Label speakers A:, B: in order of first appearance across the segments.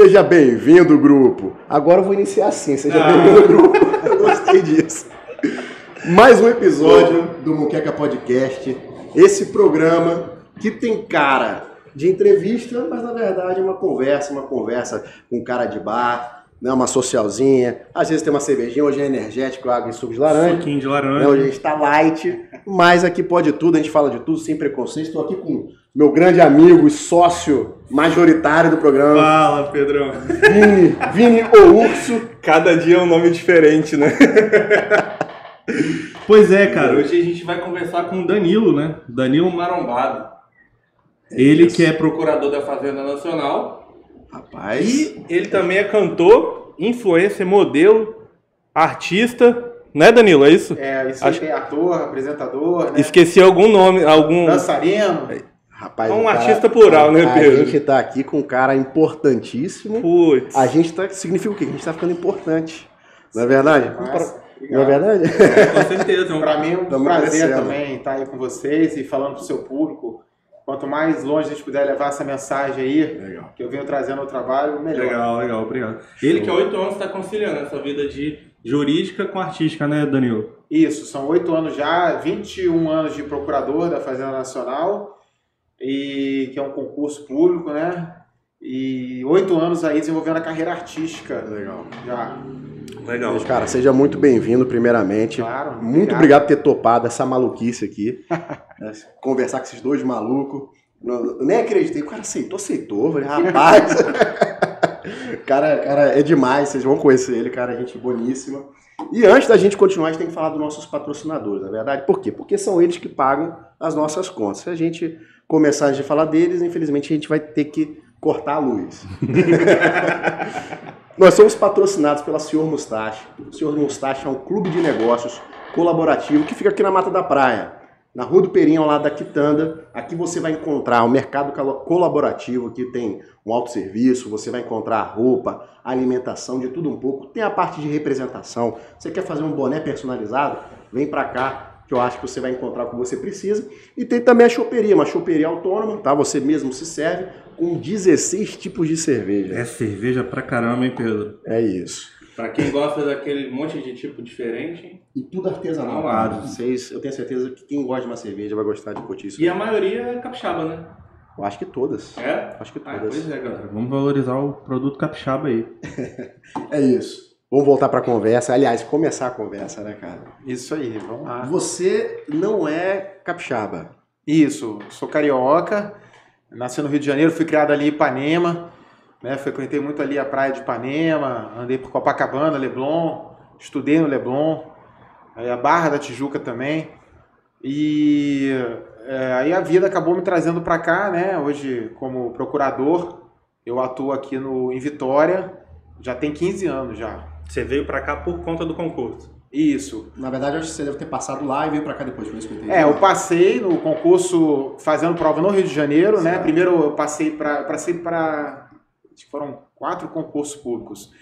A: Seja bem-vindo, grupo. Agora eu vou iniciar assim. Seja ah. bem-vindo, grupo. Eu gostei disso. Mais um episódio do Muqueca Podcast. Esse programa que tem cara de entrevista, mas na verdade é uma conversa, uma conversa com cara de bar, né, uma socialzinha, às vezes tem uma cervejinha, hoje é energético, água e suco de laranja.
B: Suquinho de laranja.
A: Né, hoje a gente tá light, mas aqui pode tudo, a gente fala de tudo, sem preconceito. Estou aqui com meu grande amigo e sócio majoritário do programa.
B: Fala, Pedrão.
A: Vini, Vini o Urso.
B: Cada dia é um nome diferente, né? pois é, cara, hoje a gente vai conversar com o Danilo, né? Danilo Marombado. Ele que é procurador da Fazenda Nacional
A: Rapaz.
B: E ele também é cantor, influencer, modelo, artista. Né, Danilo? É isso?
C: É, isso Acho... é ator, apresentador, né?
B: Esqueci algum nome, algum.
C: Dançarino.
A: Rapaz,
B: é um artista plural, né,
A: Pedro? A gente tá aqui com um cara importantíssimo. Putz. A gente tá. Significa o quê? A gente tá ficando importante. Não é verdade?
C: Nossa,
A: não é verdade?
C: É, com certeza. Para mim é um Tamo prazer crescendo. também estar aí com vocês e falando pro seu público Quanto mais longe a gente puder levar essa mensagem aí, legal. que eu venho trazendo ao trabalho, melhor.
B: Legal, legal, obrigado. Ele que há oito anos está conciliando essa vida de jurídica com artística, né, Danilo?
C: Isso, são oito anos já, 21 anos de procurador da Fazenda Nacional, e que é um concurso público, né? E oito anos aí desenvolvendo a carreira artística.
A: Legal.
C: Já.
A: Legal. Mas, cara, seja muito bem-vindo, primeiramente.
C: Claro.
A: Muito obrigado. obrigado por ter topado essa maluquice aqui. Né, conversar com esses dois malucos. Eu nem acreditei. O cara aceitou, aceitou. Falei, rapaz. cara, cara, é demais. Vocês vão conhecer ele, cara. Gente boníssima. E antes da gente continuar, a gente tem que falar dos nossos patrocinadores, na é verdade. Por quê? Porque são eles que pagam as nossas contas. Se a gente começar a falar deles, infelizmente a gente vai ter que cortar a luz. Nós somos patrocinados pela Senhor Mustache. O Senhor Mustache é um clube de negócios colaborativo que fica aqui na Mata da Praia, na Rua do Perinho, ao lado da Quitanda. Aqui você vai encontrar um mercado colaborativo que tem um autosserviço, você vai encontrar roupa, alimentação, de tudo um pouco. Tem a parte de representação. Você quer fazer um boné personalizado? Vem para cá que eu acho que você vai encontrar o que você precisa. E tem também a choperia, uma choperia autônoma, tá? Você mesmo se serve com 16 tipos de cerveja.
B: É cerveja pra caramba, hein, Pedro?
A: É isso.
B: Pra quem gosta daquele monte de tipo diferente.
A: E tudo artesanal.
B: Claro.
A: Vocês, eu tenho certeza que quem gosta de uma cerveja vai gostar de curtir isso.
B: E a maioria é capixaba, né?
A: Eu acho que todas.
B: É?
A: Acho que
B: ah,
A: todas.
B: Ah, pois é, galera. Vamos valorizar o produto capixaba aí.
A: é isso. Vamos voltar para a conversa. Aliás, começar a conversa, né, cara?
C: Isso aí, vamos lá.
A: Você não é capixaba.
C: Isso, sou carioca, nasci no Rio de Janeiro, fui criado ali em Ipanema, né? Frequentei muito ali a praia de Ipanema, andei por Copacabana, Leblon, estudei no Leblon, a Barra da Tijuca também. E é, aí a vida acabou me trazendo para cá, né? Hoje, como procurador, eu atuo aqui no, em Vitória, já tem 15 anos já.
B: Você veio para cá por conta do concurso.
C: Isso.
A: Na verdade, acho que você deve ter passado lá e veio para cá depois, foi isso que eu entendi.
C: É, eu passei no concurso fazendo prova no Rio de Janeiro, né? certo. né? Primeiro eu passei para passei para acho que foram quatro concursos públicos.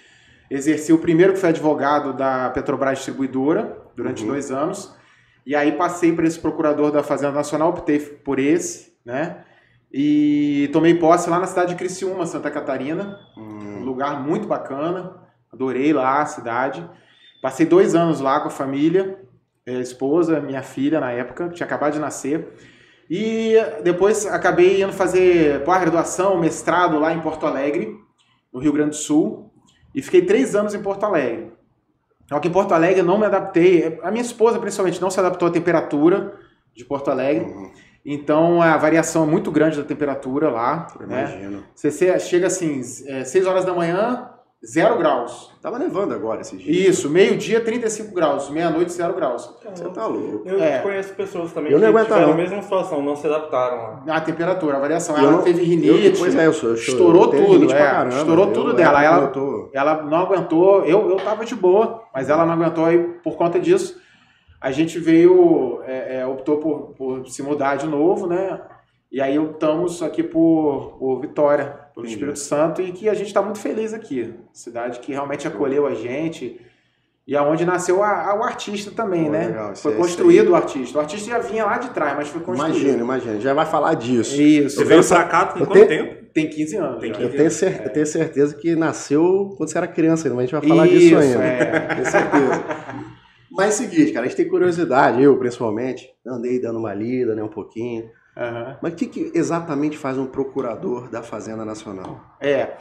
C: Exerci o primeiro que foi advogado da Petrobras Distribuidora durante uhum. dois anos. E aí passei para esse procurador da Fazenda Nacional, optei por esse, né? E tomei posse lá na cidade de Criciúma, Santa Catarina. Hum. Um lugar muito bacana Adorei lá a cidade. Passei dois anos lá com a família, é, esposa, minha filha na época, que tinha acabado de nascer. E depois acabei indo fazer pós-graduação, mestrado lá em Porto Alegre, no Rio Grande do Sul. E fiquei três anos em Porto Alegre. Só que em Porto Alegre eu não me adaptei. A minha esposa, principalmente, não se adaptou à temperatura de Porto Alegre. Uhum. Então a variação é muito grande da temperatura lá. Eu né? Imagino. Você chega assim, é, 6 horas da manhã, Zero graus.
A: Tava nevando agora esses dias.
C: Isso, meio-dia 35 graus, meia-noite zero graus.
A: Você tá louco.
B: Eu é. conheço pessoas também
A: eu
B: que
A: não
B: tiveram a mesma situação, não se adaptaram
C: lá. A temperatura, a variação. Ela não, teve rinite.
A: pois é, eu sou, eu
C: estourou
A: eu
C: tudo. É,
A: caramba,
C: estourou tudo dela. Ela, ela não aguentou, eu, eu tava de boa, mas ela não aguentou e por conta disso a gente veio, é, é, optou por, por se mudar de novo, né? E aí optamos aqui por, por Vitória, pelo Entendi. Espírito Santo, e que a gente está muito feliz aqui. Cidade que realmente acolheu a gente. E aonde nasceu a, a, o artista também, Pô, né? Legal. Foi construído o artista. O artista já vinha lá de trás, mas foi construído.
A: Imagina, imagina. Já vai falar disso.
C: Isso.
B: Você veio pra cá com quanto tempo?
C: Tem 15 anos.
B: Tem
C: já.
B: 15
A: Eu tenho, cer- eu tenho certeza que nasceu quando você era criança ainda, mas a gente vai falar disso
C: Isso,
A: ainda.
C: é.
A: Tenho certeza. Mas é o seguinte, cara, a gente tem curiosidade, eu principalmente, andei dando uma lida, né, um pouquinho.
C: Aham.
A: Mas o que, que exatamente faz um procurador da Fazenda Nacional?
C: É.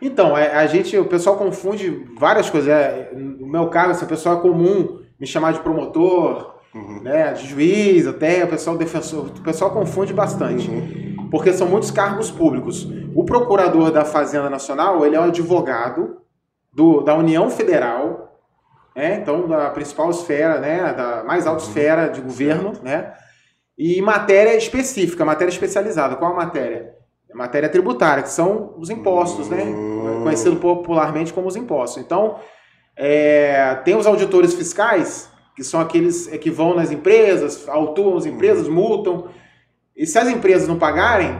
C: Então, é, a gente, o pessoal confunde várias coisas. É, no meu caso, assim, o pessoal é comum me chamar de promotor,
A: Uhum.
C: né, de juiz, até o pessoal defensor. O pessoal confunde bastante,
A: Uhum.
C: porque são muitos cargos públicos. O procurador da Fazenda Nacional, ele é um advogado do, da União Federal, né, então da principal esfera, né, da mais alta esfera de governo, né, e matéria específica, matéria especializada. Qual a matéria? É matéria tributária, que são os impostos, né?
A: Hum.
C: Conhecido popularmente como os impostos. Então, é, tem os auditores fiscais, que são aqueles que vão nas empresas, autuam as empresas, multam. E se as empresas não pagarem,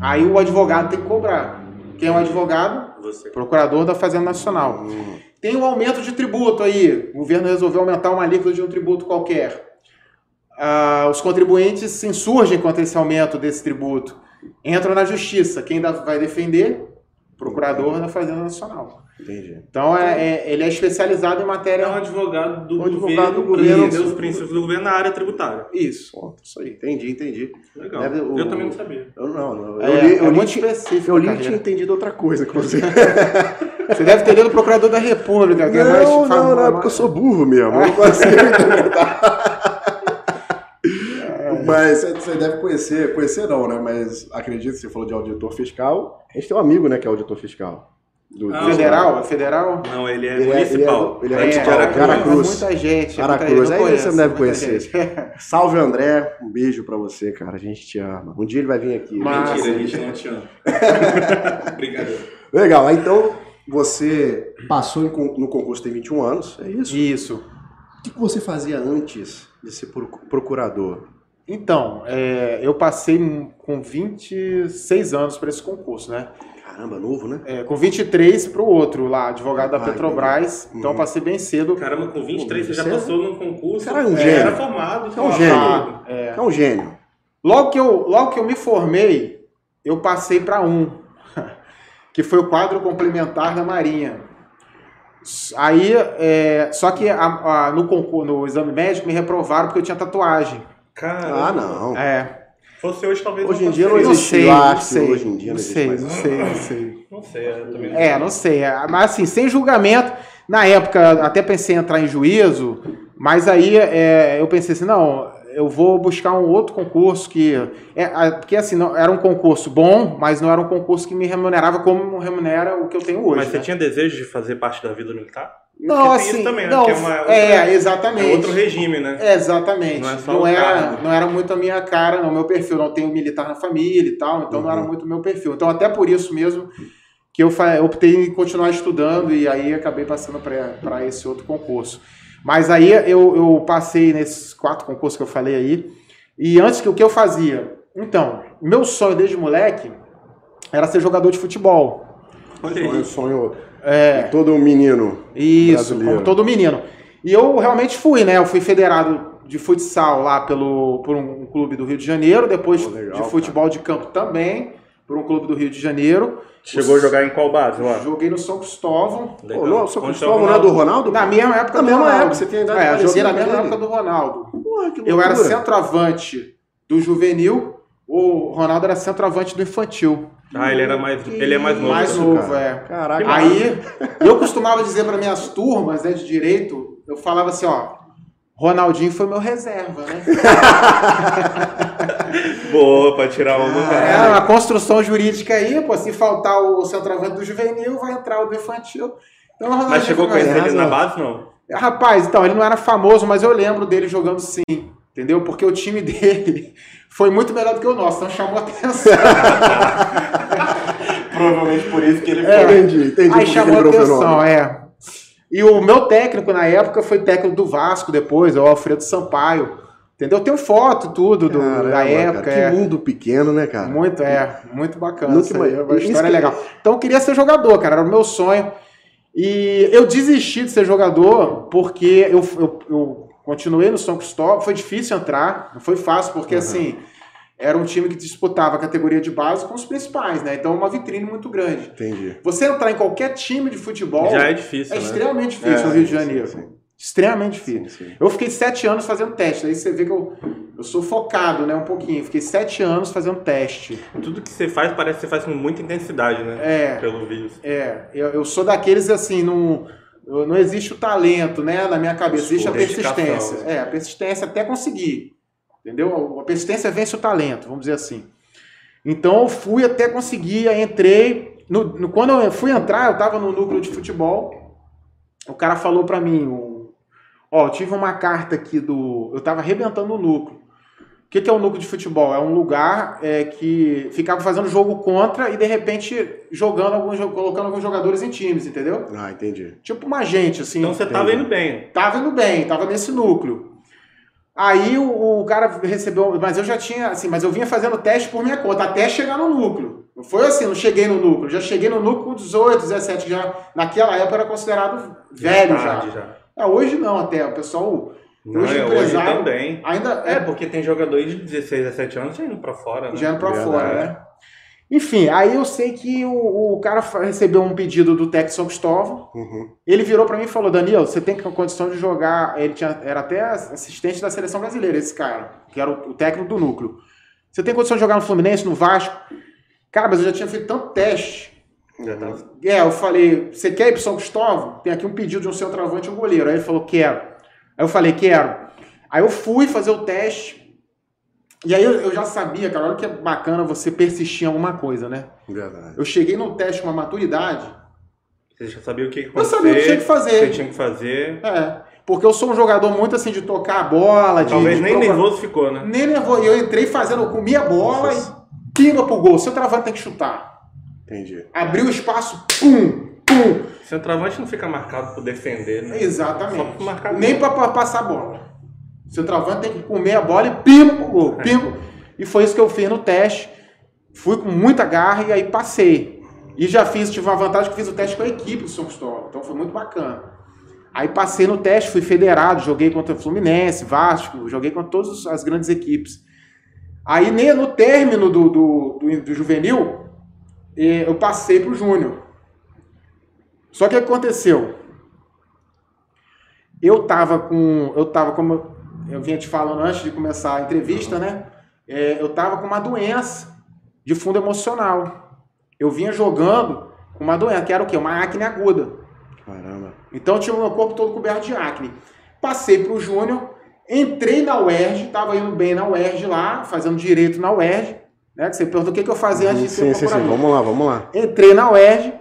C: aí o advogado tem que cobrar. Quem é o advogado?
B: Você.
C: Procurador da Fazenda Nacional.
A: Hum.
C: Tem um aumento de tributo aí. O governo resolveu aumentar uma alíquota de um tributo qualquer. Ah, os contribuintes se insurgem contra esse aumento desse tributo. Entram na justiça. Quem vai defender? Procurador da Fazenda Nacional.
A: Entendi.
C: Então, é, é- ele é especializado em
B: É um
C: matéria.
B: advogado do
A: Um advogado
B: governo,
A: do governo.
B: os princípios do governo na área tributária.
C: Isso.
A: Isso aí. Entendi, entendi.
B: Legal.
A: Deve- o-
B: Eu também não sabia.
A: Eu não, não.
C: É,
A: Eu li, eu
C: é
A: li,
C: muito específico.
A: eu li
C: carreira.
A: tinha entendido outra coisa que você.
C: Você deve ter lido o Procurador da República, que é mais
A: Não, não, não, é porque eu sou burro mesmo. Eu não consigo interpretar. Mas você- deve conhecer, conhecer não, né? Mas acredito que você falou de auditor fiscal. A gente tem um amigo, né, que é auditor fiscal. Do,
B: Ah,
C: Federal? É federal?
B: Não, ele é
A: Ele é-
B: municipal.
A: ele é- ele é
B: Antes de
A: municipal,
B: Aracruz.
A: Aracruz.
C: Muita gente.
A: Aracruz,
C: muita gente,
A: aí
C: não
A: você
C: conheço,
A: deve conhecer.
C: gente.
A: Salve André, um beijo pra você, cara. A gente te ama. Um dia ele vai vir aqui.
C: Mas-
B: Mentira, a gente não te ama. Brincadeira.
A: Legal, então você passou no concurso tem 21 anos, é isso?
C: Isso.
A: O que você fazia antes de ser pro- procurador?
C: Então, é, eu passei com 26 anos para esse concurso, né?
A: Caramba, novo, né?
C: É, com 23 para o outro lá, advogado da
A: Ah,
C: Petrobras. Então, eu
A: Uhum.
C: passei bem cedo.
B: Caramba, com 23 você já
A: Você-
B: passou num concurso.
A: Você era um
B: É,
A: gênio.
B: Era formado.
A: Você é um gênio.
C: É.
A: É um gênio.
C: Logo, que eu, logo que eu me formei, eu passei para um, que foi o quadro complementar da Marinha. Aí, é, só que a- a- no, concurso, no exame médico me reprovaram porque eu tinha tatuagem.
B: Caramba.
A: Ah, não.
C: É,
B: Fosse hoje, talvez
A: Hoje em dia não existe.
C: sei,
A: eu
C: não
A: acho que
C: sei,
A: hoje em dia não
C: sei, não sei, não sei.
B: Não sei, eu também não
C: É, não sei. Mas assim, sem julgamento. Na época, até pensei em entrar em juízo, mas aí é, eu pensei assim, não, eu vou buscar um outro concurso que... É, porque assim, não, era um concurso bom, mas não era um concurso que me remunerava como remunera o que eu tenho hoje.
B: Mas você
C: né?
B: tinha desejo de fazer parte da vida militar?
C: Não,
B: Porque tem
C: assim,
B: isso também, né?
C: não,
B: Que é uma outra-
C: é, exatamente.
B: É outro regime, né?
C: É, exatamente.
B: Não é só
C: não, era,
B: cargo.
C: não era muito a minha cara, não. Meu perfil. Não tenho militar na família e tal, então não era
A: Uhum.
C: muito o meu perfil. Então, até por isso mesmo que eu optei em continuar estudando e aí acabei passando para esse outro concurso. Mas aí eu, eu passei nesses quatro concursos que eu falei aí. E antes que o que eu fazia? Então, meu sonho desde moleque era ser jogador de futebol.
B: Olha
A: Sonho,
B: aí.
A: sonho
C: É.
A: de todo menino.
C: Isso,
A: brasileiro.
C: como todo menino. E eu realmente fui, né? Eu fui federado de futsal lá pelo, por um clube do Rio de Janeiro, depois
A: Pô, legal,
C: de futebol de campo também, por um clube do Rio de Janeiro.
B: Chegou a jogar em qual base lá?
C: Joguei no São Cristóvão.
A: Pô, não, só
B: Onde
A: Cristóvão não é do Ronaldo?
C: Na mesma época
A: Na
C: do
A: mesma
C: Ronaldo.
A: época, você tem idade
C: É, joguei na mesma época do Ronaldo.
A: Porra, que
C: Eu era centroavante do juvenil, o Ronaldo era centroavante do infantil.
B: Ah, ele era mais. Ele é mais novo.
C: Mais novo,
A: cara.
C: é.
A: Caraca.
C: Aí, eu costumava dizer para minhas turmas né, de direito, eu falava assim, ó, Ronaldinho foi meu reserva, né?
B: Boa, pra tirar um do
C: É uma construção jurídica aí, pô, se faltar o centroavante do juvenil, vai entrar o do infantil. Então,
B: Mas chegou
C: foi
B: conhecer ele na
A: razão.
B: base, não?
C: Rapaz, então, ele não era famoso, mas eu lembro dele jogando sim, entendeu? Porque o time dele foi muito melhor do que o nosso, então chamou atenção.
B: Provavelmente por isso que ele
C: É.
A: Entendi, entendi. por
C: Aí chamou atenção, é. E o meu técnico na época foi técnico do Vasco depois, é o Alfredo Sampaio. Entendeu? Tem foto tudo do,
A: Caramba,
C: da época.
A: cara,
C: é.
A: que mundo pequeno, né, cara?
C: Muito, é, muito bacana. Isso aí,
A: isso
C: história
A: que-
C: legal. Então eu queria ser jogador, cara, era o meu sonho. E eu desisti de ser jogador porque eu, eu, eu continuei no São Cristóvão. Foi difícil entrar, não foi fácil, porque
A: Uhum.
C: assim, era um time que disputava a categoria de base com os principais, né? Então, uma vitrine muito grande.
A: Entendi.
C: Você entrar em qualquer time de futebol
B: Já é
C: é,
B: difícil, né?
C: extremamente difícil
A: É,
C: no Rio de
A: sim,
C: Janeiro.
A: sim,
C: Extremamente difícil.
A: Sim, sim.
C: Eu fiquei sete anos fazendo teste. Aí você vê que eu, eu sou focado, né? Um pouquinho. Fiquei sete anos fazendo teste.
B: Tudo que você faz parece que você faz com muita intensidade, né?
C: É.
B: Pelo vídeo.
C: É, eu, eu sou daqueles assim, não, não existe o talento, né, na minha cabeça, existe a persistência. É, a persistência até conseguir, entendeu? A persistência vence o talento, vamos dizer assim. Então eu fui até conseguir, entrei, no, no- quando eu fui entrar, eu tava no núcleo de futebol, o cara falou pra mim, ó, eu tive uma carta aqui do, eu tava arrebentando o núcleo. O que, que é o núcleo de futebol? É um lugar é, que ficava fazendo jogo contra e de repente jogando alguns, colocando alguns jogadores em times, entendeu?
A: Ah, entendi.
C: Tipo uma gente, assim.
B: Então você tava
A: entendi.
B: indo bem.
C: Tava indo bem, tava nesse núcleo. Aí o, o cara recebeu, mas eu já tinha, assim, mas eu vinha fazendo teste por minha conta, até chegar no núcleo. Não foi assim, não cheguei no núcleo, já cheguei no núcleo com 18, 17, já naquela época era considerado velho já.
B: Já.
C: É, hoje não até, o pessoal
B: Não,
C: Hoje
B: é,
C: o
B: hoje
C: empresário-
B: também.
C: ainda
B: É, porque tem jogador aí de 16, 17 anos já indo pra fora, né?
C: já indo pra
A: Verdade.
C: fora, né? Enfim, aí eu sei que o, o cara recebeu um pedido do Tec São Cristóvão,
A: Uhum.
C: Ele virou pra mim e falou: Daniel, você tem condição de jogar. Ele tinha, era até assistente da seleção brasileira, esse cara, que era o, o técnico do núcleo. Você tem condição de jogar no Fluminense, no Vasco? Cara, mas eu já tinha feito tanto teste.
B: Tava...
C: É, eu falei: você quer ir pro São Cristóvão? Tem aqui um pedido de um centroavante e um goleiro. Aí ele falou: quero. Aí eu falei: quero. Aí eu fui fazer o teste. E aí eu, eu já sabia, cara, olha que é bacana você persistir em alguma coisa, né?
A: Verdade.
C: Eu cheguei no teste com uma maturidade.
B: Você já sabia o que, que
C: Eu sabia o que tinha que fazer.
B: Você tinha que fazer.
C: É, porque eu sou um jogador muito assim de tocar a bola, de.
B: Talvez
C: de
B: nem
C: procurar-
B: nervoso ficou, né?
C: Nem nervoso. E eu entrei fazendo, eu comi a bola e pimba pro gol. Seu travante tem que chutar.
A: Entendi.
C: Abriu o espaço, pum, pum.
B: Centroavante não fica marcado por defender, né?
C: Exatamente. Nem pra passar a bola. Seu travante tem que comer a bola e pimba pro gol, pimba. E foi isso que eu fiz no teste. Fui com muita garra e aí passei. E já fiz, tive uma vantagem que fiz o teste com a equipe do São Cristóvão. Então foi muito bacana. Aí passei no teste, fui federado, joguei contra o Fluminense, Vasco, joguei contra todas as grandes equipes. Aí ne- no término do, do, do, do juvenil, eh, eu passei pro Júnior. Só que o que aconteceu? Eu tava com. Eu tava, como eu vinha te falando antes de começar a entrevista, né? Eh, eu tava com uma doença de fundo emocional. Eu vinha jogando com uma doença, que era o quê? Uma acne aguda.
A: Caramba.
C: Então eu tinha o meu corpo todo coberto de acne. Passei pro Júnior, entrei na UERJ, estava indo bem na UERJ lá, fazendo direito na UERJ. Né? Que você perguntou o que, que eu fazia antes de ser
A: Sim, sim, sim. Vamos lá, vamos lá.
C: Entrei na UERJ,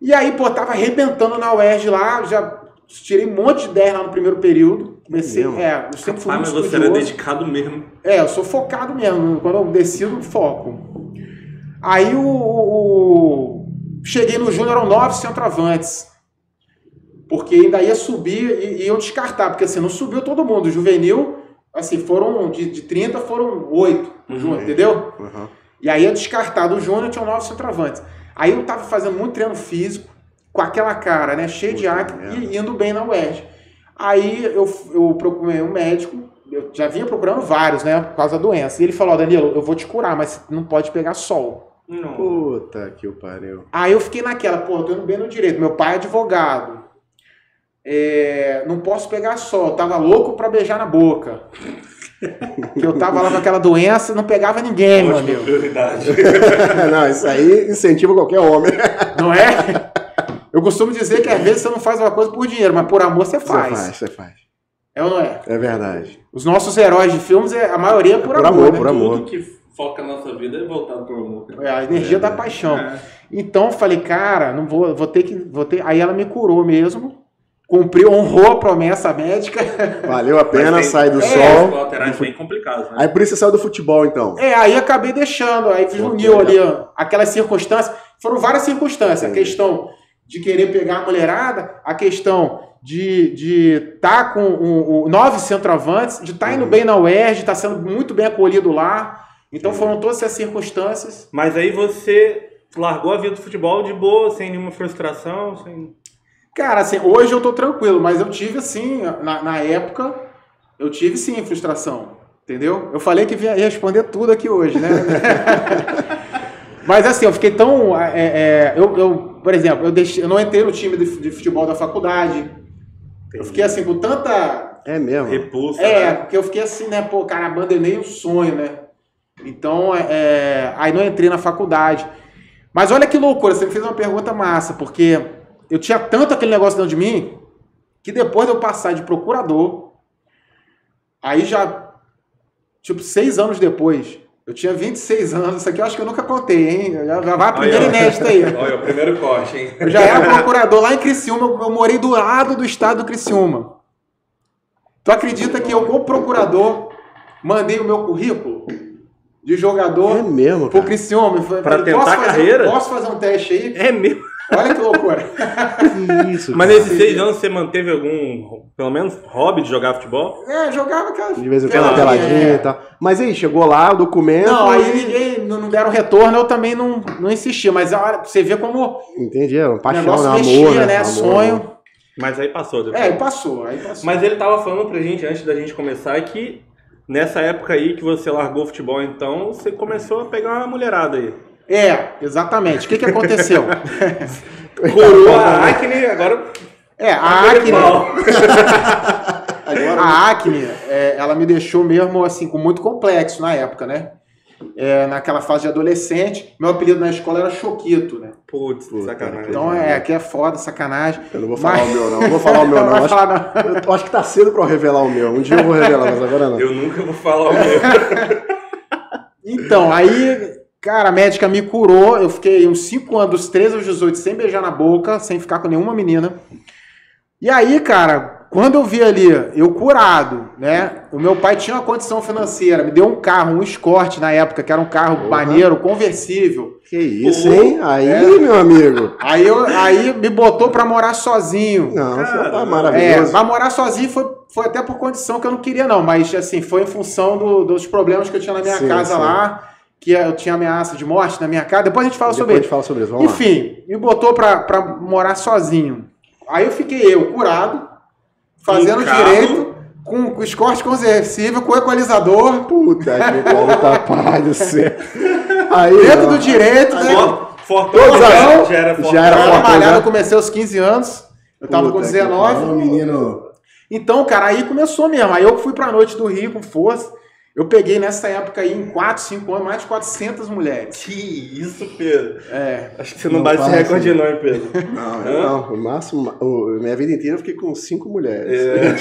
C: e aí, pô, tava arrebentando na UERJ lá, já tirei um monte de 10 lá no primeiro período. Comecei,
A: mesmo?
C: é, eu sempre fui
B: Ah,
C: muito
B: mas você era dedicado mesmo.
C: É, eu sou focado mesmo. Quando eu decido, foco. Aí o, o- o- cheguei no Júnior, eram nove centroavantes. Porque ainda ia subir e, e eu descartar, porque assim, não subiu todo mundo. O juvenil, assim, foram de, de 30, foram oito no
B: Uhum.
C: Júnior, entendeu?
A: Uhum.
C: E aí ia descartar do Júnior, tinham nove centroavantes. Aí eu tava fazendo muito treino físico, com aquela cara, né, cheio de acne
A: merda.
C: e indo bem na UERJ. Aí eu, eu procurei um médico, eu já vinha procurando vários, né, por causa da doença. E ele falou, ó, Danilo, eu vou te curar, mas você não pode pegar sol.
B: Não.
A: Puta que o pariu.
C: Aí eu fiquei naquela, pô, eu tô indo bem no direito, meu pai é advogado. É, não posso pegar sol, eu tava louco pra beijar na boca. Que eu tava lá com aquela doença e não pegava ninguém, meu amigo.
B: prioridade.
A: não, isso aí incentiva qualquer homem.
C: Não é? Eu costumo dizer que às vezes você não faz uma coisa por dinheiro, mas por amor você
A: Você
C: faz.
A: faz, você faz.
C: É ou não é?
A: É verdade.
C: Os nossos heróis de filmes, é, a maioria é por,
A: Por
C: amor,
A: amor,
C: né?
A: por amor.
B: Tudo que foca a nossa vida é voltado pro amor.
C: É a energia da paixão.
B: É.
C: Então eu falei, cara, não vou, vou ter que, vou ter. Aí ela me curou mesmo, cumpriu, honrou a promessa médica.
A: Valeu a pena, sai do
C: É,
A: sol.
B: colaterais bem complicados, né?
A: Aí por isso você saiu do futebol, então.
C: É, aí acabei deixando, aí uniu ali ó, aquelas circunstâncias. Foram várias circunstâncias. A
A: Entendi.
C: questão de querer pegar a mulherada, a questão de estar com o, o- nove centroavantes, de estar indo
A: Uhum.
C: bem na UERJ, de estar sendo muito bem acolhido lá. Então foram todas essas circunstâncias.
B: Mas aí você largou a vida do futebol de boa, sem nenhuma frustração, sem...
C: Cara, assim, hoje eu tô tranquilo, mas eu tive assim, na, na época, eu tive sim frustração. Entendeu? Eu falei que ia responder tudo aqui hoje, né? Mas assim, eu fiquei tão. É, é, eu, eu, por exemplo, eu, deixei, eu não entrei no time de, de futebol da faculdade. Eu fiquei assim, com tanta.
A: É mesmo?
B: Repulsa.
C: É,
B: né?
C: porque eu fiquei assim, né? Pô, cara, abandonei o sonho, né? Então, é, aí não entrei na faculdade. Mas olha que loucura, você me fez uma pergunta massa, porque eu tinha tanto aquele negócio dentro de mim que depois de eu passar de procurador, aí já, tipo, seis anos depois, eu tinha 26 anos, isso aqui eu acho que eu nunca contei, hein? Já, já vai a primeira
B: Olha,
C: inédita aí.
B: Olha, o primeiro corte, hein?
C: Eu já era procurador lá em Criciúma, eu eu morei do lado do estado do Criciúma. Tu acredita que eu, como procurador, mandei o meu currículo de jogador
A: É mesmo,
C: pro. Criciúma? Falei,
B: Pra
C: "Posso
B: tentar
C: fazer-
B: carreira?"
C: Posso fazer um teste aí?
B: É mesmo.
C: Olha que loucura.
A: Que isso,
B: Mas nesses seis anos você manteve algum, pelo menos, hobby de jogar futebol?
C: É, jogava aquela.
A: De vez em quando,
C: peladinha, é.
A: e tal. Mas aí, chegou lá o documento.
C: Não, aí
A: e-
C: ninguém não deram retorno, eu também não, não insisti. Mas olha, você vê como
A: Entendi, é uma
C: o
A: paixão,
C: negócio
A: né?
C: mexia,
A: Amor,
C: né?
A: Amor,
C: Sonho.
A: amor.
B: Mas aí passou depois.
C: É, e passou, aí passou.
B: Mas ele tava falando pra gente, antes da gente começar, que nessa época aí que você largou o futebol, então, você começou a pegar uma mulherada aí.
C: É, exatamente. O que, que aconteceu?
B: Curou a acne, agora...
C: É, a acne.
B: Mal.
A: Agora,
C: A acne, é, ela me deixou mesmo assim, com muito complexo na época, né? É, naquela fase de adolescente, meu apelido na escola era Choquito, né?
B: Putz, sacanagem.
C: Então é, aqui é foda, sacanagem.
A: eu não vou falar
C: Mas-
A: o meu, não. Eu vou falar o meu, não. Acho,
C: falar, não.
A: eu acho que tá cedo pra eu revelar o meu. Um dia eu vou revelar, mas agora não.
B: Eu nunca vou falar o meu.
C: Então, aí, cara, a médica me curou. Eu fiquei uns 5 anos, dos 13 aos 18, sem beijar na boca, sem ficar com nenhuma menina. E aí, cara, quando eu vi ali, eu curado, né? O meu pai tinha uma condição financeira, me deu um carro, um Escort na época, que era um carro
A: Porra.
C: maneiro, conversível.
A: Que isso,
B: Pô,
A: hein? Aí,
C: é.
A: meu amigo.
C: Aí, eu, aí me botou pra morar sozinho.
A: Não,
B: Cara,
A: tá
C: É,
A: maravilhoso.
C: mas morar sozinho foi, foi até por condição que eu não queria, não. Mas, assim, foi em função do- dos problemas que eu tinha na minha
A: Sim,
C: casa
A: sim.
C: lá, que eu tinha ameaça de morte na minha casa. Depois a gente fala
A: Depois
C: sobre
A: a
C: isso.
A: gente fala sobre isso. Vamos lá.
C: Enfim, me botou pra, pra morar sozinho. Aí eu fiquei eu, curado, fazendo direito, com, com escorte conversível, com equalizador,
A: Puta que pariu, papai do céu. Aí,
C: dentro
A: ó.
C: do direito, né?
B: For- Fortão já, já era fortão.
A: Já era
C: Eu
A: fortão. já.
C: eu comecei aos 15 anos, eu tava com
A: Puta que
C: 19.
A: pariu, menino.
C: Então, cara, aí começou mesmo. Aí eu fui pra noite do Rio com força. Eu peguei nessa época aí, em 4, 5 anos, mais de 400 mulheres.
B: Que isso, Pedro.
C: É.
B: Acho que você não,
A: Não
B: bate esse
A: fala
B: recorde
A: assim.
B: não, hein, Pedro.
A: Não,
B: Hã?
A: não, o máximo, o- minha vida inteira eu fiquei com cinco mulheres.
B: É.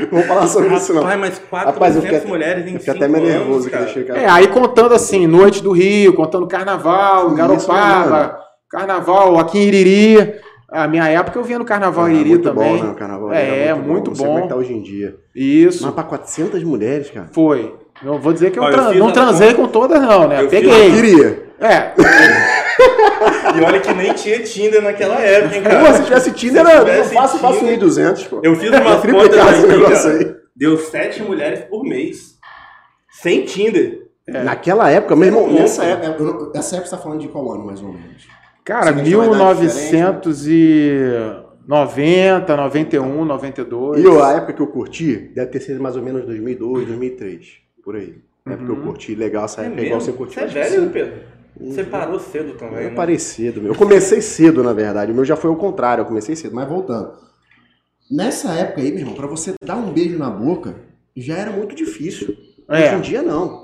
A: Não vou falar sobre isso, não.
B: Rapaz, mas 400
A: Rapaz, eu fiquei,
B: mulheres em
A: eu fiquei
B: 5
A: até meio nervoso aqui,
B: cara.
A: deixei o cara.
C: É, aí contando assim, noite do Rio, contando carnaval, Garopaba, carnaval aqui em Iriri. A minha época eu vinha no carnaval em
A: Ah,
C: Iriri
A: muito
C: também.
A: bom, né? O carnaval
C: É,
A: era
C: muito
A: Não sei como é
C: bom.
A: que tá hoje em dia.
C: Isso,
A: Mas pra 400 mulheres, cara.
C: foi. Não vou dizer que eu
B: eu
C: não
B: uma
C: transei com todas, não, né?
B: Eu fiz
C: Peguei.
A: Queria.
C: É,
B: E olha que nem tinha Tinder naquela época, hein,
A: Pô,
B: cara.
A: se tivesse Tinder,
B: Se
A: eu
B: tivesse
A: faço, faço
B: Tinder-
A: 1.200, pô.
B: Eu fiz aqui,
A: negócio
B: cara.
A: aí.
B: Deu 7 mulheres por mês. Sem Tinder.
C: É.
A: Naquela época, meu irmão, nessa época, eu não- essa época você tá falando de qual ano, mais ou menos?
C: Cara,
A: Você tem uma idade
C: 1990, 91, 92.
A: E eu, a época que eu curti, deve ter sido mais ou menos 2002, 2003, por aí. A época que eu curti legal essa
B: É
A: época, igual
B: mesmo?
A: você curtiu.
B: Você é velho. Pedro? Você parou cedo também,
A: É
B: né?
A: parecido, meu. Eu comecei cedo, na verdade. O meu já foi ao contrário, eu comecei cedo. Mas voltando. Nessa época aí, meu irmão, pra você dar um beijo na boca, já era muito difícil.
C: É.
A: Hoje em dia, não.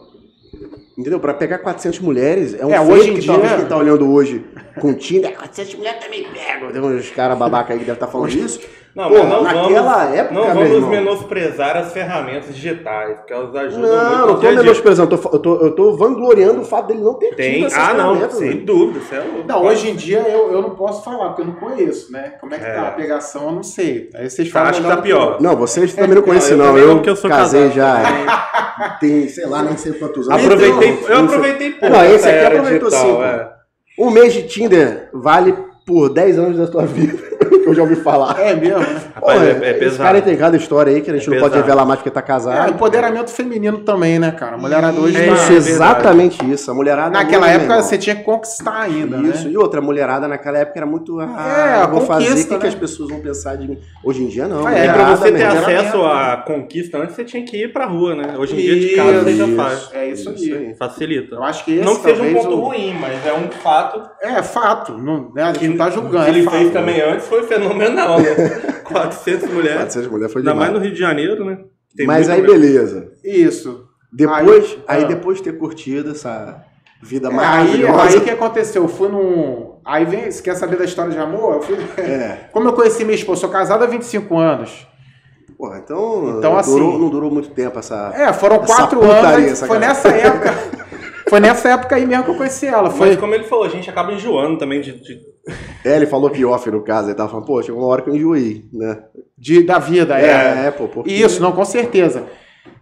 A: Entendeu? Pra pegar 400 mulheres, é um
C: É, hoje em
A: que
C: dia-
A: talvez quem tá olhando hoje com Tinder, 400 mulheres também pegam. Tem uns caras babaca aí que devem estar falando isso.
B: Não,
A: Pô,
B: mas não
A: naquela
B: vamos,
A: época,
B: não vamos
A: irmão.
B: menosprezar as ferramentas digitais, porque elas ajudam muito
A: Não, não tô menosprezando, eu tô, eu, tô, eu tô vangloriando o fato dele não ter tido
B: Tem,
A: essas
B: ah não,
A: ferramentas,
B: sem
A: né?
B: dúvida, você é louco.
C: Não, hoje em dia eu, eu não posso falar, porque eu não conheço, né? Como é que
B: É.
C: tá a pegação, eu não sei. Aí vocês falam
B: Acho que tá
C: eu.
B: pior.
A: Não, vocês também não conhecem,
B: eu
A: não. Eu,
B: não, eu sou
A: casei
B: casado
A: já. Tem, sei lá, nem sei quantos anos.
B: Aproveitei,
A: Então,
B: eu aproveitei pouco.
A: Não, esse aqui
B: era
A: aproveitou
B: digital,
A: sim,
B: é.
A: Um mês de Tinder vale por 10 anos da tua vida. Que eu já ouvi falar.
C: É mesmo, né?
B: Rapaz,
A: Pô,
B: é, é
A: Esse
B: pesado.
A: cara tem cada história aí que a gente
B: É
A: não pode
B: pesado.
A: revelar mais porque tá
C: É,
A: casado.
C: empoderamento feminino também, né, cara? A mulherada hoje
B: É
C: tá-
A: Isso,
B: verdade.
A: exatamente isso. A mulherada.
C: Naquela época você tinha que conquistar ainda,
A: Isso,
C: né?
A: e outra, a mulherada naquela época era muito. Ah,
C: É,
A: vou fazer, o
C: conquista,
A: que, que
C: né?
A: as pessoas vão pensar de mim? Hoje em dia não.
C: Ah, é,
B: E pra você ter acesso à conquista antes, você tinha que ir pra rua, né? Hoje em dia de casa você já faz.
C: É isso aí.
B: Facilita.
C: Eu acho que esse
B: Não que seja um ponto ruim, mas é um fato
C: É fato, não, né? a gente
B: que
C: não tá julgando.
B: o que
C: é
B: ele
C: fato.
B: fez também antes foi fenomenal, né? 400 mulheres.
A: 400 mulheres foi
B: Ainda
A: demais.
B: mais no Rio de Janeiro, né? Tem
A: Mas aí,
B: mulher.
A: beleza.
C: Isso.
A: Depois, aí,
C: Aí- ah.
A: depois de ter curtido essa vida
C: É, aí,
A: maravilhosa.
C: aí o que aconteceu? Eu fui num. Aí vem, você quer saber da história de amor? Eu fui...
A: É.
C: Como eu conheci minha esposa, sou casado há 25 anos.
A: Porra, então,
C: Então,
A: não,
C: assim-
A: durou, não durou muito tempo essa.
C: É, foram quatro
A: putaria,
C: anos. Foi
A: cara.
C: nessa época. Foi nessa época aí mesmo que eu conheci ela. Foi.
B: Mas como ele falou, a gente acaba enjoando também de. de-
A: É, ele falou que off no caso, ele tava falando, pô, chegou uma hora que eu enjoei, né?
C: De, da vida, é.
A: É, pô, porque...
C: Isso, não, com certeza.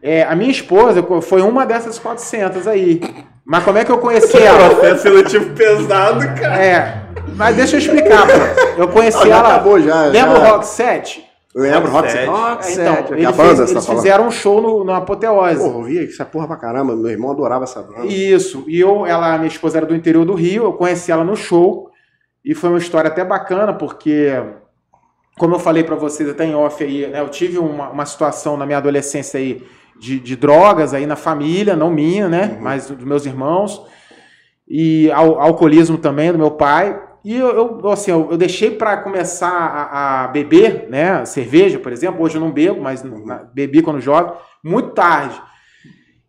C: É, a minha esposa foi uma dessas 400 aí. Mas como é que eu conheci ela?
B: Processo seletivo pesado, cara.
C: É, mas deixa eu explicar, pô. Eu conheci
A: Ah, já
C: ela.
A: acabou já,
C: Lembra
A: já.
C: o Rock 7?
A: Lembra, Rock
B: Rock
A: 7.
B: Set.
A: Rock
C: É,
A: 7,
C: então,
A: que
C: ele
A: a
C: fez-
A: banda, você tá
C: eles
A: falando.
C: fizeram um show no, no Apoteose.
A: Porra, eu vi essa porra pra caramba, meu irmão adorava essa banda.
C: Isso. E eu, ela, minha esposa era do interior do Rio, eu conheci ela no show. E foi uma história até bacana, porque, como eu falei pra vocês até em off aí, né, eu tive uma, uma situação na minha adolescência aí de, de drogas aí na família, não minha, né?
A: Uhum.
C: Mas dos meus irmãos. E al- alcoolismo também do meu pai. E eu, eu, assim, eu, eu deixei pra começar a, a beber, né? Cerveja, por exemplo. Hoje eu não bebo, mas na- bebi quando jovem, muito tarde.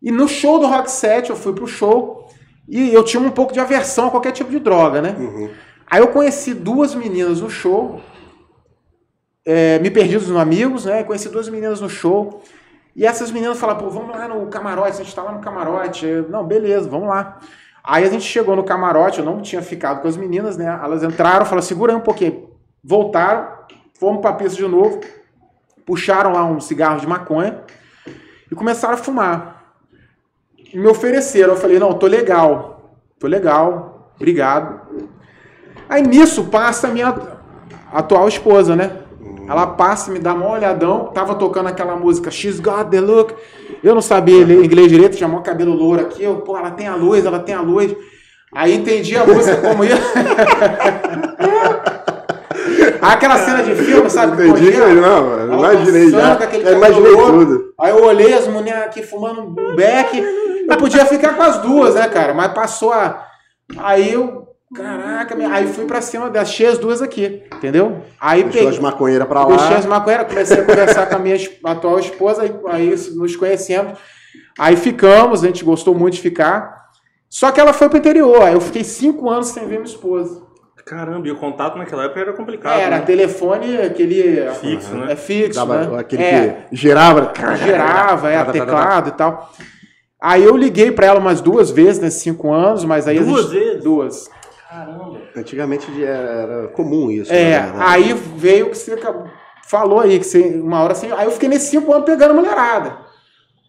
C: E no show do Rock 7, eu fui pro show e eu tinha um pouco de aversão a qualquer tipo de droga, né?
A: Uhum.
C: Aí eu conheci duas meninas no show, é, me perdi dos amigos, né? Conheci duas meninas no show. E essas meninas falaram, pô, vamos lá no camarote, a gente tá lá no camarote. Eu, não, beleza, vamos lá. Aí a gente chegou no camarote, eu não tinha ficado com as meninas, né? Elas entraram, falaram, segura um pouquinho. Voltaram, fomos pra pista de novo, puxaram lá um cigarro de maconha e começaram a fumar. Me ofereceram, eu falei, não, tô legal, tô legal, obrigado. Aí nisso passa a minha atual esposa, né? Ela passa, me dá uma olhadão, tava tocando aquela música She's Got the Look. Eu não sabia inglês direito, tinha mó cabelo louro aqui. Eu, pô, ela tem a luz, ela tem a luz. Aí entendi a música como ia. Aquela cena de filme, sabe?
A: Entendi,
C: Correndo,
A: não,
C: ela
A: imaginei já. Eu imaginei tudo.
C: Aí eu olhei as mulheres aqui fumando um beck. Eu podia ficar com as duas, né, cara? Mas passou a. Aí eu. Caraca, minha- aí fui pra cima, achei as duas aqui, entendeu? Aí
A: Deixou as
C: peguei.
A: maconheiras pra
C: Deixei
A: lá.
C: as maconheiras, comecei a conversar com a minha atual esposa, aí, aí nos conhecemos. Aí ficamos, a gente gostou muito de ficar. Só que ela foi pro interior, aí eu fiquei cinco anos sem ver minha esposa.
B: Caramba, e o contato naquela época era complicado.
C: Era
B: né?
C: telefone, aquele.
B: Fixo, né?
C: É fixo,
A: Dava
C: né?
A: aquele
C: é,
A: que gerava.
C: girava, é,
A: Tá, tá, tá, tá, tá.
C: teclado e tal. Aí eu liguei pra ela umas duas vezes nesses cinco anos, mas aí
B: Duas
C: gente-
B: vezes?
C: Duas.
B: Caramba.
A: Antigamente era, comum isso.
C: É,
A: verdade.
C: aí veio o que você falou aí, que você, uma hora assim. Aí eu fiquei nesses cinco anos pegando mulherada.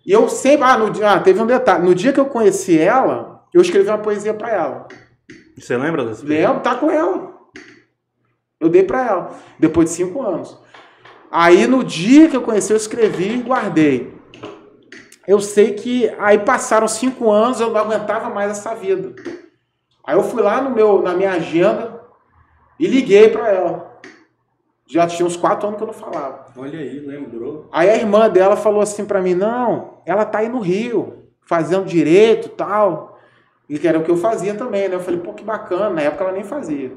C: E eu sempre. Ah, no, dia- ah, teve um detalhe. No dia que eu conheci ela, eu escrevi uma poesia pra ela.
B: Você lembra dessa
C: Lembro, tá com ela. Eu dei pra ela, depois de cinco anos. Aí no dia que eu conheci, eu escrevi e guardei. Eu sei que aí passaram cinco anos, eu não aguentava mais essa vida. Aí eu fui lá no meu, na minha agenda e liguei pra ela. Já tinha uns quatro anos que eu não falava.
B: Olha aí, lembrou.
C: Aí a irmã dela falou assim pra mim: não, ela tá aí no Rio, fazendo direito e tal. E que era o que eu fazia também, né? Eu falei, pô, que bacana. Na época ela nem fazia.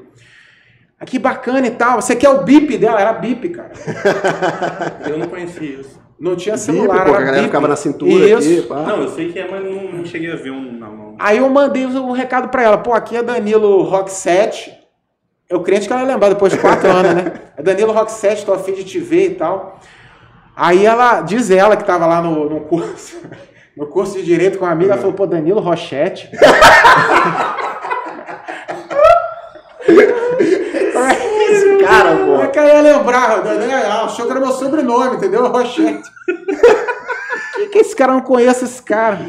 C: Ah, que bacana e tal. Você quer o bip dela? Era bip, cara.
B: Eu não conhecia isso.
C: Não tinha
A: Bip,
C: celular.
A: pô,
C: era
A: a galera
C: bip.
A: ficava na cintura
C: Isso.
A: aqui. Pá.
B: Não, eu sei que é, mas não, não cheguei a ver um na mão.
C: Aí eu mandei um recado pra ela. Pô, aqui é Danilo Rock 7. Eu crente que ela ia lembrar depois de quatro anos, né? É Danilo Rock 7, tô afim de te ver e tal. Aí ela, diz ela que tava lá no, no curso, no curso de Direito com uma amiga, ela falou, pô, Danilo Rochete.
A: Esse cara,
C: Como é
A: pô.
C: Que ela ia lembrar? Ela achou que era meu sobrenome, entendeu? Rochete. que, que esse cara não conhece esse cara?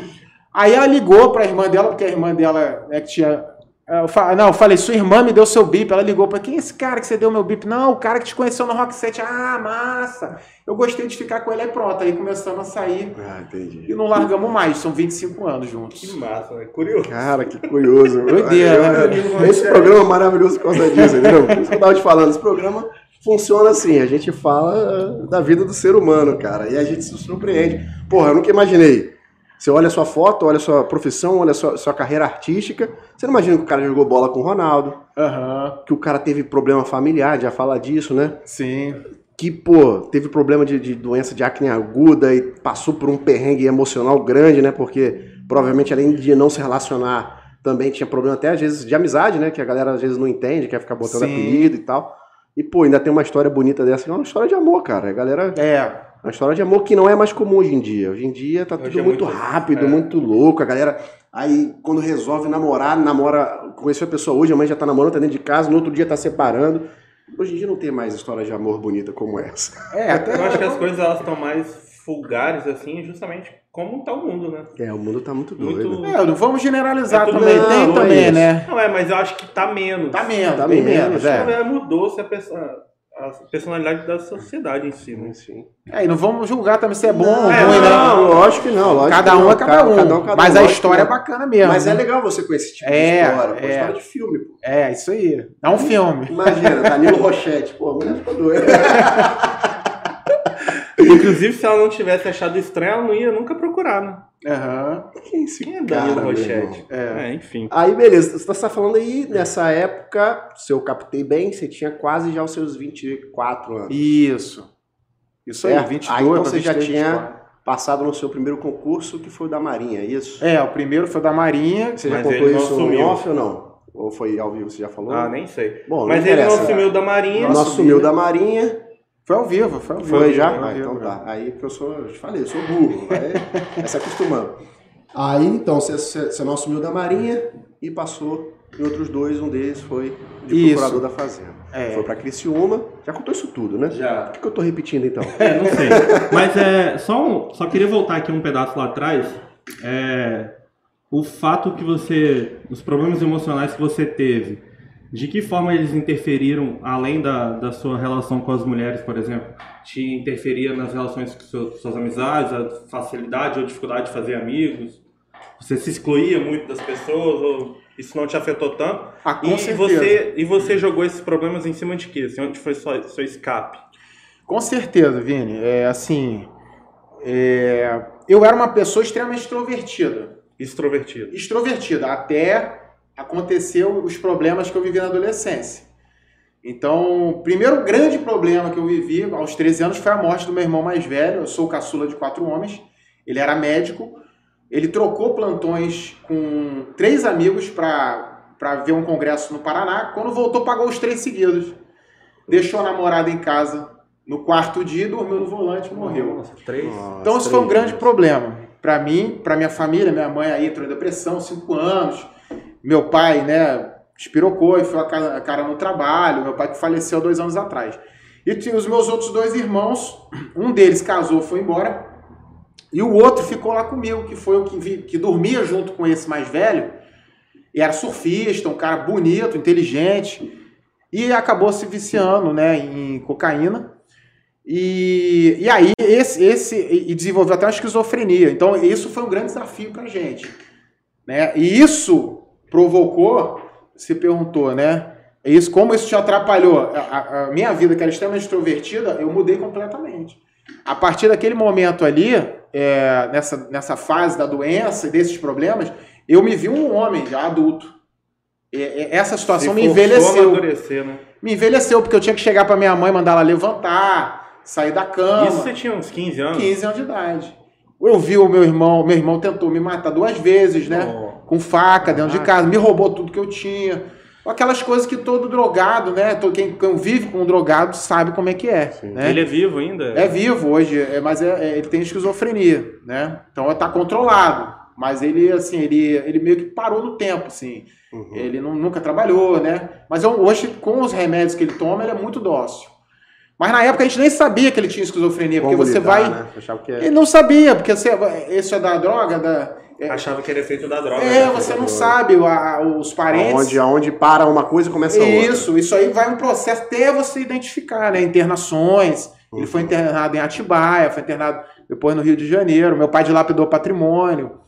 C: Aí ela ligou pra irmã dela, porque a irmã dela é que tinha Eu fa- Não, eu falei, sua irmã me deu seu bip. Ela ligou pra quem é esse cara que você deu meu bip? Não, o cara que te conheceu no Rock 7. Ah, massa. Eu gostei de ficar com ele, aí pronto. Aí começamos a sair
A: Ah, entendi.
C: e não largamos mais. São 25 anos juntos.
B: Que massa, né? Curioso.
A: Cara, que curioso.
C: Doideira, né,
A: Eu- Esse programa é maravilhoso por causa disso, entendeu? Por isso que eu tava te falando. Esse programa funciona assim. A gente fala uh, da vida do ser humano, cara. E a gente se surpreende. Porra, eu nunca imaginei. Você olha a sua foto, olha a sua profissão, olha a sua, sua carreira artística. Você não imagina que o cara jogou bola com o Ronaldo,
C: Aham,
A: que o cara teve problema familiar, já fala disso, né?
C: sim.
A: que, pô, teve problema de, de doença de acne aguda e passou por um perrengue emocional grande, né? Porque provavelmente além de não se relacionar, também tinha problema até às vezes de amizade, né? Que a galera às vezes não entende, quer ficar botando
C: Sim.
A: apelido e tal. E, pô, ainda tem uma história bonita dessa, é uma história de amor, cara. A galera.
C: É,
A: Uma história de amor que não é mais comum hoje em dia. Hoje em dia tá
B: Hoje
A: tudo
B: é
A: muito,
B: muito-
A: rápido,
B: é.
A: muito louco. A galera. Aí, quando resolve namorar, namora. Conheceu a pessoa hoje, amanhã já tá namorando, tá dentro de casa, no outro dia tá separando. Hoje em dia não tem mais história de amor bonita como essa.
C: é, até.
B: Eu acho que as coisas elas estão mais vulgares, assim, justamente como tá o mundo, né?
A: É, o mundo tá muito doido.
B: Muito-
C: É, não vamos generalizar
B: É tudo-
C: também.
A: Não,
C: tem
A: não é
C: também,
A: isso.
C: né?
B: Não é, mas eu acho que tá menos.
C: Tá menos,
A: Tá
C: bem
A: menos,
C: menos,
B: É,
C: é.
B: mudou-se a, pessoa- a personalidade da sociedade em si, né?
A: Sim.
C: É, e não vamos julgar também se é bom ou
A: não,
C: ruim,
B: é,
C: né?
A: não, lógico que não. Lógico
C: Cada
A: que
C: um
A: não.
C: é cada um.
A: cada cada
C: mas
A: um,
C: a
A: lógico
C: história é
A: não.
C: bacana mesmo.
A: Mas é
C: né?
A: legal você conhecer esse tipo
C: É,
A: de história. Pô,
C: é.
A: história de filme, pô.
C: É, isso aí. Dá um filme.
A: Imagina, Danilo Rochette. Pô, a mulher ficou doida.
B: Inclusive, se ela não tivesse achado estranho, ela não ia nunca procurar, né?
C: Aham.
A: Quem é esse
B: Quem é Danilo
A: irmão?
B: Rochette?
C: É.
B: É, enfim.
A: Aí, beleza. Você tá falando aí, nessa época, se eu captei bem, você tinha quase já os seus 24 anos.
C: Isso. Isso aí,
A: É,
C: 22
A: aí então você já
C: 23,
A: tinha-
C: 24.
A: Passado no seu primeiro concurso, que foi o da Marinha, é isso?
C: É, o primeiro foi da Marinha.
A: Você já contou isso
B: assumiu.
A: off ou não? Ou foi ao vivo, você já falou?
B: Ah, nem sei.
A: Bom,
B: Mas
A: não
B: ele não assumiu da Marinha.
A: Não assumiu da Marinha.
C: Foi ao vivo, foi ao vivo.
A: Foi já?
C: Foi ao
A: Ah,
C: vivo,
A: então tá. Aí que eu sou, eu te falei, eu sou burro. Aí, vai se acostumando. Aí então, você, não assumiu da Marinha e passou em outros dois, um deles foi de
C: Isso.
A: procurador da Fazenda.
C: É.
A: Foi pra Criciúma. Já contou isso tudo, né?
B: Já.
A: Por que, que eu tô repetindo então?
D: É, não sei. Mas é, só, um- só queria voltar aqui um pedaço lá atrás. É, o fato que você. Os problemas emocionais que você teve, de que forma eles interferiram, além da, da sua relação com as mulheres, por exemplo? Te interferia nas relações com seus, suas amizades, a facilidade ou dificuldade de fazer amigos? Você se excluía muito das pessoas ou isso não te afetou tanto?
C: Ah, com
B: e,
C: certeza.
B: você, e você jogou esses problemas em cima de quê? Assim, onde foi sua, seu escape?
C: Com certeza, Vini. É assim. é, Eu era uma pessoa extremamente extrovertida.
B: Extrovertido.
C: Extrovertida, até aconteceu os problemas que eu vivi na adolescência. Então, o primeiro grande problema que eu vivi aos 13 anos foi a morte do meu irmão mais velho. Eu sou o caçula de quatro homens. Ele era médico. Ele trocou plantões com três amigos para ver um congresso no Paraná. Quando voltou, pagou os três seguidos. Deixou a namorada em casa no quarto dia, dormiu no volante e morreu.
B: Nossa, três?
A: Nossa,
C: Então isso foi um
A: três
C: grande
A: dias.
C: problema para mim, para minha família. Minha mãe aí entrou em depressão, cinco anos. Meu pai, né, espirocou e foi a cara, a no trabalho. Meu pai que faleceu dois anos atrás. E tinha os meus outros dois irmãos. Um deles casou, foi embora. E o outro ficou lá comigo, que foi o que, vi- que dormia junto com esse mais velho. E era surfista, um cara bonito, inteligente. E acabou se viciando, né, em cocaína. E, e aí, esse, esse, e desenvolveu até uma esquizofrenia. Então, isso foi um grande desafio pra gente. Né? E isso provocou, se perguntou, né? Isso, como isso te atrapalhou? A, a- minha vida, que era extremamente extrovertida, eu mudei completamente. A partir daquele momento ali, é, nessa, nessa fase da doença e desses problemas, eu me vi um homem já adulto. E- e- essa situação me envelheceu
B: né?
C: me envelheceu, porque eu tinha que chegar pra minha mãe, mandar ela levantar, sair da cama.
B: Isso você tinha uns 15 anos?
C: 15 anos de idade. Eu vi o meu irmão, meu irmão tentou me matar duas vezes, né?
B: Oh.
C: Com faca dentro de
A: Caraca.
C: casa, me roubou tudo que eu tinha. Aquelas coisas que todo drogado, né? Quem, vive com um drogado sabe como é que é. Né?
B: Ele é vivo ainda?
C: É vivo hoje, é, mas é- é- ele tem esquizofrenia, né? Então está controlado. Mas ele, assim, ele, ele meio que parou no tempo, assim.
A: Uhum.
C: Ele não- nunca trabalhou, né? Mas eu- hoje, com os remédios que ele toma, ele é muito dócil. Mas na época a gente nem sabia que ele tinha esquizofrenia, porque
A: Como
C: você
A: lidar,
C: vai.
A: Né? Que
C: Ele
A: é...
C: não sabia, porque você, isso é da droga, da...
B: Achava que era efeito da droga.
C: É,
B: né?
C: você não sabe, a- os parentes.
A: Aonde, aonde para uma coisa começa outra.
C: Isso, isso aí vai um processo até você identificar, né? Internações. Ele
A: Uhum.
C: foi internado em Atibaia, foi internado depois no Rio de Janeiro. Meu pai dilapidou patrimônio.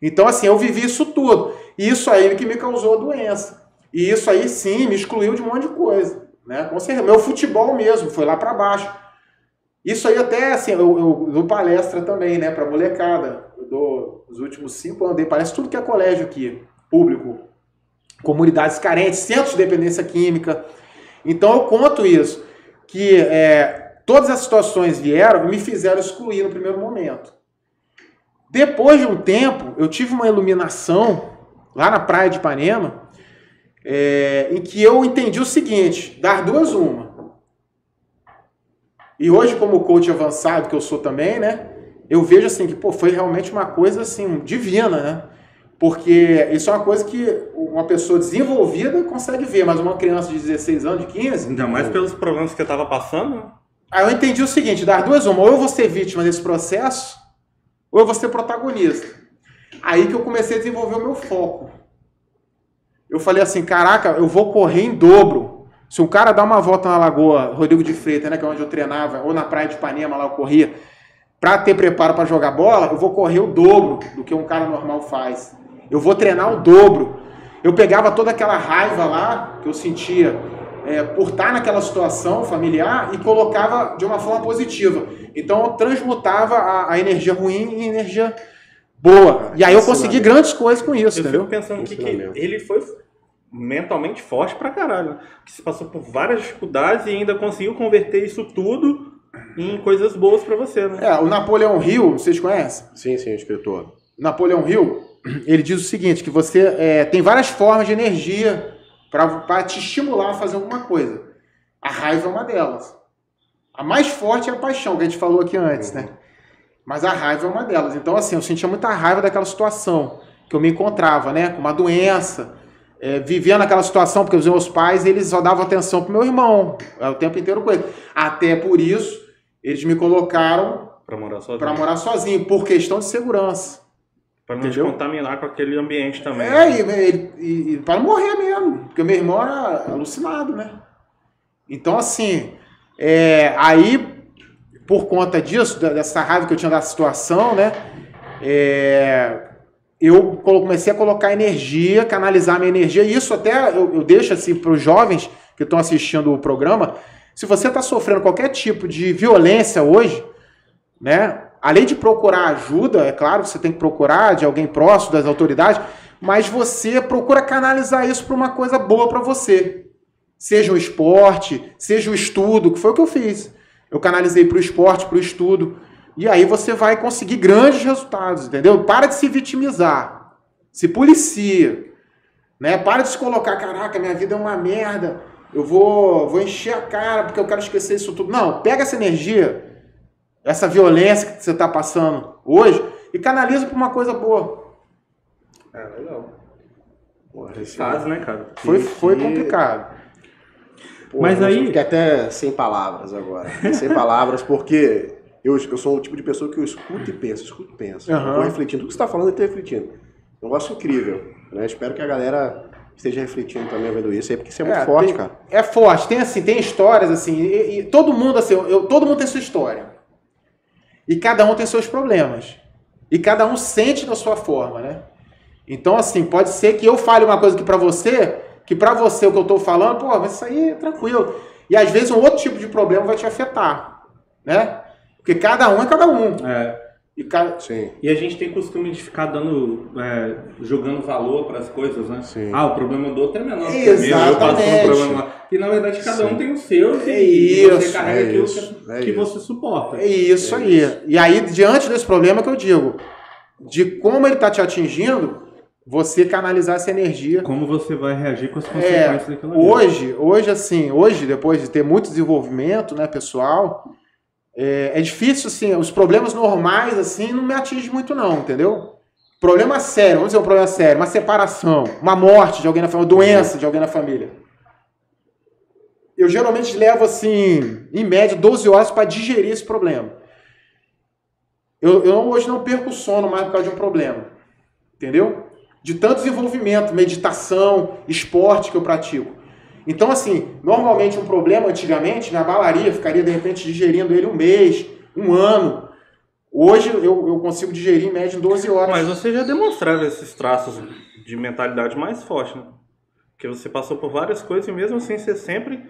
C: Então, assim, eu vivi isso tudo. E isso aí que me causou a doença. E isso aí, sim, me excluiu de um monte de coisa. Né? Com certeza. Meu futebol mesmo foi lá para baixo. Isso aí até, assim, eu, eu dou palestra também, né, pra molecada. Eu dou, os últimos cinco anos, palestra, tudo que é colégio aqui, público, comunidades carentes, centros de dependência química. Então eu conto isso, que é, todas as situações vieram e me fizeram excluir no primeiro momento. Depois de um tempo, eu tive uma iluminação lá na praia de Ipanema, é, em que eu entendi o seguinte, dar duas uma. E hoje, como coach avançado que eu sou também, né? Eu vejo assim que, pô, foi realmente uma coisa assim, divina, né? Porque isso é uma coisa que uma pessoa desenvolvida consegue ver, mas uma criança de 16 anos, de 15,
B: Ainda mais pelos problemas que eu tava passando. né?
C: Aí eu entendi o seguinte, dar duas uma, ou eu vou ser vítima desse processo, ou eu vou ser protagonista. Aí que eu comecei a desenvolver o meu foco. Eu falei assim, caraca, eu vou correr em dobro. Se um cara dá uma volta na Lagoa Rodrigo de Freitas, né, que é onde eu treinava, ou na praia de Ipanema, lá eu corria, pra ter preparo para jogar bola, eu vou correr o dobro do que um cara normal faz. Eu vou treinar o dobro. Eu pegava toda aquela raiva lá que eu sentia é, por estar naquela situação familiar e colocava de uma forma positiva. Então eu transmutava a, a energia ruim em energia boa. E aí eu consegui grandes coisas com isso,
B: Eu
C: entendeu?
B: fico pensando que, que ele foi mentalmente forte pra caralho. Que se passou por várias dificuldades e ainda conseguiu converter isso tudo em coisas boas pra você, né?
C: É, o Napoleão Hill, vocês conhecem?
A: Sim, sim, escritor.
C: Napoleão Hill, ele diz o seguinte, que você é, tem várias formas de energia para te estimular a fazer alguma coisa. A raiva é uma delas. A mais forte é a paixão, que a gente falou aqui antes, né? Mas a raiva é uma delas. Então, assim, eu sentia muita raiva daquela situação que eu me encontrava, né? Com uma doença, é, vivia naquela situação, porque os meus pais, eles só davam atenção pro meu irmão, é, o tempo inteiro com ele. Até por isso, eles me colocaram
B: Pra morar sozinho.
C: para morar sozinho, por questão de segurança.
B: Pra não te
C: Entendeu?
B: contaminar com aquele ambiente também.
C: É, e, e, e- e para morrer mesmo, porque meu irmão era alucinado, né? Então, assim, é, aí, por conta disso, dessa raiva que eu tinha da situação, né? é, eu comecei a colocar energia, canalizar minha energia, e isso até eu, eu deixo assim para os jovens que estão assistindo o programa. Se você está sofrendo qualquer tipo de violência hoje, né? Além de procurar ajuda, é claro que você tem que procurar de alguém próximo das autoridades, mas você procura canalizar isso para uma coisa boa para você. Seja o esporte, seja o estudo, que foi o que eu fiz. Eu canalizei para o esporte, para o estudo. E aí você vai conseguir grandes resultados, entendeu? Para de se vitimizar. Se policia. Né? Para de se colocar, caraca, minha vida é uma merda. Eu vou, vou encher a cara porque eu quero esquecer isso tudo. Não, pega essa energia, essa violência que você está passando hoje e canaliza para uma coisa boa.
B: É, legal.
A: Porra, esse-
B: Fase, né, cara?
C: Foi, foi complicado.
A: Porra,
D: Mas aí-
A: Fiquei até sem palavras agora. sem palavras, porque eu, eu sou o tipo de pessoa que eu escuto e penso, escuto e penso. Eu Vou refletindo. Tudo que você está falando, eu estou refletindo. Um negócio incrível. Né? Espero que a galera esteja refletindo também vendo isso aí, porque isso é muito
C: É,
A: forte,
C: tem-
A: cara.
C: É forte, tem assim, tem histórias assim, e, e todo mundo assim, eu, todo mundo tem sua história. E cada um tem seus problemas. E cada um sente da sua forma, né? Então assim, pode ser que eu fale uma coisa aqui pra você, que pra você o que eu tô falando, pô, mas isso aí é tranquilo. E às vezes um outro tipo de problema vai te afetar, né? Porque cada um é cada um.
B: É,
C: E cada...
A: Sim.
D: E a gente tem costume de ficar dando, é, jogando valor para as coisas, né?
A: Sim.
D: Ah, o problema do outro é menor que o meu, eu passo um problema. E na verdade cada um
A: Sim.
D: tem os seus
C: É
D: e você
C: isso,
D: carrega
A: é
D: aquilo
A: isso,
D: que,
A: é
D: que você suporta.
C: É isso
A: É
C: aí.
A: isso.
C: E aí, diante desse problema que eu digo, de como ele tá te atingindo, você canalizar essa energia.
D: Como você vai reagir com as
C: É,
D: consequências daquilo ali.
C: hoje, hoje assim, hoje, depois de ter muito desenvolvimento, né, pessoal, é, é difícil, assim, os problemas normais, assim, não me atingem muito não, entendeu? Problema sério, vamos dizer um problema sério, uma separação, uma morte de alguém na família, uma doença de alguém na família. Eu geralmente levo, assim, em média, 12 horas para digerir esse problema. Eu, eu hoje não perco o sono mais por causa de um problema. Entendeu? De tanto desenvolvimento, meditação, esporte que eu pratico. Então, assim, normalmente um problema antigamente me abalaria, ficaria de repente digerindo ele um mês, um ano. Hoje eu, eu consigo digerir em média em 12 horas.
B: Mas você já demonstrava esses traços de mentalidade mais forte, né? Porque você passou por várias coisas e mesmo assim você sempre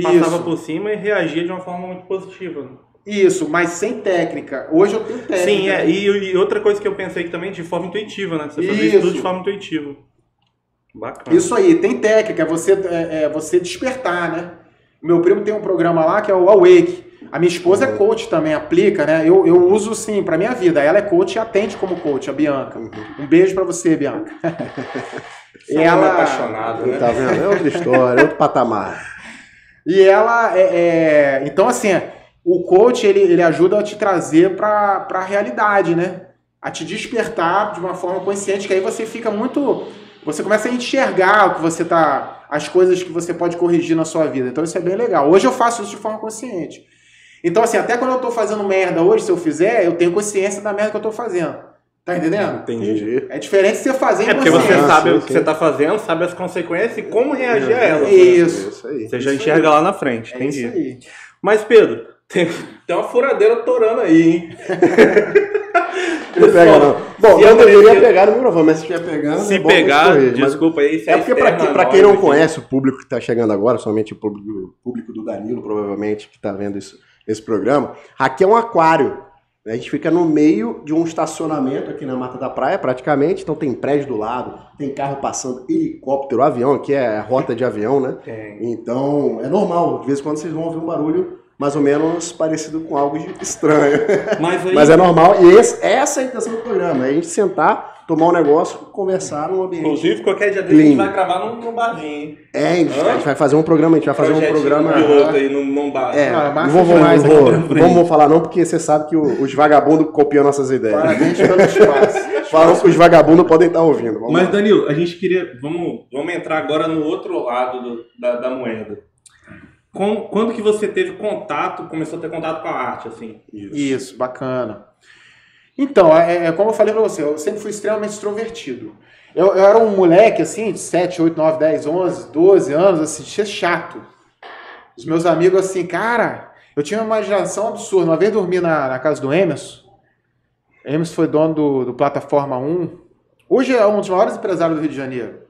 B: passava
C: Isso.
B: por cima e reagia de uma forma muito positiva. né?
C: Isso, mas sem técnica. Hoje eu tenho técnica.
B: Sim, é, e, e outra coisa que eu pensei que também de forma intuitiva, né? Você fazia Isso. tudo de forma intuitiva. Bacana.
C: Isso aí, tem técnica, é você, é, é você despertar, né? Meu primo tem um programa lá que é o Awake. A minha esposa é coach também, aplica, né? Eu, eu uso sim pra minha vida. Ela é coach e atende como coach, a Bianca. Um beijo pra você, Bianca.
B: Você é um homem apaixonado, né?
A: Tá vendo? É outra história, é outro patamar.
C: E ela é, é- Então, assim, o coach ele, ele ajuda a te trazer pra, pra realidade, né? A te despertar de uma forma consciente, que aí você fica muito. Você começa a enxergar o que você tá. as coisas que você pode corrigir na sua vida. Então isso é bem legal. Hoje eu faço isso de forma consciente. Então, assim, até quando eu tô fazendo merda hoje, se eu fizer, eu tenho consciência da merda que eu tô fazendo. Tá entendendo?
B: Entendi.
C: É diferente de você fazer
B: É porque você sabe
A: sim,
B: o que
A: sim.
B: você tá fazendo, sabe as consequências e como reagir a elas.
C: Isso.
A: Isso aí.
B: Você já
C: Isso
B: enxerga
C: aí.
B: lá na frente,
C: É
B: entendi.
C: isso aí.
B: Mas, Pedro, tem, tem uma furadeira torando aí, hein?
A: Não pega, não. Bom, não deveria
B: aparecer-
A: pegar no microfone, mas se estiver pegando.
B: Se
A: é
B: pegar, desculpa aí, se
A: É porque pra,
B: externo
A: que- pra quem não conhece o público que está chegando agora, somente o público, o público do Danilo, provavelmente, que está vendo isso, esse programa, aqui é um aquário. A gente fica no meio de um estacionamento aqui na Mata da Praia, praticamente. Então tem prédio do lado, tem carro passando, helicóptero, avião, aqui é rota de avião, né?
B: Tem.
A: Então é normal. De vez em quando vocês vão ouvir um barulho mais ou menos parecido com algo de estranho.
B: Mas aí,
A: Mas é normal. E esse- essa é a intenção do programa: é a gente sentar, tomar um negócio, conversar num ambiente.
B: inclusive, qualquer dia desse a gente vai gravar num, num barzinho, hein?
A: É, a gente, a gente vai fazer um programa, a gente vai fazer um programa.
B: piloto aí num, num bar.
A: É,
C: Ah,
A: não vou, vou,
C: demais
A: vou, vamos falar não, porque você sabe que o- os vagabundos copiam nossas ideias.
C: Parabéns pelo espaço.
A: Falam que os vagabundos podem estar ouvindo. Vamos
D: Mas,
A: lá.
D: Danilo, a gente queria. Vamos.
B: Vamos entrar agora no outro lado do- da, da moeda.
D: Com- quando que você teve contato, começou a ter contato com a arte, assim?
C: Isso, bacana. Então, é, é como eu falei pra você, eu sempre fui extremamente extrovertido. Eu, eu era um moleque, assim, de 7, 8, 9, 10, 11, 12 anos, assim, de ser chato. Os meus amigos, assim, cara, eu tinha uma imaginação absurda. Uma vez dormi na, na casa do Emerson. Emerson foi dono do, do Plataforma 1. Hoje é um dos maiores empresários do Rio de Janeiro.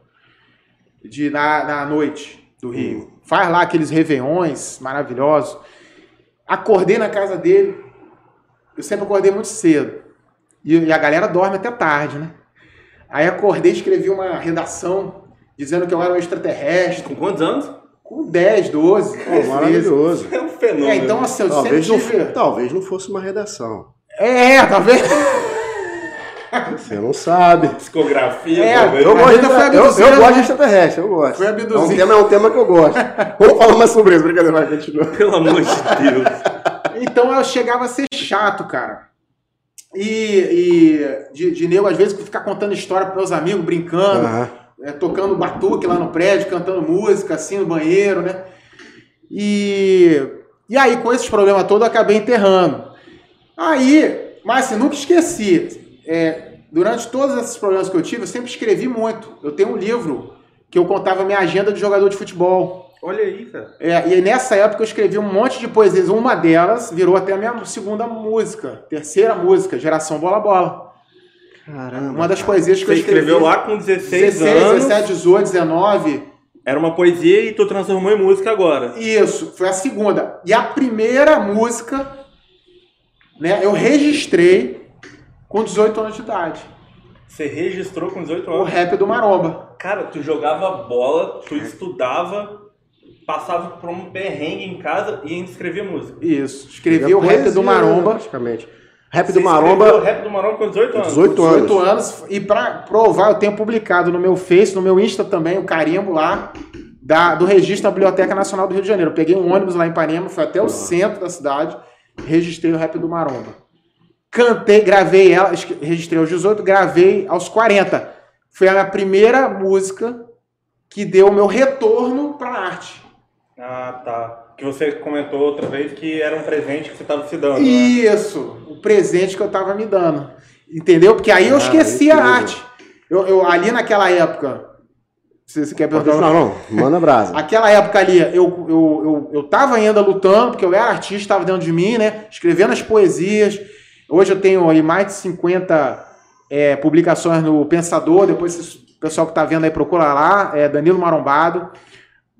C: De, na, na noite do Rio. Faz lá aqueles réveillões maravilhosos. Acordei na casa dele. Eu sempre acordei muito cedo. E, e a galera dorme até tarde, né? Aí acordei e escrevi uma redação dizendo que eu era um extraterrestre.
B: Com quantos anos?
C: Com 10, 12,
A: Pô,
C: 13.
A: maravilhoso.
B: É um fenômeno.
C: É, então assim, eu
A: Talvez não,
C: sempre tive...
A: talvez não fosse uma redação.
C: É, vendo?
A: Você não sabe.
B: Psicografia,
C: É,
B: talvez.
A: Eu gosto,
C: foi
A: eu, eu gosto
C: né?
A: de extraterrestre, eu gosto.
C: Foi
A: É um, tema, é um tema que eu gosto. Vamos falar mais sobre isso, brincadeira, vai, continua.
B: Pelo amor de Deus.
C: Então eu chegava a ser chato, cara. E, e de, de nego, às vezes, ficar contando história pros meus amigos, brincando.
A: Aham.
C: é, tocando batuque lá no prédio, cantando música, assim, no banheiro, né? E, e aí, com esses problemas todos, eu acabei enterrando. Aí, mas assim, nunca esqueci. É, durante todos esses problemas que eu tive, eu sempre escrevi muito. Eu tenho um livro que eu contava minha agenda de jogador de futebol.
B: Olha aí, cara.
C: É, e aí, nessa época eu escrevi um monte de poesias. Uma delas virou até a minha segunda música, terceira música, Geração Bola Bola.
A: Caramba.
C: Uma das poesias que
B: Você
C: eu escrevi.
B: escreveu lá com 16,
C: 16,
B: anos.
C: 17, 18, 19.
B: Era uma poesia e tu transformou em música agora.
C: Isso, foi a segunda. E a primeira música, né, eu registrei com 18 anos de idade.
B: Você registrou com 18
C: O
B: anos.
C: rap do Maromba.
B: Cara, tu jogava bola, tu estudava, passava por um perrengue em casa e ainda escrevia música.
C: Isso. Escrevi o rap do Maromba.
A: Praticamente. Rap
B: Você
A: do
B: escreveu
A: Maromba,
B: o rap do Maromba com 18 anos.
A: 18 anos.
C: 18 anos. E pra provar, eu tenho publicado no meu Face, no meu Insta também, o carimbo lá da, do registro da Biblioteca Nacional do Rio de Janeiro. Eu peguei um ônibus lá em Ipanema, fui até o centro da cidade, registrei o rap do Maromba. Cantei, gravei ela, registrei aos 18, gravei aos 40. Foi a minha primeira música que deu o meu retorno pra arte.
B: Ah, tá. Que você comentou outra vez que era um presente que você estava se dando. né?
C: Isso, o presente que eu tava me dando. Entendeu? Porque aí eu
A: Ah,
C: esqueci a arte. Eu, eu- ali naquela época. Se você quer perguntar.
A: continuar, não. Manda brasa.
C: Aquela época ali, eu, eu, eu, eu tava ainda lutando, porque eu era artista, estava dentro de mim, né? Escrevendo as poesias. Hoje eu tenho aí mais de 50 é, publicações no Pensador. Depois, o pessoal que tá vendo aí procura lá, é Danilo Marombado.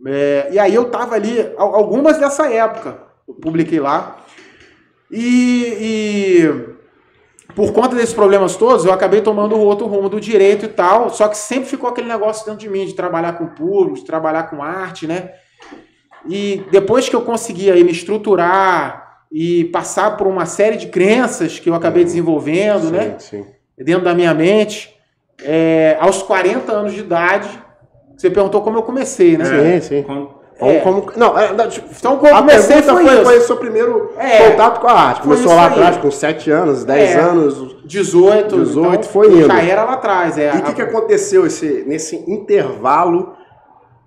C: É, e aí eu tava ali, al- algumas dessa época, eu publiquei lá. E, e por conta desses problemas todos, eu acabei tomando outro rumo do direito e tal, só que sempre ficou aquele negócio dentro de mim, de trabalhar com público, de trabalhar com arte, né? E depois que eu consegui aí me estruturar e passar por uma série de crenças que eu acabei desenvolvendo,
A: sim,
C: né?
A: Sim.
C: Dentro da minha mente, é, aos 40 anos de idade, você perguntou como eu comecei, né?
A: Sim, sim.
D: Quando-
A: Como,
C: É.
A: como- não, é,
C: Então, como
A: a
C: comecei
A: pergunta
C: foi
A: foi,
C: isso.
A: foi o seu primeiro
C: É.
A: contato com a arte. Começou lá
C: aí.
A: atrás com 7 anos, 10
C: É.
A: anos.
C: 18,
A: 18
C: então,
A: foi indo.
C: Já era lá atrás. É,
A: E o que, que aconteceu esse, nesse intervalo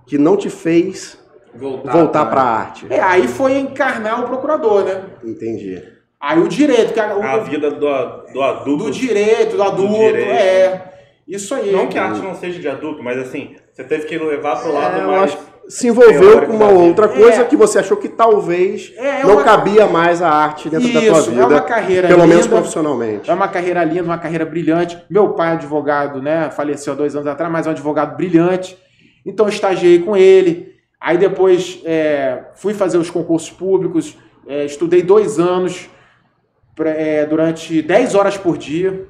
A: que não te fez
D: Voltar,
A: voltar
D: né?
A: para a arte?
C: É, aí foi encarnar o procurador, né?
A: Entendi.
C: Aí o direito, que a, o-
B: A vida do, do adulto.
C: do direito, do adulto,
B: direito.
C: é. Isso aí.
B: Não que a arte não seja de adulto, mas assim, você teve que levar pro lado
A: É, eu
B: mais.
A: acho que se envolveu com uma outra coisa
C: É.
A: que você achou que talvez
C: É, é
A: não
C: uma-
A: cabia mais a arte dentro da tua
C: Isso,
A: vida.
C: é uma carreira
A: Pelo menos
C: linda.
A: profissionalmente.
C: É uma carreira linda, uma carreira brilhante. Meu pai é advogado, né? Faleceu há dois anos atrás, mas é um advogado brilhante. Então eu estagiei com ele. Aí depois é, fui fazer os concursos públicos. É, estudei dois anos pra- é, durante 10 horas por dia.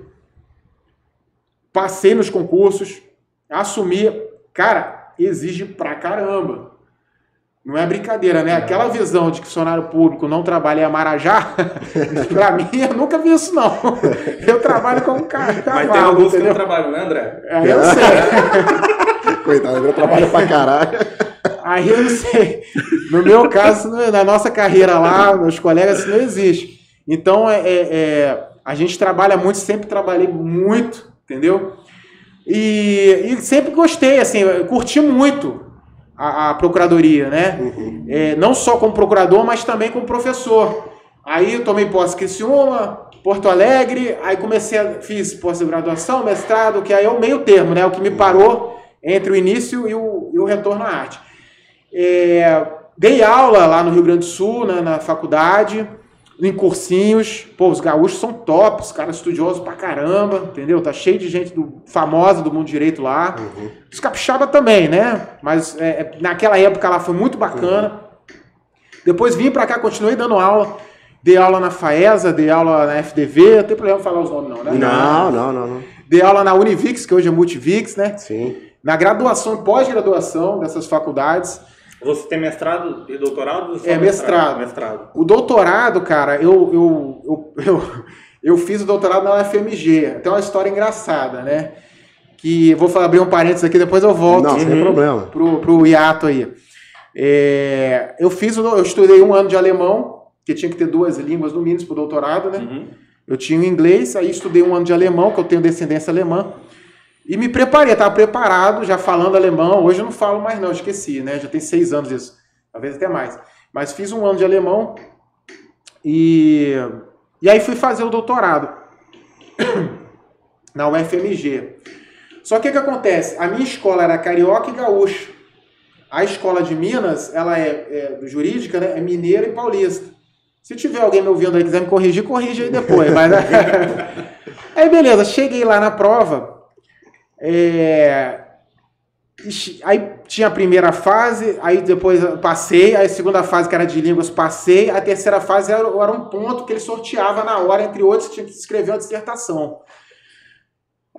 C: Passei nos concursos. Assumi. Cara, exige pra caramba. Não é brincadeira, né? Aquela visão de que funcionário público não trabalha em Amarajá, pra mim, eu nunca vi isso, não. Eu trabalho como cara.
B: Mas tem alguns que não trabalham, né, André?
C: Aí eu sei.
A: Coitado, ele trabalha pra caralho.
C: Aí eu não sei. No meu caso, na nossa carreira lá, meus colegas, isso não existe. Então, é, é- é, a gente trabalha muito, sempre trabalhei muito, entendeu? E, e sempre gostei, assim, curti muito a, a procuradoria, né? É, não só como procurador, mas também como professor. Aí eu tomei posse Criciúma, Porto Alegre, aí comecei a, fiz pós-graduação, mestrado, que aí é o meio termo, né? O que me parou entre o início e o, e o retorno à arte. É, dei aula lá no Rio Grande do Sul, né, na faculdade, em cursinhos. Pô, os gaúchos são top, os caras estudiosos pra caramba, entendeu? Tá cheio de gente do, famosa do mundo direito lá. Os capixaba também, né? Mas é, é, naquela época lá foi muito bacana. Depois vim pra cá, continuei dando aula. Dei aula na FAESA, dei aula na FDV, não tem problema falar os nomes não, né?
A: Não, não, não, não.
C: Dei aula na Univix, que hoje é Multivix, né?
A: Sim.
C: Na graduação e pós-graduação dessas faculdades.
B: Você tem mestrado e doutorado? ou só
C: É, mestrado.
B: Mestrado.
C: O doutorado, cara, eu, eu, eu, eu, eu fiz o doutorado na UFMG. Tem uma história engraçada, né? Que vou abrir um parênteses aqui, depois eu volto
A: Não, sem problema.
C: pro, pro hiato aí. É, eu fiz, eu estudei um ano de alemão, que tinha que ter duas línguas no mínimo pro doutorado, né?
B: Uhum.
C: Eu tinha o inglês, aí estudei um ano de alemão, que eu tenho descendência alemã. E me preparei, estava preparado, já falando alemão. Hoje eu não falo mais, não, esqueci, né? Já tem seis anos isso, talvez até mais. Mas fiz um ano de alemão e, e aí fui fazer o doutorado na UFMG. Só que o que acontece? A minha escola era carioca e gaúcha. A escola de Minas, ela é, é jurídica, né? É mineira e paulista. Se tiver alguém me ouvindo aí quiser me corrigir, corrige aí depois. Mas... aí beleza, cheguei lá na prova. É, Aí tinha a primeira fase, aí depois passei, aí a segunda fase, que era de línguas, passei, a terceira fase era, era um ponto que ele sorteava na hora, entre outros, tinha que escrever uma dissertação.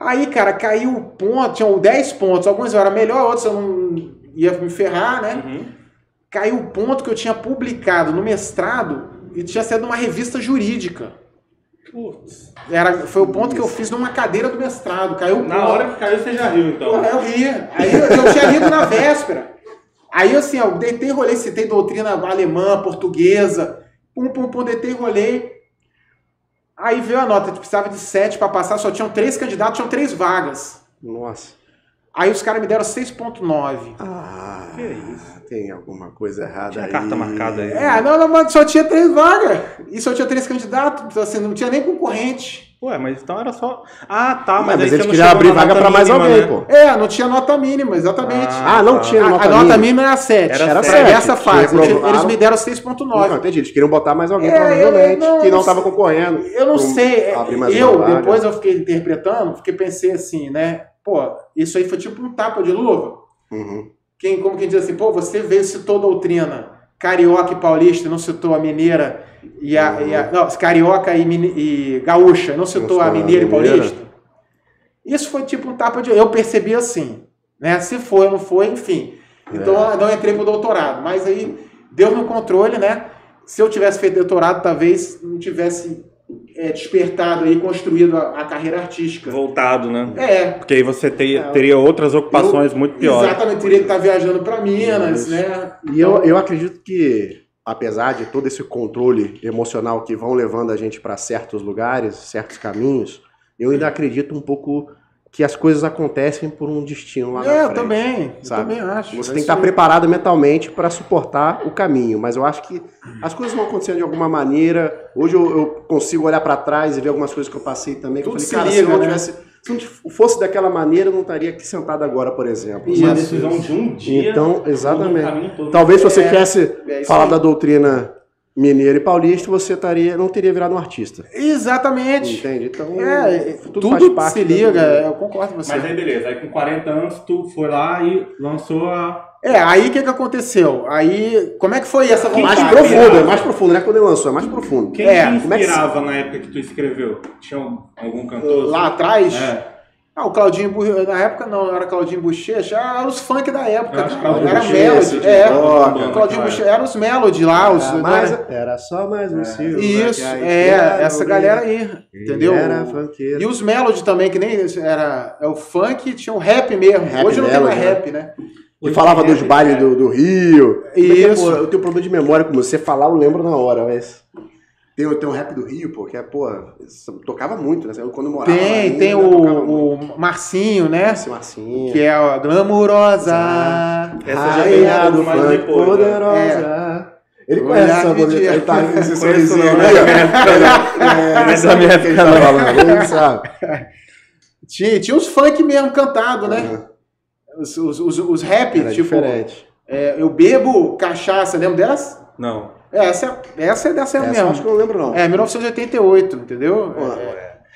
C: Aí, cara, caiu o ponto, tinham 10 pontos, alguns eu era melhor, outros eu não ia me ferrar, né?
B: Uhum.
C: caiu o ponto que eu tinha publicado no mestrado e tinha sido numa revista jurídica.
B: Putz.
C: Era, foi o ponto que eu fiz numa cadeira do mestrado. Caiu
B: Na
C: ponto.
B: hora que caiu, você já riu, então.
C: Eu ri. Aí eu, eu tinha lido na véspera. Aí assim, eu deitei e rolei, citei doutrina alemã, portuguesa. Pum, pum, pum, deitei e rolei. Aí veio a nota, tu precisava de sete para passar, só tinham três candidatos, tinham três vagas.
A: Nossa.
C: Aí os caras me deram 6.9.
A: Ah,
B: Que isso?
A: tem alguma coisa errada
B: Tinha
A: aí.
B: carta marcada aí.
C: É, não, não, mas só tinha três vagas. E só tinha três candidatos, então, assim, não tinha nem concorrente.
B: Ué, mas então era só. Ah, tá,
A: Mas,
B: mas, aí
A: eles
B: não
A: queriam abrir vaga pra mais
B: mínima,
A: alguém,
B: né?
A: pô.
C: É, não tinha nota mínima, exatamente.
A: Ah, não tinha
C: a,
A: nota
C: a nota
A: mínima.
C: mínima era 7.
B: Era
C: Era
B: sete.
C: essa fase.
A: Reprovaram.
C: Eles me deram
A: Não,
C: 6.9.
A: entendi. Eles queriam botar mais alguém,
C: É,
A: provavelmente,
C: não,
A: que não estava concorrendo.
C: Eu não sei. Eu, depois eu fiquei interpretando, porque pensei assim, né? Pô, isso aí foi tipo um tapa de luva.
A: Uhum.
C: Quem, como quem diz assim, pô, você veio citou doutrina carioca e paulista, não citou a mineira e a. e a- não, carioca e, mine- e gaúcha, não citou a mineira e paulista. Isso foi tipo um tapa de. Eu percebi assim, né? Se foi ou não foi, enfim. Então
A: É.
C: eu não entrei pro doutorado, mas aí deu no controle, né? Se eu tivesse feito doutorado, talvez não tivesse é, despertado aí, construído a, a carreira artística.
B: Voltado, né?
C: É,
B: Porque aí você te-
A: É,
B: teria outras ocupações muito piores.
C: Exatamente, teria que estar viajando para Minas,
A: Isso.
C: né?
A: E eu, eu acredito que, apesar de todo esse controle emocional que vão levando a gente para certos lugares, certos caminhos, eu ainda acredito um pouco que as coisas acontecem por um destino lá
C: É,
A: na
C: eu
A: frente.
C: também, eu
A: sabe?
C: também acho.
A: Você
C: É
A: tem que estar preparado mentalmente para suportar o caminho, mas eu acho que as coisas vão acontecendo de alguma maneira. Hoje eu, eu consigo olhar para trás e ver algumas coisas que eu passei também. que eu
C: Tudo
A: falei,
C: se
A: cara,
C: liga,
A: se eu não
C: né?
A: tivesse, se não fosse daquela maneira, eu não estaria aqui sentado agora, por exemplo.
D: Uma
A: sabe?
D: decisão de um dia.
A: Então, exatamente. Talvez se você
C: É,
A: quisesse
C: é
A: falar da doutrina mineira e paulista, você estaria, não teria virado um artista.
C: Exatamente.
A: Entende? Então,
C: É,
A: tudo,
C: tudo,
A: faz parte
C: se liga,
A: vida.
C: eu concordo com você.
D: Mas aí beleza, aí com 40 anos tu foi lá e lançou a.
C: É, aí o que, que aconteceu? Aí, como é que foi essa
D: Quem
C: vontade?
A: Mais profundo,
D: virado.
A: é mais profundo, não é quando ele lançou, é mais profundo.
D: Quem
C: É,
D: te
A: como é que
D: inspirava na época que tu escreveu? Tinha algum cantor?
C: Lá atrás,
D: É.
C: ah, o Claudinho, na época não, era Claudinho Bochecha, era os funk da época.
D: Claudinho
C: era
A: Bochecha,
C: Melody, é, Claudinho
D: né,
C: Bochecha, eram os Melody lá, os,
A: Era, mais-
C: né?
A: era só mais um Silva.
C: Isso,
A: que aí
C: é,
A: era
C: essa galera aí, entendeu?
A: Era funkeiro.
C: E os Melody também, que nem era é o funk, tinha o rap mesmo.
A: Rap
C: Hoje não tem mais
A: né?
C: rap, né?
A: E falava dos bailes do, do Rio.
C: Isso.
A: Porque, pô, eu tenho problema de memória, como você falar, eu lembro na hora, mas. Tem, tem um rap do Rio, pô, que é, pô, tocava muito, né? Quando eu morava lá
C: Tem,
A: ainda,
C: tem
A: muito.
C: o, o Marcinho, né?
A: Esse Marcinho.
C: Que é a glamurosa.
B: Essa já veio um
A: do
B: mais
A: funk,
B: depois, né?
A: poderosa. Ele
C: Olhar
A: conhece essa
C: dia.
A: Ele tá
B: Não conheço
A: sorrisinho
B: não,
A: aí,
B: né?
A: É,
B: Essa minha
A: que ele tá falando, ele sabe.
C: Tinha, tinha os funk mesmo cantado, né? Os, os, os, os rap,
A: Era
C: tipo,
A: diferente.
C: é, eu bebo cachaça, lembra dessa?
B: Não.
C: É, essa, essa é dessa
A: Essa eu
C: mesmo.
A: acho que eu não lembro, não.
C: É, 1988, entendeu?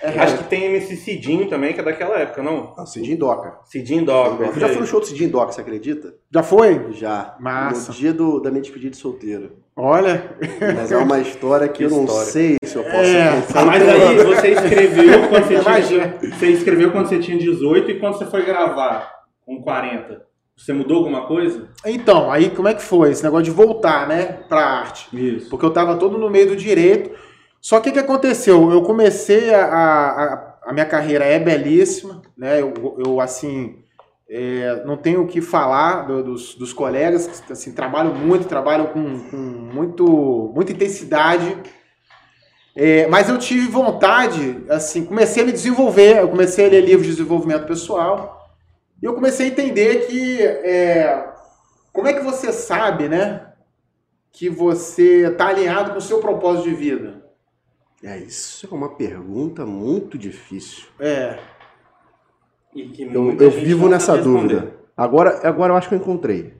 C: É, é, é
B: Acho que tem MC Cidinho também, que é daquela época, não?
A: Ah, Cidinho Doca.
B: Cidinho Dog.
A: Eu já fui no show do Cidinho Doca, você acredita?
C: Já foi?
A: Já.
C: Massa.
A: No dia do, da minha despedida de solteiro.
C: Olha.
A: Mas é uma história que,
B: Que
A: eu não
B: história.
A: sei se eu posso
C: É.
A: contar.
D: Ah, mas aí você escreveu quando você tinha. Você escreveu quando você tinha 18 e quando você foi gravar com 40. Você mudou alguma coisa?
C: Então, aí como é que foi? Esse negócio de voltar, né, pra arte.
D: Isso.
C: Porque eu tava todo no meio do direito. Só que o que aconteceu? Eu comecei a, a, a minha carreira é belíssima, né? Eu, eu assim, é, não tenho o que falar do- dos, dos colegas que assim, trabalham muito, trabalham com, com muito, muita intensidade. É, mas eu tive vontade, assim, comecei a me desenvolver, eu comecei a ler livros de desenvolvimento pessoal e eu comecei a entender que é, como é que você sabe, né, que você está alinhado com o seu propósito de vida?
A: É, isso é uma pergunta muito difícil.
C: É,
B: E que
A: Eu, eu vivo nessa dúvida. Agora, agora eu acho que eu encontrei.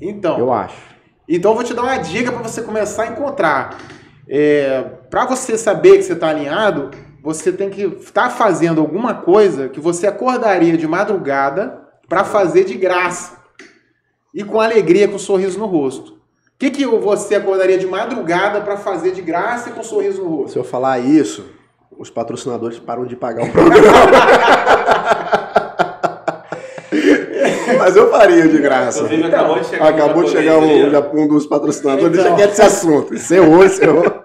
C: então.
A: Eu acho.
C: Então eu vou te dar uma dica para você começar a encontrar. É, para você saber que você está alinhado, você tem que estar fazendo alguma coisa que você acordaria de madrugada para fazer de graça e com alegria, com um sorriso no rosto. O que, que você acordaria de madrugada para fazer de graça e com um sorriso no rosto?
A: Se eu falar isso, os patrocinadores param de pagar o programa. Mas eu faria de graça.
B: Inclusive, acabou de chegar um
A: Acabou de chegar um, um dos patrocinadores,
C: Então.
A: já quer esse assunto. Encerrou, encerrou.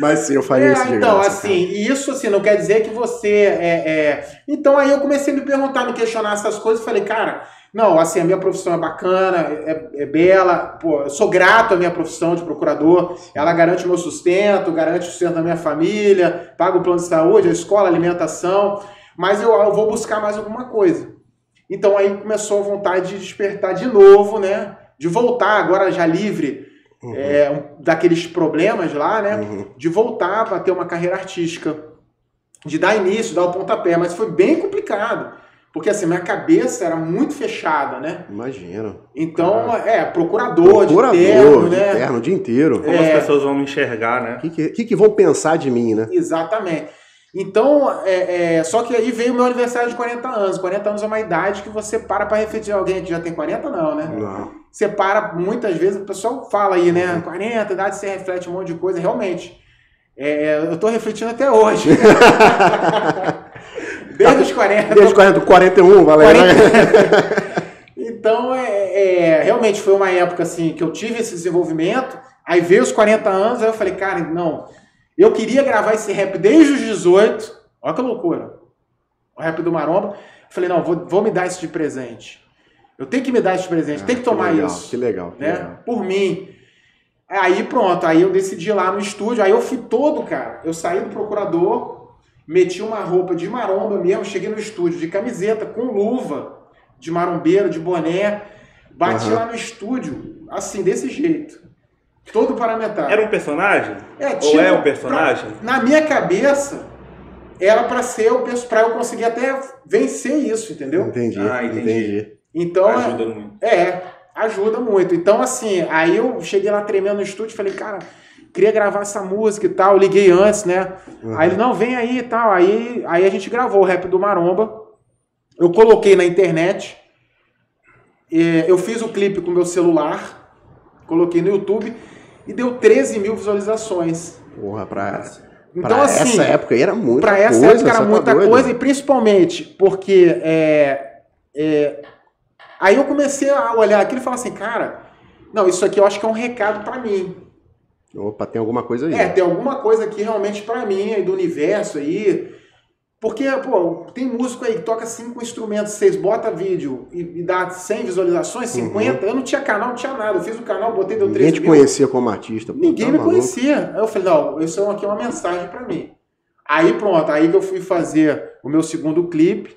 A: Mas sim, eu faria isso
C: É, então,
A: graça.
C: assim, e isso assim, não quer dizer que você é, é- Então aí eu comecei a me perguntar, me questionar essas coisas, falei, cara, não, assim, a minha profissão é bacana, é, é bela, pô, eu sou grato à minha profissão de procurador, ela garante o meu sustento, garante o sustento da minha família, paga o plano de saúde, a escola, a alimentação, mas eu, eu vou buscar mais alguma coisa. Então aí começou a vontade de despertar de novo, né? De voltar agora já livre
A: Uhum,
C: é, um- daqueles problemas lá, né?
A: uhum.
C: de voltar para ter uma carreira artística. de dar início, dar o pontapé, mas foi bem complicado. Porque assim, minha cabeça era muito fechada, né?
A: Imagino.
C: Então, é, procurador,
A: Procurador,
C: de terno,
A: de
C: né?
A: terno o dia inteiro.
B: Como
C: É.
B: as pessoas vão me enxergar, né?
A: O que, que, que que vão pensar de mim, né?
C: Exatamente. Então, é, é, só que aí veio o meu aniversário de 40 anos. 40 anos é uma idade que você para pra refletir. Alguém que já tem 40, não, né?
A: Não.
C: Você para, muitas vezes, o pessoal fala aí, né? 40, idade você reflete um monte de coisa. Realmente. É, eu tô refletindo até hoje. Desde os 40.
A: Desde 40, 41, valeu.
C: 40. Então, é, é, realmente foi uma época assim que eu tive esse desenvolvimento. Aí veio os 40 anos, aí eu falei, cara, não. Eu queria gravar esse rap desde os 18. Olha que loucura. O rap do Maromba. Falei, não, vou, vou me dar isso de presente. Eu tenho que me dar isso de presente, tem que tomar
A: Ah, legal,
C: isso
A: Que legal, que
C: né?
A: legal.
C: Por mim. Aí pronto, aí eu decidi lá no estúdio, aí eu fui todo, cara. Eu saí do procurador, meti uma roupa de maromba mesmo, cheguei no estúdio de camiseta, com luva, de marombeiro, de boné. Bati
A: Aham.
C: lá no estúdio, assim, desse jeito. Todo paramentado.
B: Era um personagem?
C: É,
B: Ou
C: tipo,
B: é um personagem?
C: pra- na minha cabeça, era pra ser o pra eu conseguir até vencer isso, entendeu?
A: Entendi,
B: Ah, entendi.
A: entendi.
C: Então, é-
B: Ajuda muito.
C: é, ajuda muito. Então, assim, aí eu cheguei lá tremendo no estúdio e falei, cara, queria gravar essa música e tal. Eu liguei antes, né?
A: Uhum.
C: Aí ele, não, vem aí e tal. Aí, aí a gente gravou o rap do Maromba. Eu coloquei na internet. É, eu fiz o clipe com o meu celular. Coloquei no YouTube. E deu 13 mil visualizações.
A: Porra, pra,
C: Então,
A: pra
C: assim,
A: essa época era muita
C: Pra essa
A: coisa.
C: época era
A: tá
C: muita coisa, e principalmente porque é, é, aí eu comecei a olhar aquilo e falar assim, cara, não, isso aqui eu acho que é um recado pra mim.
A: Opa, tem alguma coisa aí.
C: É, tem alguma coisa aqui realmente pra mim, aí do universo aí. Porque, pô, tem músico aí que toca cinco instrumentos, seis, bota vídeo e, e dá 100 visualizações, 50. Eu não tinha canal, não tinha nada. Eu fiz o canal, botei, deu 13
A: Uhum. Ninguém te
C: mil.
A: conhecia como artista. pô,
C: Ninguém
A: tá
C: me
A: maluco.
C: conhecia. Aí eu falei, não, isso aqui é uma mensagem pra mim. Aí pronto, aí que eu fui fazer o meu segundo clipe.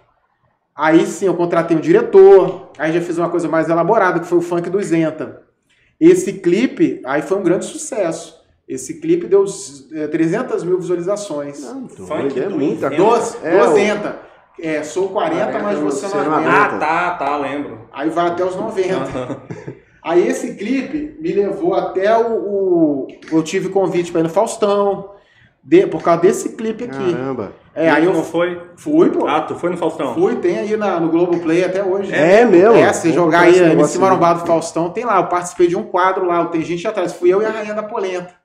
C: Aí sim, eu contratei um diretor. Aí já fiz uma coisa mais elaborada, que foi o Funk do Zenta. Esse clipe, aí foi um grande sucesso. Esse clipe deu eh, 300 mil visualizações.
A: Não,
B: Funk
A: é muita coisa.
C: Doze,
A: É, o-
C: 200. É, sou 40,
A: 40,
C: mas você não
A: não
C: aguenta.
B: Ah, tá, tá, lembro.
C: Aí vai até os 90.
B: Aham.
C: Aí esse clipe me levou até o. o- eu tive convite para ir no Faustão. de- por causa desse clipe aqui.
A: Caramba.
C: É, aí eu
B: não foi?
C: fui, pô.
B: Ah, tu foi no Faustão?
C: Fui, tem aí na, no Globoplay até hoje.
A: É mesmo?
C: É, se jogar aí
A: esse
C: MC
A: negócio aí.
C: Marombado Faustão, tem lá. Eu participei de um quadro lá, tem gente atrás. Fui eu e a Rainha da Polenta.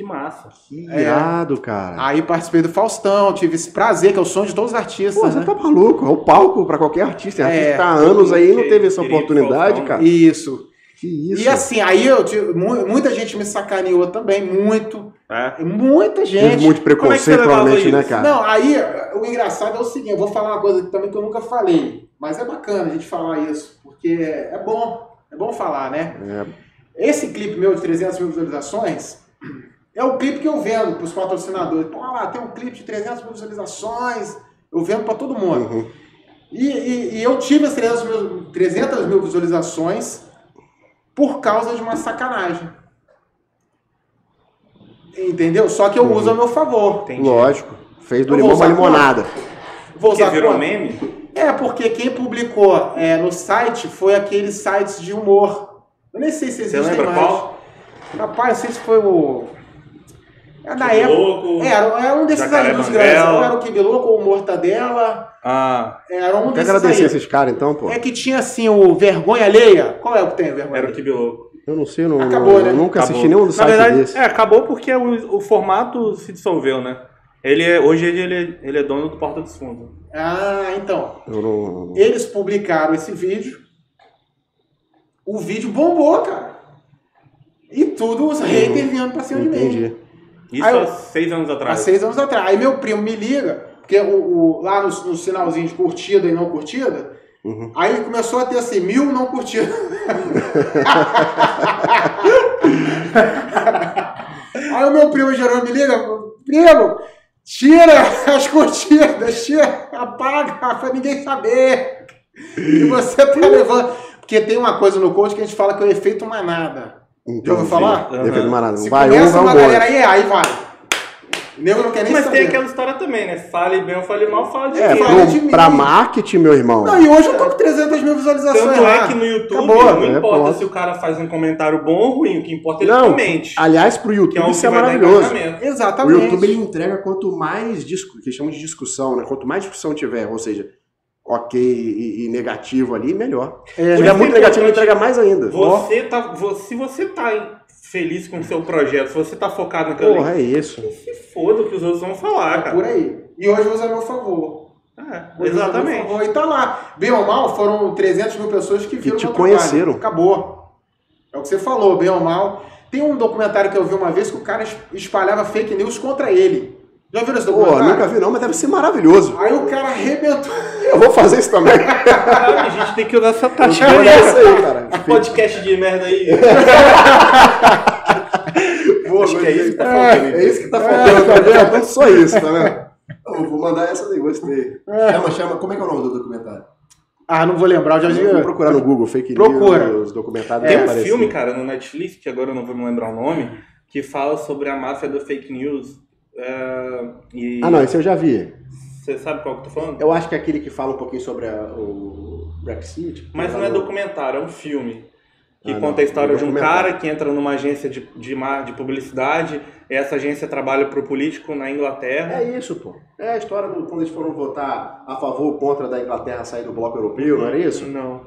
B: Que massa.
A: Que
C: É.
A: irado, cara.
C: Aí participei do Faustão, tive esse prazer, que é o sonho de todos os artistas,
A: Pô,
C: né?
A: você tá maluco. É o palco pra qualquer artista.
C: É.
A: Artista tá há anos aí e não teve essa oportunidade,
B: Faustão.
A: cara.
C: Isso.
A: Que isso.
C: E assim, aí eu muita gente me sacaneou também, muito.
B: É.
C: Muita gente.
A: muito
B: é
A: preconceito,
B: levava
A: provavelmente, né, cara?
C: Não, aí o engraçado é o seguinte, eu vou falar uma coisa também que eu nunca falei, mas é bacana a gente falar isso, porque é bom, é bom falar, né?
A: É,
C: Esse clipe meu de 300 mil visualizações é o clipe que eu vendo para os patrocinadores. Pô, olha lá, tem um clipe de 300 mil visualizações, eu vendo para todo mundo.
A: uhum.
C: E, e- e eu tive as 300 mil, 300 mil visualizações por causa de uma sacanagem. Entendeu? Só que eu
A: Uhum.
C: uso a meu favor.
B: Entendi.
A: Lógico. Fez do
C: Eu
A: limão
C: vou
A: uma
C: usar
A: limonada.
C: Vou usar
B: virou
C: quanto?
B: meme?
C: É, porque quem publicou é, no site foi aqueles sites de humor. Eu nem sei se
B: Você lembra
C: mais.
B: qual?
C: Rapaz, não sei se foi o. É na
B: Que
C: época.
B: louco.
C: Era, era um desses dos
B: Banguela.
C: grandes. Era o Kibiloco ou o Mortadela.
B: Ah,
C: Era um
A: Quer
C: desses
A: agradecer
C: aí.
A: esses caras, então, pô?
C: É que tinha assim o Vergonha Alheia. Qual é o que tem o Vergonha
B: era o
C: Alheia?
B: Kibiloco.
A: Eu não sei, não,
C: Acabou,
A: não-
C: né?
A: nunca
B: Acabou.
A: assisti nenhum do
B: Na
A: site
B: verdade,
A: desse.
B: é, acabou porque o, o formato se dissolveu, né? Ele é, hoje ele, ele, ele é dono do Porta dos Fundos.
C: Ah, então.
A: Eu não...
C: Eles publicaram esse vídeo. O vídeo bombou, cara. E tudo os haters vindo pra cima de mim.
A: Entendi.
B: Isso
C: Aí
B: há seis anos
C: Há
B: atrás.
C: seis anos atrás. Aí meu primo me liga, porque o, o- lá no, no sinalzinho de curtida e não curtida,
A: Uhum.
C: aí ele começou a ter assim, mil não curtidas. aí o meu primo Jerônimo me liga, primo, tira as curtidas, tira, apaga, pra ninguém saber que você tá levando. Porque tem uma coisa no coach que a gente fala que é o efeito manada. Já ouviu falar?
A: Defeito
B: Aham.
A: Maradona.
C: Se
A: Vai um,
C: começa
A: vai
C: uma
A: embora.
C: galera aí, aí vai. O nego não quer nem
B: Mas
C: saber.
B: tem aquela história também, né? Fale bem ou fale mal, fala de
A: É,
B: mim.
C: Fala de mim.
A: pra marketing, meu irmão.
C: Não, e hoje eu tô com 300 mil visualizações
B: Tanto
C: lá.
B: é que no YouTube
C: Acabou,
B: não
A: né?
B: importa
A: Pronto.
B: se o cara faz um comentário bom ou ruim, o que importa é ele
A: Não,
B: comente.
A: Aliás, pro
B: Que
A: YouTube
B: é
A: isso é maravilhoso.
B: engajamento.
A: O
C: Exatamente.
A: YouTube ele entrega quanto mais disco, que chamam de discussão, né? Quanto mais discussão tiver, ou seja, ok e, e negativo ali, melhor.
C: É,
A: Se
B: Por
A: tiver
B: isso
A: muito
B: é
A: negativo, ele entrega mais ainda.
B: Você tá, se você tá feliz com o seu projeto, se você tá focado naquilo
A: Porra,
B: ali,
A: é isso.
B: se foda o que os outros vão falar,
C: É por
B: cara.
C: aí. E hoje usa a meu favor.
B: É,
C: meu
B: exatamente.
C: favor. E tá lá. Bem ou mal, foram 300 mil pessoas que viram
A: te
C: meu trabalho.
A: conheceram.
C: Acabou. É o que você falou, bem ou mal. Tem um documentário que eu vi uma vez que o cara es- espalhava fake news contra ele. Já viram esse
A: Pô,
C: documentário?
A: nunca vi não, mas deve ser maravilhoso.
C: Aí o cara arrebentou.
A: Eu vou fazer isso também.
B: Caralho, a gente tem que usar essa
A: olhar isso aí, cara.
B: Podcast de merda aí.
A: Boa,
B: Acho que é isso que tá
A: é,
B: faltando.
A: é isso que tá faltando, tá vendo? Então só isso, tá vendo? Eu vou mandar essa daí, gostei. Chama, chama. Como é que é o nome do documentário?
C: Ah, não vou lembrar, eu já
A: Eu Vou
C: vi.
A: procurar no Google, fake
C: Procura.
A: news, documentário.
B: Tem
A: vai
B: um
A: aparecer.
B: filme, cara, no Netflix, que agora eu não vou me lembrar o nome, que fala sobre a máfia do fake news. É, e
A: Ah, não, esse eu já vi.
B: Você sabe qual que eu tô falando?
A: Eu acho que é aquele que fala um pouquinho sobre a- o Brexit.
B: Mas não é documentário, é um filme. Que
A: Ah, não.
B: conta a história
A: É
B: de um cara que entra numa agência de, de, de publicidade. Essa agência trabalha pro político na Inglaterra.
A: É isso, pô. É a história do quando eles foram votar a favor ou contra da Inglaterra sair do bloco europeu, não era isso?
B: Não.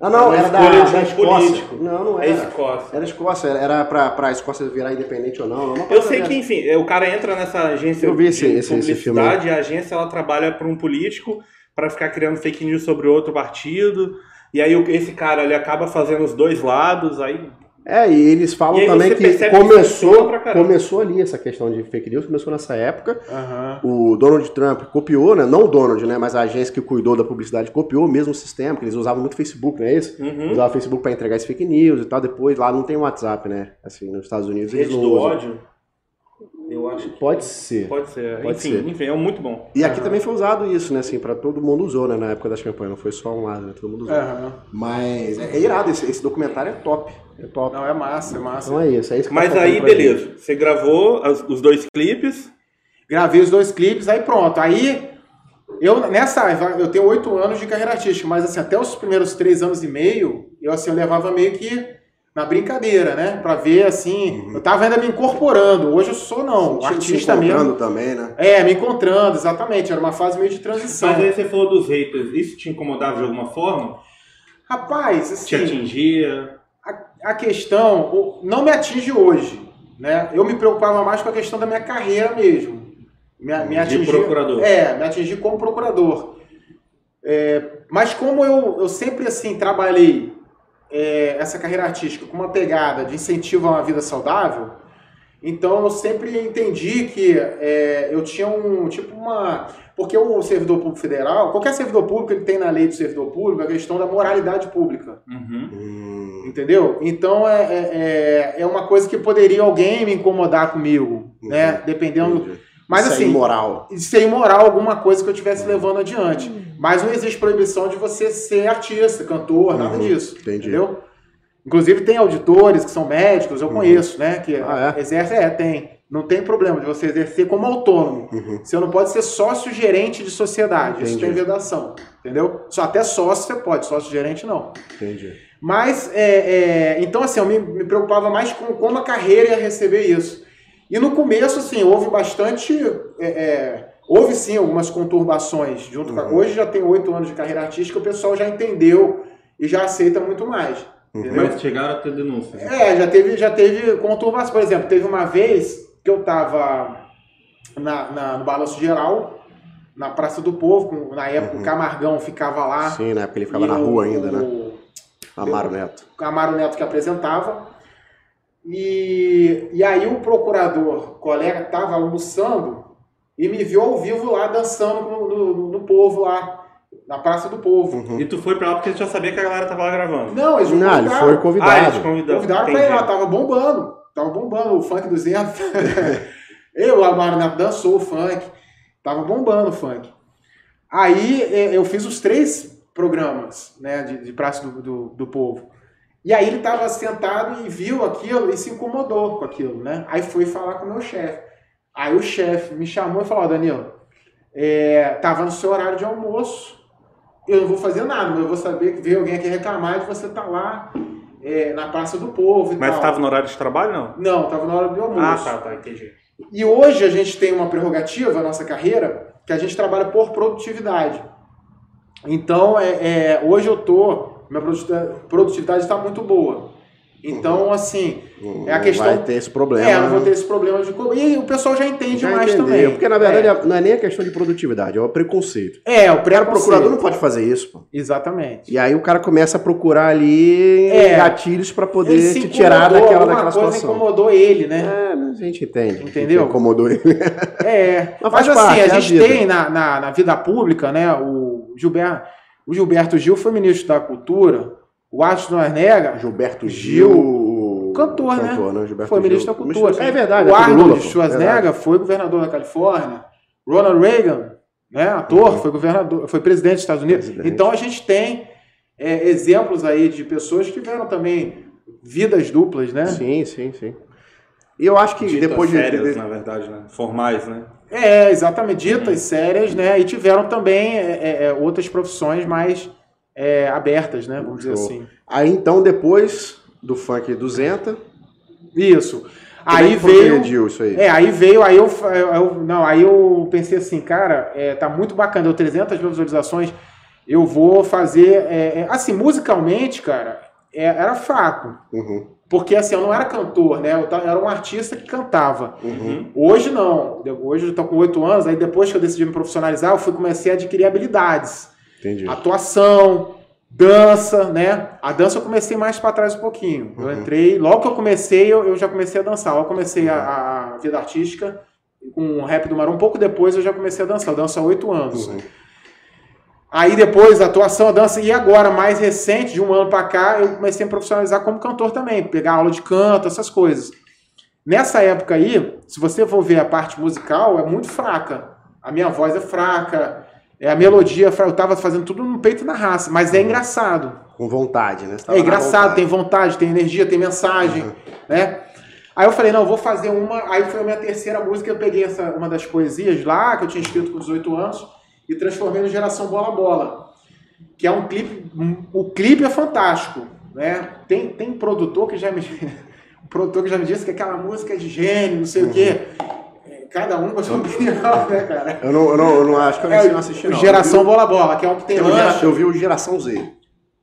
A: Ah, não,
B: É
A: era
B: uma
A: da, da
B: um
A: Escócia.
B: político.
A: Não, não
B: É
A: era.
B: Escócia.
A: Era Escócia, era pra, pra Escócia virar independente ou não. uma
B: Eu sei que, enfim, é, o cara entra nessa agência
A: Eu vi esse-
B: de
A: esse- esse filme
B: publicidade e a agência ela trabalha para um político para ficar criando fake news sobre outro partido. E aí esse cara ele acaba fazendo os dois lados, aí
A: É, e eles falam
B: E
A: também que
B: que
A: começou,
B: caramba.
A: começou ali essa questão de fake news, começou nessa época.
C: Aham.
A: O Donald Trump copiou, né? Não o Donald, né? Mas a agência que cuidou da publicidade copiou o mesmo sistema, que eles usavam muito Facebook, não é isso?
B: uhum.
A: Usava o Facebook para entregar esse fake news e tal. Depois lá não tem WhatsApp, né? Assim, nos Estados Unidos eles
B: rede
A: não
B: do
A: usam.
B: ódio. Eu acho que
A: Pode ser.
B: pode ser.
A: Pode
B: enfim,
A: ser.
B: enfim, é muito bom.
A: E aqui também foi usado isso, né? Assim, para todo mundo usou, né? Na época das campanhas, não foi só um lado, né? Todo mundo usou.
C: Aham.
A: Mas é, é irado, esse, esse documentário é top. É top.
C: Não, é massa, é massa.
A: Então é isso, é isso que
B: Mas aí,
A: pra gente.
B: beleza. Você gravou as- os dois clipes.
C: Gravei os dois clipes, aí pronto. Aí, eu nessa, eu tenho oito anos de carreira artística, mas assim, até os primeiros três anos e meio, eu assim, eu levava meio que na brincadeira, né? Pra ver, assim, eu tava ainda me incorporando. Hoje eu sou, não,
A: Uhum. Se
C: artista
A: encontrando
C: mesmo.
A: também, né?
C: É, me encontrando, exatamente. Era uma fase meio de transição.
B: Mas aí você falou dos haters. Isso te incomodava de alguma forma?
C: Rapaz,
B: Te
C: assim,
B: atingia?
C: a, a questão não me atinge hoje, né? Eu me preocupava mais com a questão da minha carreira mesmo. Me, me
B: De
C: atingir,
B: procurador.
C: É, me atingir como procurador. É, mas como eu, eu sempre assim trabalhei é, essa carreira artística com uma pegada de incentivo a uma vida saudável, então eu sempre entendi que é, eu tinha um tipo uma porque o servidor público federal, qualquer servidor público ele tem na lei do servidor público a questão da moralidade pública.
B: Uhum.
A: Hum,
C: Entendeu? Então é, é, é- é uma coisa que poderia alguém me incomodar comigo, né? Dependendo.
A: entendi.
C: Mas
A: Isso é
C: assim,
A: imoral.
C: de ser imoral alguma coisa que eu estivesse levando adiante. Mas não existe proibição de você ser artista, cantor, nada
A: Uhum,
C: disso.
A: entendi.
C: Entendeu? Inclusive tem auditores que são médicos, eu conheço, né? Que
A: Ah, é?
C: exercem, é, tem. Não tem problema de você exercer como autônomo.
A: Uhum.
C: Você não pode ser sócio-gerente de sociedade. Isso
A: Entendi.
C: tem vedação. Entendeu? Só até sócio você pode, sócio-gerente não.
A: Entendi.
C: Mas, é, é, então, assim, eu me, me preocupava mais com como a carreira ia receber isso. E no começo, assim, houve bastante. é, é, houve sim algumas conturbações. Junto com a-
A: Uhum.
C: hoje já tenho oito anos de carreira artística, o pessoal já entendeu e já aceita muito mais.
A: Uhum.
C: Entendeu?
D: Mas chegaram a ter denúncias.
C: É, já teve, já teve conturbação. Por exemplo, teve uma vez que eu tava na, na- no Balanço Geral, na Praça do Povo, na época
A: Uhum.
C: o Camargão ficava lá.
A: Sim, na época ele ficava na
C: o-
A: rua ainda, né?
C: o-
A: Amaro Neto.
C: Amaro Neto que apresentava. E, e aí o procurador, colega, estava almoçando e me viu ao vivo lá dançando no, no- no povo lá, na Praça do Povo.
A: Uhum.
B: E tu foi pra lá porque tu já sabia que a galera tava lá gravando.
C: Não, eles me
A: Não, ele
C: convidaram.
A: foi
B: Ah, eles
A: convidado.
B: convidaram.
C: Convidaram pra ir
B: Entendi.
C: lá, tava bombando. Tava bombando o funk 200. eu, o Amaro Neto dançou o funk. Tava bombando o funk. Aí eh, eu fiz os três programas né, de, de Praça do, do, do Povo. E aí ele tava sentado e viu aquilo e se incomodou com aquilo, né? Aí foi falar com o meu chefe. Aí o chefe me chamou e falou, ó, Danilo, é, tava no seu horário de almoço, eu não vou fazer nada, mas eu vou saber que veio alguém aqui reclamar de você tá lá é, na Praça do Povo e
B: Mas
C: tal.
B: estava no horário de trabalho, não?
C: Não, tava na hora do almoço.
B: Ah, tá, tá, entendi.
C: E hoje a gente tem uma prerrogativa na nossa carreira que a gente trabalha por produtividade. Então, é, é, hoje eu tô, minha produtividade- está muito boa. Então, assim,
A: Não
C: É a questão-
A: vai ter esse problema.
C: é, eu não vou
A: né?
C: ter esse problema de. E o pessoal já entende
A: Já
C: mais
A: entendeu,
C: também.
A: Porque na verdade
C: É,
A: não é nem a questão de produtividade, é o preconceito.
C: é o
A: O cara, o procurador não pode fazer isso, pô.
C: Exatamente.
A: E aí o cara começa a procurar ali
C: É.
A: gatilhos
C: Ele
A: poder
C: se
A: te tirar daquela, daquela
C: coisa
A: situação.
C: incomodou ele, né?
A: É, mas a gente entende.
C: Entendeu?
A: Que Incomodou ele.
C: É,
A: Mas
C: mas, assim,
A: parte,
C: a
A: é a
C: gente
A: vida.
C: tem na, na, na vida pública, né, o Gilberto, o Gilberto Gil foi ministro da Cultura, o Aston Arnega
A: Gilberto
C: Gil,
A: Gil. o
C: cantor, né?
A: Gilberto
C: foi
A: Gil.
C: ministro da Cultura.
A: É verdade.
C: o
A: é
C: Arnold. Schwarzenegger foi governador da Califórnia, Ronald Reagan, né, ator,
A: Uhum.
C: foi governador, foi presidente dos Estados Unidos.
A: Presidente.
C: Então a gente tem é, exemplos aí de pessoas que tiveram também vidas duplas, né?
A: Sim, sim, sim. E eu acho que
B: Ditas
A: depois de.
B: sérias,
A: de-
B: na verdade, né? Formais, né?
C: É, exatamente, ditas sérias, né? E tiveram também é, é, é, outras profissões mais é, abertas, né? Vamos dizer
A: Show.
C: assim.
A: Aí então, depois do funk 200,
C: Isso.
A: como é
C: Aí veio.
A: isso aí.
C: É, aí veio, aí eu, eu- não, aí eu pensei assim, cara, é, tá muito bacana, deu 300 mil visualizações, eu vou fazer, é, é, assim, musicalmente, cara, é, era fraco,
A: Uhum,
C: porque assim, eu não era cantor, né, eu era um artista que cantava.
A: uhum.
C: Hoje não, hoje eu tô com 8 anos, aí depois que eu decidi me profissionalizar, eu fui comecei a adquirir habilidades,
A: Entendi.
C: atuação, dança, né? A dança eu comecei mais para trás um pouquinho. Eu
A: Uhum.
C: entrei, logo que eu comecei, eu, eu já comecei a dançar. Logo eu comecei a, a vida artística com o rap do Marão, um pouco depois eu já comecei a dançar. Eu danço há oito anos.
A: Uhum.
C: Aí depois a atuação, a dança, e agora, mais recente, de um ano para cá, eu comecei a me profissionalizar como cantor também, pegar aula de canto, essas coisas. Nessa época aí, se você for ver a parte musical, é muito fraca. A minha voz é fraca, é a melodia, é eu tava fazendo tudo no peito e na raça, mas é engraçado.
A: Com vontade, né?
C: É engraçado,
A: vontade.
C: tem vontade, tem energia, tem mensagem,
A: Uhum.
C: né? Aí eu falei, não, eu vou fazer uma. Aí foi a minha terceira música, eu peguei essa, uma das poesias lá, que eu tinha escrito com 18 anos, e transformei no Geração Bola Bola. Que é um clipe. um- o clipe é fantástico. Né? Tem, tem produtor que já me. um produtor que já me disse que aquela música é de gênio, não sei o quê. É, Cada um com a sua opinião, né, cara?
A: Eu não, eu não, eu não acho que eu
C: É
A: não assisti,
C: o
A: não.
C: Geração Bola Bola, que é um que tem
A: Eu vi,
C: lanche.
A: eu vi o Geração Z.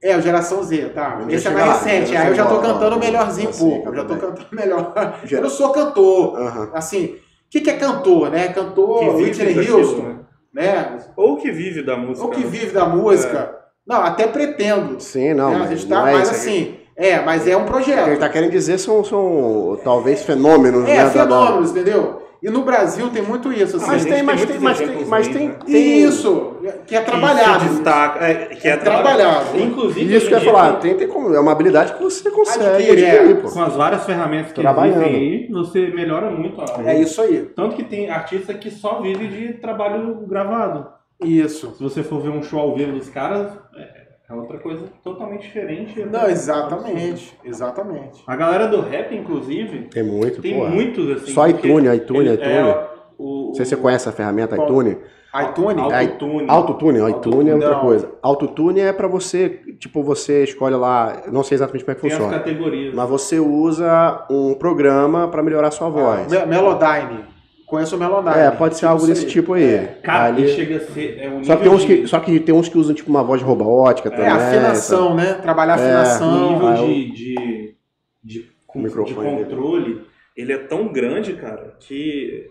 C: É, o Geração Z, tá.
A: Vamos
C: Esse é mais
A: lá,
C: recente. Aí eu já tô
A: Bola,
C: cantando melhorzinho um
A: Assim,
C: pouco. Eu já tô
A: canta
C: cantando melhor. Eu não sou cantor.
A: Aham.
C: Assim, o que, que é cantor, né? Cantor Whitney Houston,
B: né?
C: Né?
B: Ou que vive da música.
C: Ou que
B: né?
C: vive da música. Não, até pretendo.
A: Sim, não.
C: né? A
A: mas
C: gente
A: não
C: tá,
A: é
C: mas assim, é, mas é um
A: O que ele
C: projeto.
A: tá querendo dizer são, são talvez fenômenos,
C: É,
A: né? da- da-
C: fenômenos, entendeu? E no Brasil tem muito isso, assim.
A: Mas tem,
B: tem
A: mas tem, mas tem, mas tem,
B: né?
A: tem-
C: Isso, que é
B: Que
C: trabalhado.
B: se destaca, é, que é,
C: É trabalhado.
B: Inclusive,
A: Isso que eu ia falar, tem, tem como, é uma habilidade que você consegue adquirir,
C: é.
A: pô.
D: Com as várias ferramentas que
A: Trabalhando.
D: existem aí, você melhora muito a
C: É isso aí.
D: Tanto que tem artista que só vive de trabalho gravado.
C: Isso.
D: Se você for ver um show ao vivo dos caras, é é outra coisa totalmente diferente.
C: Não, exatamente. Exatamente.
D: A galera do rap, inclusive,
A: Tem muito,
D: tem
A: pô.
D: muitos assim.
A: Só iTunes, iTunes,
D: ele-
A: iTunes.
D: É, o,
A: Não sei se você conhece a ferramenta
C: Qual?
A: iTunes.
C: iTunes?
D: Autotune.
A: Autotune, iTunes é outra
C: Não.
A: coisa. Autotune é pra você, tipo, você escolhe lá, não sei exatamente como é que
D: Tem as
A: funciona,
D: categorias.
A: mas você usa um programa pra melhorar a sua voz.
C: Me- Melodyne. Conheço o Melodyne.
A: É, pode ser algo
C: Isso
A: desse
C: aí.
A: tipo aí.
D: Cara,
A: Ali-
D: chega a ser. É um
A: Só, que tem uns que,
D: de-
A: só que tem uns que usam tipo uma voz robótica também.
C: É, afinação, né? Trabalhar
A: É,
C: afinação.
D: o nível
A: Ah,
D: de, de, de, de
A: dele.
D: controle.
B: ele é tão grande, cara, que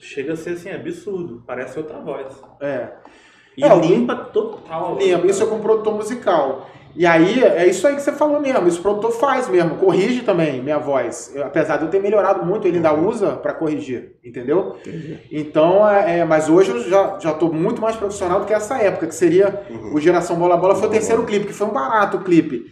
B: chega a ser assim, absurdo. Parece outra voz.
C: É.
B: E
C: É,
B: limpa total.
C: Lembra, isso é com produtor musical. E aí, é isso aí que você falou mesmo. Isso o produtor faz mesmo. Corrige também minha voz. Eu- apesar de eu ter melhorado muito, ele ainda usa pra corrigir. Entendeu? Então, é, é, mas hoje eu já, já tô muito mais profissional do que essa época, que seria
A: Uhum.
C: o Geração Bola Bola. Foi o terceiro clipe, que foi um barato o clipe.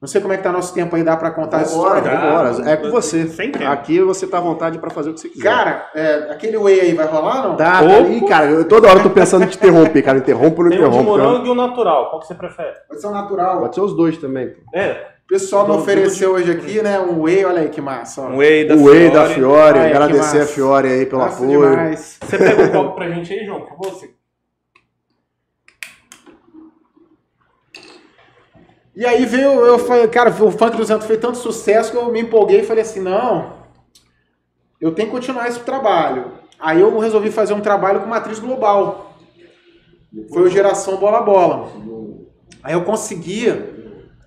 C: Não sei como é que tá nosso tempo aí, dá pra contar essa história?
A: vambora. É com você.
B: Sem tempo.
A: Aqui você tá à vontade pra fazer o que você quiser.
C: Cara, é, aquele whey aí vai rolar não?
A: Dá, tá aí, cara. Eu, toda hora eu tô pensando em te interromper, cara. Interrompo ou não
B: Tem o de
A: interrompo. cara.
B: morango e o natural. Qual que você prefere?
C: Pode ser um natural.
A: Pode ser os dois também. pô.
B: É,
C: pessoal me
B: Tudo-
C: ofereceu hoje aqui, né? Um whey, olha aí que massa. ó.
B: Um whey da
A: O Whey da
B: Fiore.
A: Fiore,
C: Ai,
A: agradecer a. Fiore aí pelo
C: Massa
A: apoio.
C: demais.
B: Você pega um copo pra gente aí, João, por favor?
C: E aí veio, eu falei, cara, o funk do Santos fez tanto sucesso que eu me empolguei e falei assim, não, eu tenho que continuar esse trabalho. Aí eu resolvi fazer um trabalho com matriz global. Foi o Geração Bola Bola. Aí eu consegui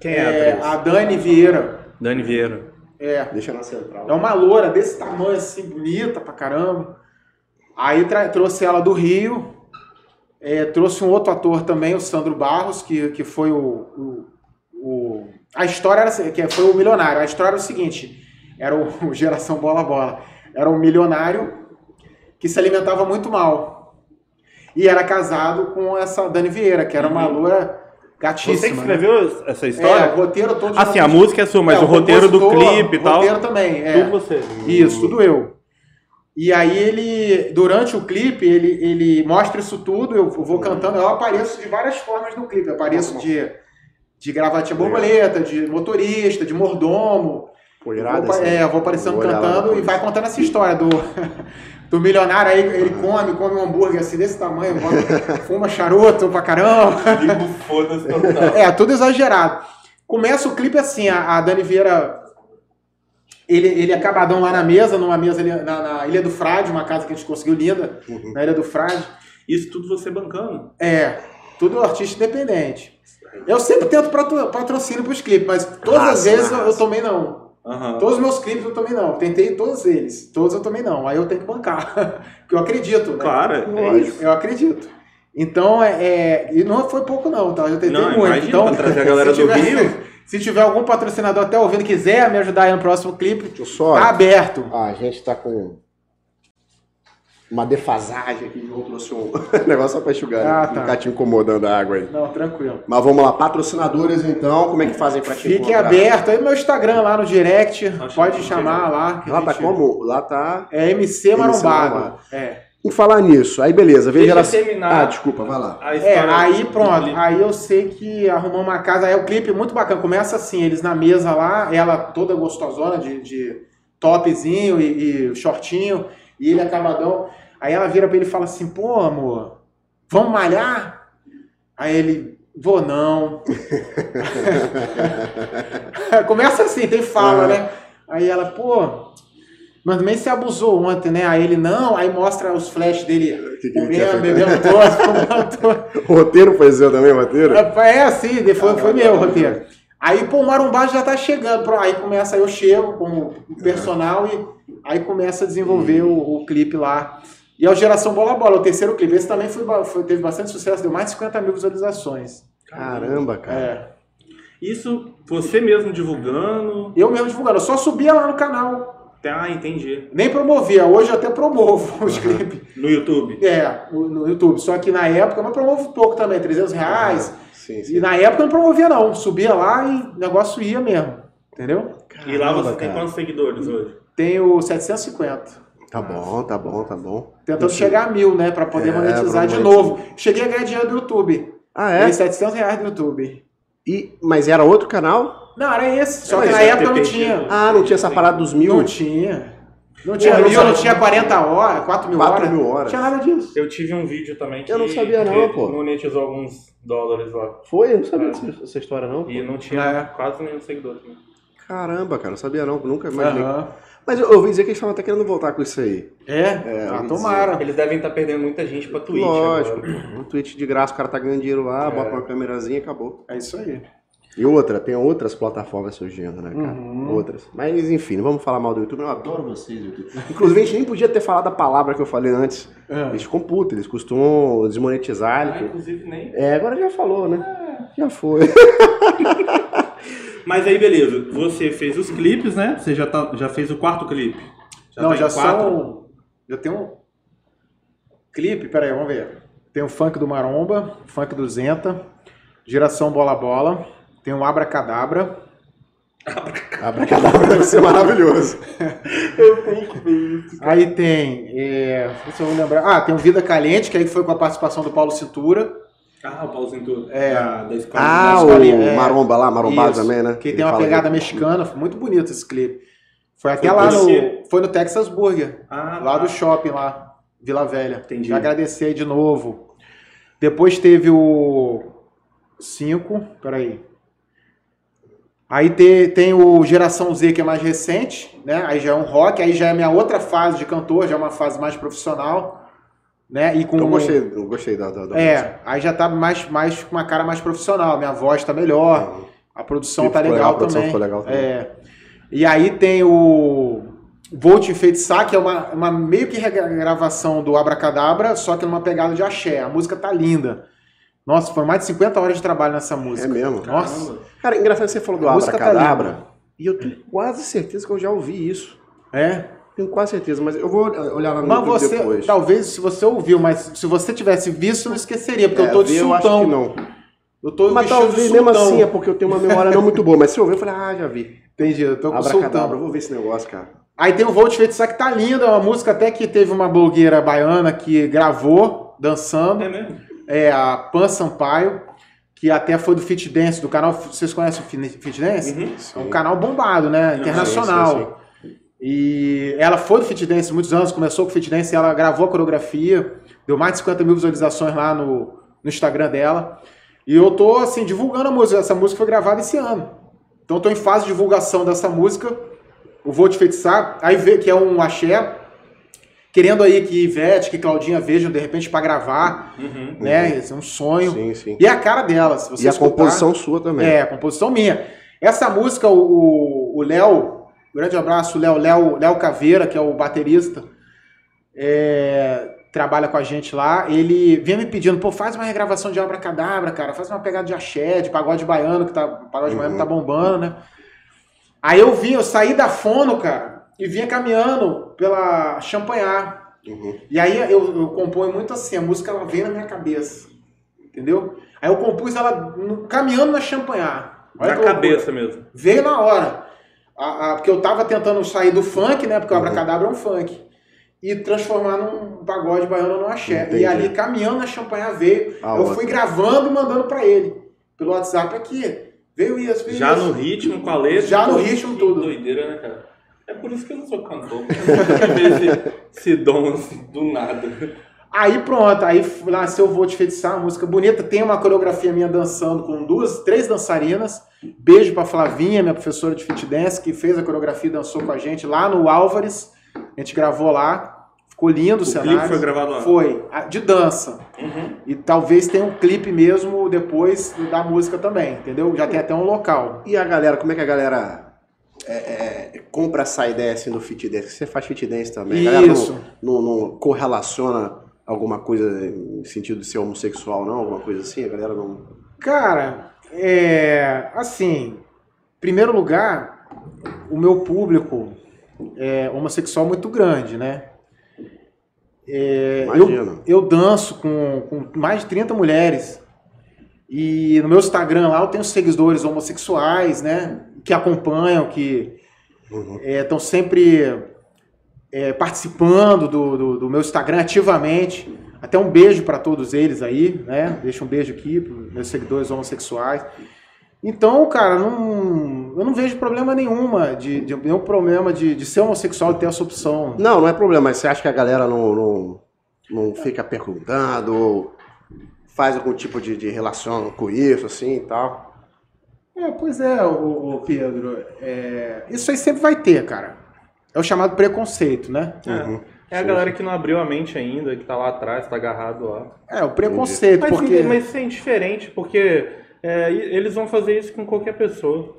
B: Quem é,
C: é,
B: a
C: Dani Vieira.
B: Dani Vieira.
C: É,
A: Deixa na central.
C: é uma loura desse tamanho assim, bonita pra caramba. Aí trouxe ela do Rio. É, trouxe um outro ator também, o Sandro Barros, que, que foi o, o, o- A história era assim, que foi o milionário. A história era o seguinte: era o, o Geração Bola Bola. Era um milionário que se alimentava muito mal. E era casado com essa Dani Vieira, que era uma
B: Uhum.
C: loura gatíssima.
B: Você que
C: né?
B: escreveu essa
C: É,
B: história?
C: o roteiro todo.
B: assim, a música é sua, mas
C: É,
B: o roteiro do clipe e tal.
C: roteiro também, é.
B: Tudo você.
C: Isso, tudo eu. E aí ele, durante o clipe, ele, ele mostra isso tudo, eu vou cantando, eu apareço de várias formas no clipe. Eu apareço de, de gravatinha borboleta, de motorista, de mordomo.
A: Pô,
C: Eu
A: irado
C: vou, é, eu vou aparecendo
A: Vou
C: cantando e vai contando essa história do, do milionário. Aí ele come, come um hambúrguer assim desse tamanho, bota- fuma charuto pra caramba.
B: Foda-se total.
C: É, tudo exagerado. Começa o clipe assim, a, a Dani Vieira. Ele, ele é acabadão lá na mesa, numa mesa ali na, na Ilha do Frade, uma casa que a gente conseguiu linda,
A: Uhum.
C: na Ilha do Frade.
B: Isso tudo você bancando.
C: É, tudo artista independente. Eu sempre tento patro- patrocínio pros clipes, mas todas as vezes eu, tomei não.
B: Aham.
C: Todos os meus clipes eu tomei não. Tentei todos eles. Todos eu tomei não. Aí eu tenho que bancar. Porque eu acredito, né?
B: Claro, é isso.
C: Eu acredito. Então, é, é- E não foi pouco, não, tá? Eu tentei
B: Não,
C: muito.
B: imagina,
C: então,
B: pra trazer a galera
C: se
B: do
C: tiver-
B: Rio.
C: Se tiver algum patrocinador até ouvindo quiser me ajudar aí no próximo clipe,
A: só.
C: tá aberto.
A: Ah, a gente tá com uma defasagem aqui. Eu trouxe um negócio só pra enxugar.
C: Ah,
A: né?
C: tá.
A: Não ficar te incomodando a água aí.
C: Não, tranquilo.
A: Mas vamos lá, patrocinadores então, como é que fazem pra te
C: Fique
A: encontrar?
C: aberto. Aí meu Instagram lá no direct,
B: Acho
C: pode chamar lá.
A: Lá tá
C: gente-
A: como? Lá tá.
C: É MC Marombado. É.
A: Em falar nisso, aí beleza, veja ela.
B: terminar.
A: Ah, desculpa, vai lá.
B: A
C: É, aí pronto.
B: clipe.
C: Aí eu sei que arrumou uma casa. Aí o clipe é muito bacana. Começa assim, eles na mesa lá, ela toda gostosona de, de topzinho e, e shortinho, e ele acabadão. Aí ela vira pra ele e fala assim, pô, amor, vamos malhar? Aí ele, vou não. Começa assim, tem fala,
A: Aham.
C: né? Aí ela, pô, mas também você abusou ontem, né? Aí ele, não, aí mostra os flashes dele
A: Que que
C: comendo, bebendo.
A: O roteiro foi seu também, o roteiro?
C: É assim, foi, foi meu o roteiro. Aí, pô, o Marumbá já tá chegando. pro- Aí começa, eu chego com o personal e aí começa a desenvolver o, o clipe lá. E é o Geração Bola Bola, o terceiro clipe. Esse também foi, foi- teve bastante sucesso, deu mais de 50 mil visualizações.
A: Caramba, cara.
C: É.
B: Isso você mesmo divulgando.
C: Eu mesmo divulgando, eu só subia lá no canal.
B: Ah, entendi.
C: Nem promovia, hoje eu até promovo os clipes.
B: No YouTube.
C: É, no, no YouTube. Só que na época, mas promovo pouco também, 300 reais.
A: Sim, sim.
C: E na época eu não promovia não, subia lá e o negócio ia mesmo. Entendeu?
B: e lá você
A: Caramba,
B: tem
A: cara.
B: quantos seguidores hoje?
C: Tenho 750.
A: Tá bom, tá bom, tá bom.
C: Tentando chegar a mil, né? Pra poder
A: É,
C: monetizar de novo. Cheguei a ganhar dinheiro do YouTube.
A: Ah,
C: Ganhei
A: é?
C: 700 reais do YouTube.
A: E, mas era outro canal?
C: Não, era esse. Só
B: Mas
C: que na
B: deve
C: época não tinha.
A: Ah, não tinha essa parada dos mil?
C: Não tinha. Não tinha
B: Pô,
C: mil,
B: não
C: não tinha 40 horas, 4 mil
A: 4
C: horas.
A: mil
C: Não
A: horas.
C: tinha nada disso.
B: Eu tive um vídeo também que
A: Eu não sabia não, pô.
B: monetizou alguns dólares lá.
A: Foi? Eu não sabia dessa, dessa história, não.
B: E não tinha
C: É.
B: quase nenhum seguidor também.
A: Caramba, cara, não sabia não, nunca imaginei.
C: Aham.
A: Mas eu, ouvi dizer que eles estavam até querendo voltar com isso aí.
C: É?
A: É,
C: ah, tomara.
B: Eles devem estar perdendo muita gente pra Twitch
A: Lógico,
B: agora.
A: um tweet de graça, o cara tá ganhando dinheiro lá,
B: É.
A: bota uma câmerazinha e acabou.
C: É isso aí.
A: E outra, tem outras plataformas surgindo, né, cara?
C: Uhum.
A: Outras. Mas enfim, não vamos falar mal do YouTube. Eu adoro vocês, YouTube. Inclusive, a gente nem podia ter falado a palavra que eu falei antes.
C: É.
A: Eles ficam putos, eles costumam desmonetizar.
B: Ah, inclusive nem.
A: É, agora já falou, né?
C: É.
A: Já foi.
B: Mas aí, beleza. Você fez os clipes, né? Você já, tá, já fez o quarto clipe.
C: não,
B: tá
C: já
B: quatro?
C: são. Já tem um clipe, peraí, vamos ver. Tem o funk do Maromba, o funk do Zenta, Geração Bola Bola, tem o Abracadabra.
A: Abracadabra deve ser maravilhoso.
C: Aí tem. É, deixa eu vou lembrar. Ah, tem o Vida Caliente, que aí foi com a participação do Paulo Cintura.
B: Ah, o pauzinho tudo.
C: É.
B: Da, da escola.
A: Ah,
C: Mas
A: o
C: é.
A: Maromba lá, Marombado
C: Isso,
A: também, né?
C: Que
A: Ele
C: tem uma pegada
A: que-
C: mexicana, foi muito bonito esse clipe. Foi até
B: Foi
C: lá
B: por
C: no. Foi no Texas Burger,
B: Ah,
C: lá
B: tá.
C: do shopping lá, Vila Velha.
B: Entendi.
C: Já agradecer aí de novo. Depois teve o 5, peraí. Aí te- tem o Geração Z, que é mais recente, né? Aí já é um rock, aí já é minha outra fase de cantor, já é uma fase mais profissional, né? E com
A: Eu gostei, eu gostei da, da, da música.
C: É, aí já tá mais, mais com uma cara mais profissional, minha voz tá melhor, a produção tá
A: legal,
C: legal,
A: a produção
C: também.
A: ficou legal também.
C: É. E aí tem o Vou Te Enfeitiçar, que é uma, uma meio que regravação do Abracadabra, só que numa pegada de axé. A música tá linda. Nossa, foram mais de 50 horas de trabalho nessa música.
A: É mesmo?
C: Nossa.
B: Caramba.
A: Cara, engraçado que você falou do
C: música tá
A: Abracadabra.
C: linda.
A: e eu tenho quase certeza que eu já ouvi isso.
C: É.
A: Tenho quase certeza, mas eu vou olhar lá no
C: Mas
A: YouTube
C: você,
A: depois.
C: talvez, se você ouviu, mas se você tivesse visto, eu não esqueceria, porque
A: É,
C: eu tô de
A: eu acho
C: sultão.
A: que não.
C: Eu tô
A: Mas talvez mesmo assim é porque eu tenho uma memória não muito boa. Mas se eu ver, eu falei, ah, já vi.
C: Entendi, eu tô com sultão.
A: vou ver esse negócio, cara.
C: Aí tem o Volt Feitiçar que tá lindo, é uma música até que teve uma blogueira baiana que gravou, dançando,
B: É mesmo?
C: é a Pan Sampaio, que até foi do Fit Dance, do canal, vocês conhecem o Fit Dance?
B: Uhum.
C: É um canal bombado, né, internacional.
A: sim,
C: E ela foi do Fit Dance muitos anos, começou com o Fit Dance, ela gravou a coreografia, deu mais de 50 mil visualizações lá no, no Instagram dela. E eu tô, assim, divulgando a música, essa música foi gravada esse ano. Então eu tô em fase de divulgação dessa música, o Vou Te Feitiçar, aí vê que é um axé, querendo aí que Ivete, que Claudinha vejam de repente pra gravar,
B: Uhum.
C: né? Esse é um sonho.
A: Sim, sim.
C: E é a cara dela, se você
A: E a
C: escutar-
A: composição sua também.
C: É, a composição minha. Essa música, o o Léo, grande abraço, Léo, Léo, Léo Caveira, que é o baterista, é, trabalha com a gente lá. Ele vinha me pedindo, pô, faz uma regravação de Abracadabra, cara, faz uma pegada de axé, de pagode baiano, que tá, o pagode
A: Uhum.
C: baiano tá bombando, né? Aí eu vim, eu saí da fono, cara, e vinha caminhando pela Champanhar.
A: Uhum.
C: E aí eu, eu componho muito assim, a música ela vem na minha cabeça. Entendeu? Aí eu compus ela no- caminhando na Champanhar. Olha
B: Na
C: que loucura.
B: cabeça mesmo.
C: Veio na hora. A- a- porque eu tava tentando sair do funk, né? Porque o
A: Uhum.
C: Abracadabra é um funk. E transformar num pagode baiano no axé.
A: Entendi.
C: E ali, caminhando na Champanhar, veio.
A: Ah,
C: eu
A: ótimo.
C: fui gravando e mandando pra ele. Pelo WhatsApp aqui. Veio isso, veio
B: Já
C: isso.
B: no ritmo, com a letra.
C: Já no
B: tudo.
C: ritmo, tudo.
B: doideira, né, cara? É por isso que eu não sou cantor. Eu nunca tive esse, esse dom assim, do nada.
C: Aí pronto, aí nasceu Vou Te Feitiçar, uma música bonita. Tem uma coreografia minha dançando com duas, três dançarinas. Beijo pra Flavinha, minha professora de fit dance, que fez a coreografia e dançou com a gente lá no Álvares. A gente gravou lá. Ficou lindo o,
B: O
C: cenário.
B: clipe foi gravado lá.
C: Foi, de dança.
B: Uhum.
C: E talvez tenha um clipe mesmo depois da música também, entendeu? Já tem até um local.
A: E a galera, como é que a galera é, é, compra essa ideia assim do fit dance? Você faz fit dance também. A galera
C: Isso.
A: não, não, não correlaciona alguma coisa em sentido de ser homossexual, não? Alguma coisa assim? A galera não.
C: Cara, é. Assim, em primeiro lugar, o meu público é homossexual muito grande, né? É, eu,
A: Imagina.
C: eu danço com, com mais de 30 mulheres. E no meu Instagram lá eu tenho seguidores homossexuais, né? Que acompanham, que
A: Uhum.
C: estão sempre é, participando do, do, do meu Instagram ativamente. Até um beijo para todos eles aí, né? Deixa um beijo aqui para meus seguidores homossexuais. Então, cara, não, eu não vejo problema nenhuma de, de nenhum problema de, de ser homossexual e ter essa opção.
A: Não, não é problema, mas você acha que a galera não, não, não fica perguntando ou faz algum tipo de, de relação com isso, assim e tal?
C: É, pois é, o, Pedro. é, isso aí sempre vai ter, cara. É o chamado preconceito, né?
A: Uhum.
B: É a galera que não abriu a mente ainda, que tá lá atrás, tá agarrado lá.
C: É, o preconceito,
B: Mas,
C: porque
B: mas isso é indiferente, porque é, e- eles vão fazer isso com qualquer pessoa.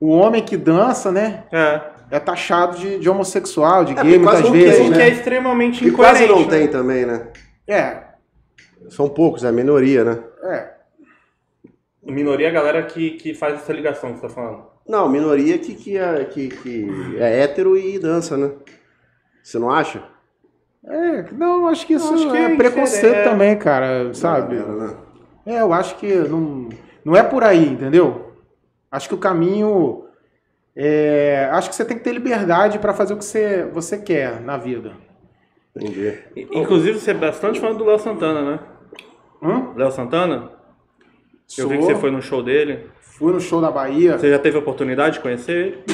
C: o homem que dança, né,
B: É.
C: é taxado de, de homossexual, de
A: É,
C: gay
A: quase
C: muitas vezes,
A: tem,
B: O que
C: né?
B: é extremamente
A: E quase
B: incoerente.
A: não
B: né?
A: tem também, né?
C: É,
A: São poucos, é a minoria, né?
C: é.
B: Minoria é a galera que, que faz essa ligação que você tá falando.
A: Não, minoria que, que, é, que, que é hétero e dança, né? Você não acha?
C: É, não, acho que isso
B: Acho que
C: é,
B: é
C: preconceito também, cara, sabe?
A: Galera, né?
C: É, eu acho que não, não é por aí, entendeu? Acho que o caminho. é, acho que você tem que ter liberdade para fazer o que você, você quer na vida.
A: Entendi.
B: Inclusive, você é bastante fã do Léo Santana, né?
C: Hum?
B: Léo Santana? Eu vi que você foi no show dele.
C: Fui no show da Bahia.
B: Você já teve a oportunidade de conhecer ele?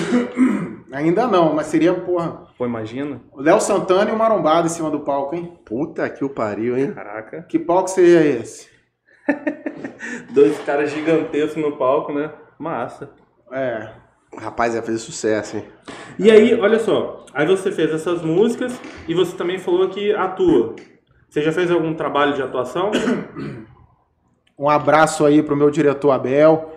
C: Ainda não, mas seria, porra,
B: Pô, imagina.
C: o Léo Santana e o Marombado em cima do palco, hein?
A: Puta que o pariu, hein?
B: Caraca.
C: Que palco seria esse?
B: Dois caras gigantescos no palco, né? Massa.
C: É.
A: Rapaz, ia fazer sucesso, hein?
B: E aí, olha só. Aí você fez essas músicas e você também falou que atua. Você já fez algum trabalho de atuação?
C: Um abraço aí pro meu diretor Abel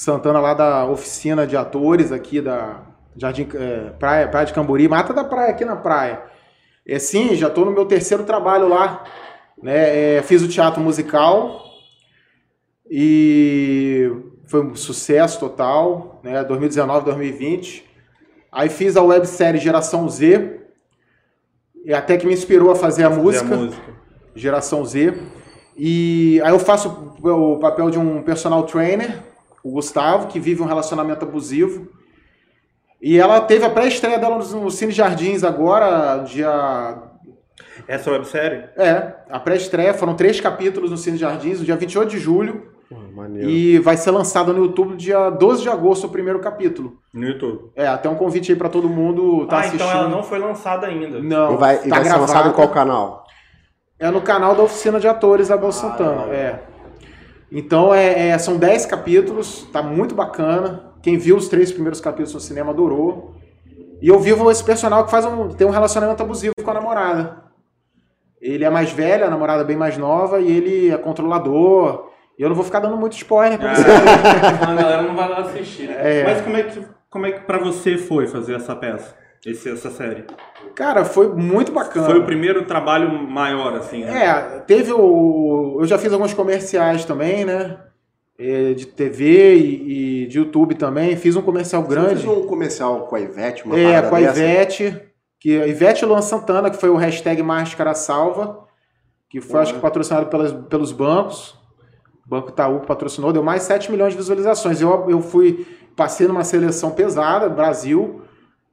C: Santana lá da oficina de atores aqui da Jardim é, Praia, Praia de Cambori, Mata da Praia aqui na praia. É sim, já tô no meu terceiro trabalho lá, né? É, fiz o teatro musical e foi um sucesso total, né? 2019, 2020. Aí fiz a websérie Geração Z, e até que me inspirou a fazer a música.
B: Fazer a música.
C: Geração Z. E aí eu faço o papel de um personal trainer, o Gustavo, que vive um relacionamento abusivo. E ela teve a pré-estreia dela no Cine Jardins agora, dia.
B: Essa websérie?
C: É, a pré-estreia, foram três capítulos no Cine Jardins, no dia 28 de julho.
A: Maneiro.
C: E vai ser lançado no YouTube no dia 12 de agosto, o primeiro capítulo.
B: No YouTube.
C: É, até um convite aí pra todo mundo tá
B: ah,
C: assistindo.
B: então ela não foi lançada ainda.
C: Não,
A: E vai, e
C: tá
A: vai ser lançado em qual canal?
C: É no canal da Oficina de Atores Abel Santana,
A: legal.
C: é. Então é, é- são 10 capítulos, tá muito bacana. Quem viu os três primeiros capítulos no cinema adorou. E eu vivo esse personagem que faz um, tem um relacionamento abusivo com a namorada. Ele é mais velho, a namorada é bem mais nova, e ele é controlador. E eu não vou ficar dando muito spoiler pra você.
B: a galera não vai lá assistir, né?
C: É.
B: Mas como é que, como é que pra você foi fazer essa peça? Esse, essa série?
C: Cara, foi muito bacana.
B: Foi o primeiro trabalho maior, assim, né?
C: É, teve o. Eu já fiz alguns comerciais também, né? É, De TV e, e de YouTube também. Fiz um comercial
A: Você
C: grande.
A: fez um comercial com a Ivete, uma
C: É, com a
A: dessa?
C: Ivete, que a Ivete Luan Santana, que foi o hashtag Máscara Salva, que foi,
A: Uhum.
C: acho que, patrocinado pelas, pelos bancos. O Banco Itaú patrocinou, deu mais 7 milhões de visualizações. Eu, eu fui, passei numa seleção pesada, Brasil,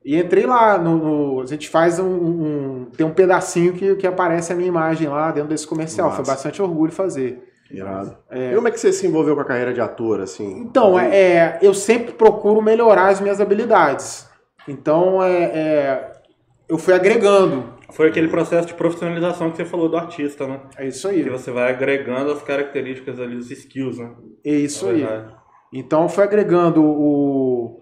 C: e entrei lá. No, no- a gente faz um, um- Tem um pedacinho que, que aparece a minha imagem lá dentro desse comercial.
A: Massa.
C: Foi bastante orgulho fazer.
A: Irado. E como é que você se envolveu com a carreira de ator, assim?
C: Então, é, é, eu sempre procuro melhorar as minhas habilidades. Então, é, é, eu fui agregando.
B: Foi aquele processo de profissionalização que você falou do artista, né?
C: É isso aí.
B: Que você vai agregando as características ali, os skills, né?
C: É isso aí. Então foi agregando o,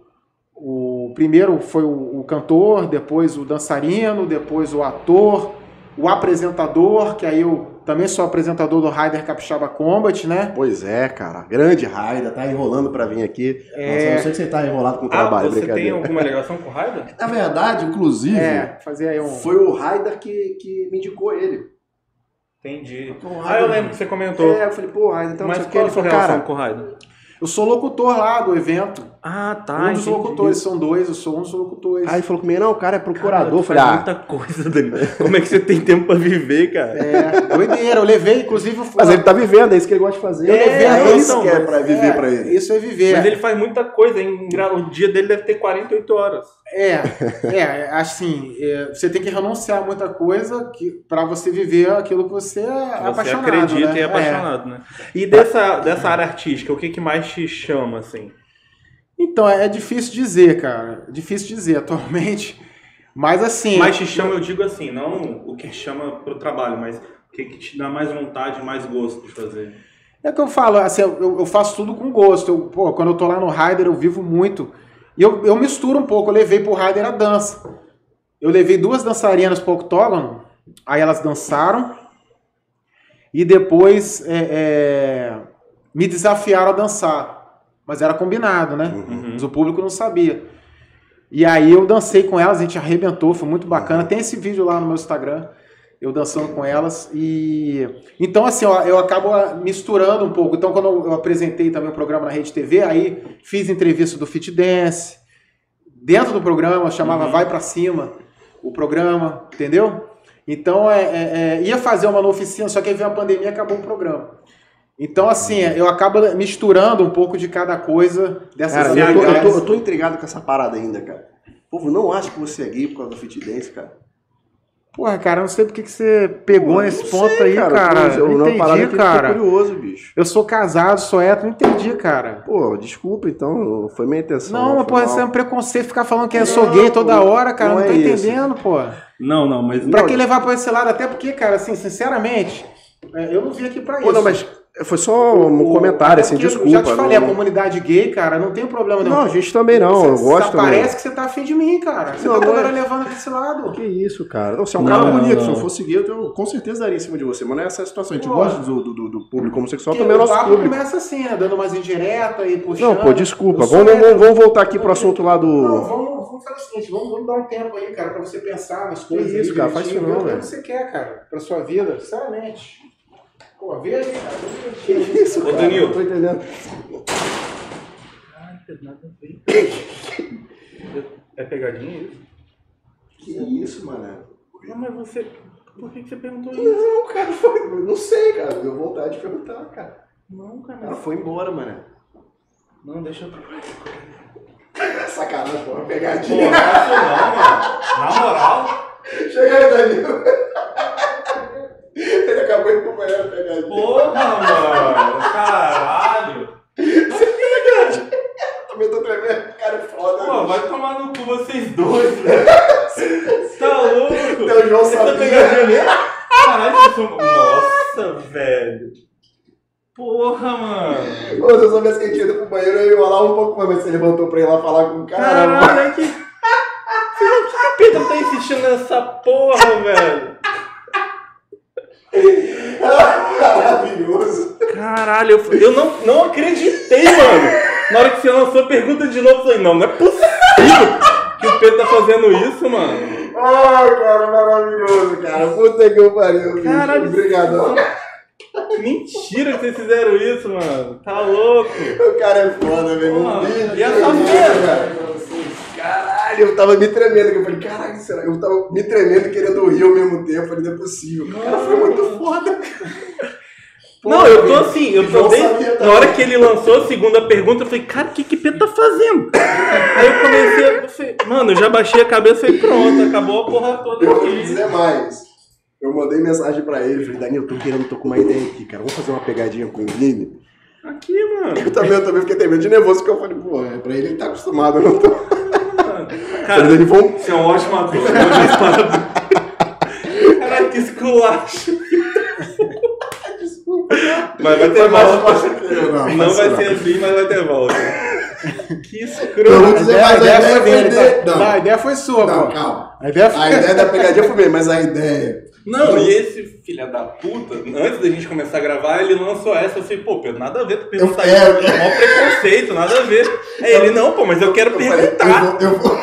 C: o primeiro foi o, o cantor, depois o dançarino, depois o ator, o apresentador, que aí eu também sou apresentador do Rider Capixaba Combat, né?
A: Pois é, cara. Grande Raida, tá enrolando pra vir aqui.
C: É.
A: Nossa, eu não sei que você tá enrolado com o
B: Ah,
A: trabalho,
B: você tem
A: brincadeira.
B: alguma ligação com o Raida?
A: Na verdade, inclusive,
C: É, fazer aí um.
A: foi o Raider que, que me indicou ele.
B: Entendi.
A: O
B: Ah, eu lembro que você comentou.
A: É, eu falei, pô, Raider, então
B: Mas
A: o que.
B: qual a
A: Ele
B: sua relação
A: cara,
B: com o?
C: Eu sou locutor lá do evento.
B: Ah, tá.
C: um dos locutores, são dois, eu sou um dos locutores.
A: Aí ele falou comigo, não, o cara é procurador. Eu
B: Faz
A: falei, ah,
B: muita coisa, Danilo. Como é que você tem tempo pra viver, cara?
C: É, doideira, eu levei, inclusive, fui
A: mas ele tá vivendo, é isso que ele gosta de fazer.
C: Eu levei a
A: é
C: ele,
A: isso
B: então,
A: que é pra viver
C: É,
A: pra ele.
C: Isso é viver.
B: Mas ele faz muita coisa. hein? O dia dele deve ter 48 horas.
C: É, é, assim, é, você tem que renunciar a muita coisa que, para você viver aquilo que você é
B: Você
C: apaixonado.
B: acredita
C: né?
B: e é apaixonado, né? E dessa, dessa área artística, o que, que mais te chama, assim?
C: Então, é, é difícil dizer, cara. Difícil dizer atualmente. Mas assim.
B: Mais te chama, eu digo assim, não o que chama pro trabalho, mas o que, que te dá mais vontade, mais gosto de fazer.
C: É que eu falo, assim, eu, eu faço tudo com gosto. Eu, pô, quando eu tô lá no Rider, eu vivo muito. E eu, eu misturo um pouco, eu levei pro Rider a dança. Eu levei duas dançarinas pro octógono, aí elas dançaram. E depois é, é, me desafiaram a dançar. Mas era combinado, né?
B: Uhum.
C: Mas o público não sabia. E aí eu dancei com elas, a gente arrebentou, foi muito bacana. Tem esse vídeo lá no meu Instagram, eu dançando com elas. E então assim, ó, eu acabo ah, misturando um pouco. Então quando eu apresentei também o programa na Rede TV, aí fiz entrevista do Fit Dance. Dentro do programa chamava
B: Uhum.
C: Vai Pra Cima, o programa, entendeu? Então é, é, é, ia fazer uma na oficina, só que aí veio a pandemia e acabou o programa. Então, assim, eu acabo misturando um pouco de cada coisa dessas
A: Cara, eu tô, eu, tô, eu tô intrigado com essa parada ainda, cara. O povo não acha que você é gay por causa do fit dance, cara.
C: Porra, cara, eu não sei porque que você pegou
A: Pô,
C: nesse ponto
A: sei,
C: aí, cara.
A: Eu,
C: não
A: parada
C: entendi,
A: fiquei
C: cara.
A: curioso, bicho.
C: Eu sou casado, sou hétero, não entendi, cara.
A: Pô, desculpa, então, foi minha intenção.
C: Não, mas porra, isso é um preconceito ficar falando que eu
A: Não,
C: sou gay toda
A: pô,
C: hora, cara.
A: não
C: Não, tô
A: é isso.
C: entendendo, pô.
D: Não, não, mas.
C: Pra
A: Não,
C: que levar pra esse lado? Até porque, cara, assim, sinceramente, é, eu não vim aqui pra isso.
A: Pô, não, mas foi só um
C: O-
A: comentário, assim,
C: porque
A: desculpa.
C: Eu já te falei,
A: não,
C: a comunidade gay, cara, não tem problema nenhum.
A: não, a gente também não, eu
C: Você-
A: gosto também.
C: Parece que você tá afim de mim, cara. Você
A: Não,
C: tá
A: não
C: toda
A: é.
C: hora levando pra esse lado.
A: Que isso, cara. Não, você é um
D: Não,
A: cara
D: não,
A: bonito,
D: não.
A: se eu fosse gay, eu com certeza daria em cima de você, mas não é essa a situação. A gente
C: Pô.
A: gosta do, do, do- público homossexual, também é
C: o
A: nosso público.
C: começa assim, né? Dando umas indiretas e puxando.
A: Não, pô, desculpa.
C: Eu
A: Vamos, vamos, vamos voltar aqui pro assunto lá do.
C: Não, vamos, vamos fazer o seguinte, vamos, vamos dar um tempo aí, cara, pra você pensar nas coisas.
A: isso,
C: aí,
A: cara, faz isso não,
C: ver o
A: velho.
C: que você quer, cara, pra sua vida, sinceramente. Pô, vê aí, cara.
A: Que isso,
B: Ô,
A: cara?
B: Danilo.
A: Não tô entendendo.
B: Ai, nada a ver. É pegadinha isso?
A: Que isso, mano?
B: Não, mas você. Por que que você perguntou isso?
A: Não, cara, foi. Não sei, cara. Deu vontade de perguntar, cara.
B: Não, cara.
A: Ela foi embora, mano.
B: Não, deixa eu.
A: Sacanagem, pô, uma
B: Pô,
A: pegadinha.
B: não é não, mano. Na moral.
A: Chega aí, Danilo. Ele acabou de pro banheiro pegadinha.
B: Porra, mano. Caralho.
A: Também tô tremendo, cara, é foda.
B: Pô,
A: bicho.
B: vai tomar no cu vocês dois, velho. Tá louco?
A: Então, o João
B: Essa
A: sabia.
B: pegadinha mesmo? Caralho, vocês são... Nossa, velho. Porra, mano.
A: Pô, se eu soubesse que a gente ia pro banheiro, eu ia rolar um pouco mais, mas você levantou pra ir lá falar com o cara. mano.
B: Caralho, é que... Por que o Pedro tá insistindo nessa porra, velho?
A: Maravilhoso.
B: Caralho, eu, eu não, não acreditei, mano. Na hora que você lançou a pergunta de novo, eu falei, não, não é possível que o Pedro tá fazendo isso, mano.
A: Ai, cara, maravilhoso, cara. Puta que eu pariu.
B: Caralho.
A: Obrigadão.
B: Mentira que vocês fizeram isso, mano. Tá louco.
A: O cara é foda, velho.
B: E a
A: cara.
B: família?
A: cara. Caralho, eu tava me tremendo. Eu falei, caralho, será? Eu tava me tremendo querendo rir ao mesmo tempo. Eu falei, não é possível. Cara, foi muito foda.
B: Não, eu tô assim, eu tô bem. Na hora que ele lançou a segunda pergunta, eu falei, cara, o que que Pedro tá fazendo? Aí eu comecei eu falei, Mano, eu já baixei a cabeça e pronto, acabou a porra toda
A: Eu vou dizer mais. Eu mandei mensagem pra ele, falei, Danilo, tô querendo, tô com uma ideia aqui, cara. Vamos fazer uma pegadinha com o Vini?
B: Aqui, mano.
A: Eu também, eu também fiquei tremendo de nervoso, porque eu falei, pô, é pra ele ele tá acostumado, eu não tô.
B: Mano.
A: Falei,
B: Cara,
A: Danilo, vamos.
B: você é um ótimo ator. Caralho, que esculacho.
A: Desculpa.
B: Mas vai ter
A: Foi
B: volta.
A: não.
B: Não vai
A: não.
B: ser assim, mas vai ter volta. Que escroto.
A: vou dizer mais, a ideia
C: foi
A: foi
C: dele,
A: dele.
C: tá? Não, a ideia foi sua,
A: Não,
C: pô.
A: calma.
C: A ideia foi...
A: A ideia da pegadinha foi bem, mas a ideia.
B: Não, e esse filho da puta, antes da gente começar a gravar, ele lançou essa. Eu falei, pô, Pedro, nada a ver tu perguntar
A: Eu-
B: isso.
A: é,
B: É, mó preconceito, nada a ver. Aí ele, não, pô, mas eu quero
A: Eu falei,
B: perguntar.
A: eu vou. Eu vou...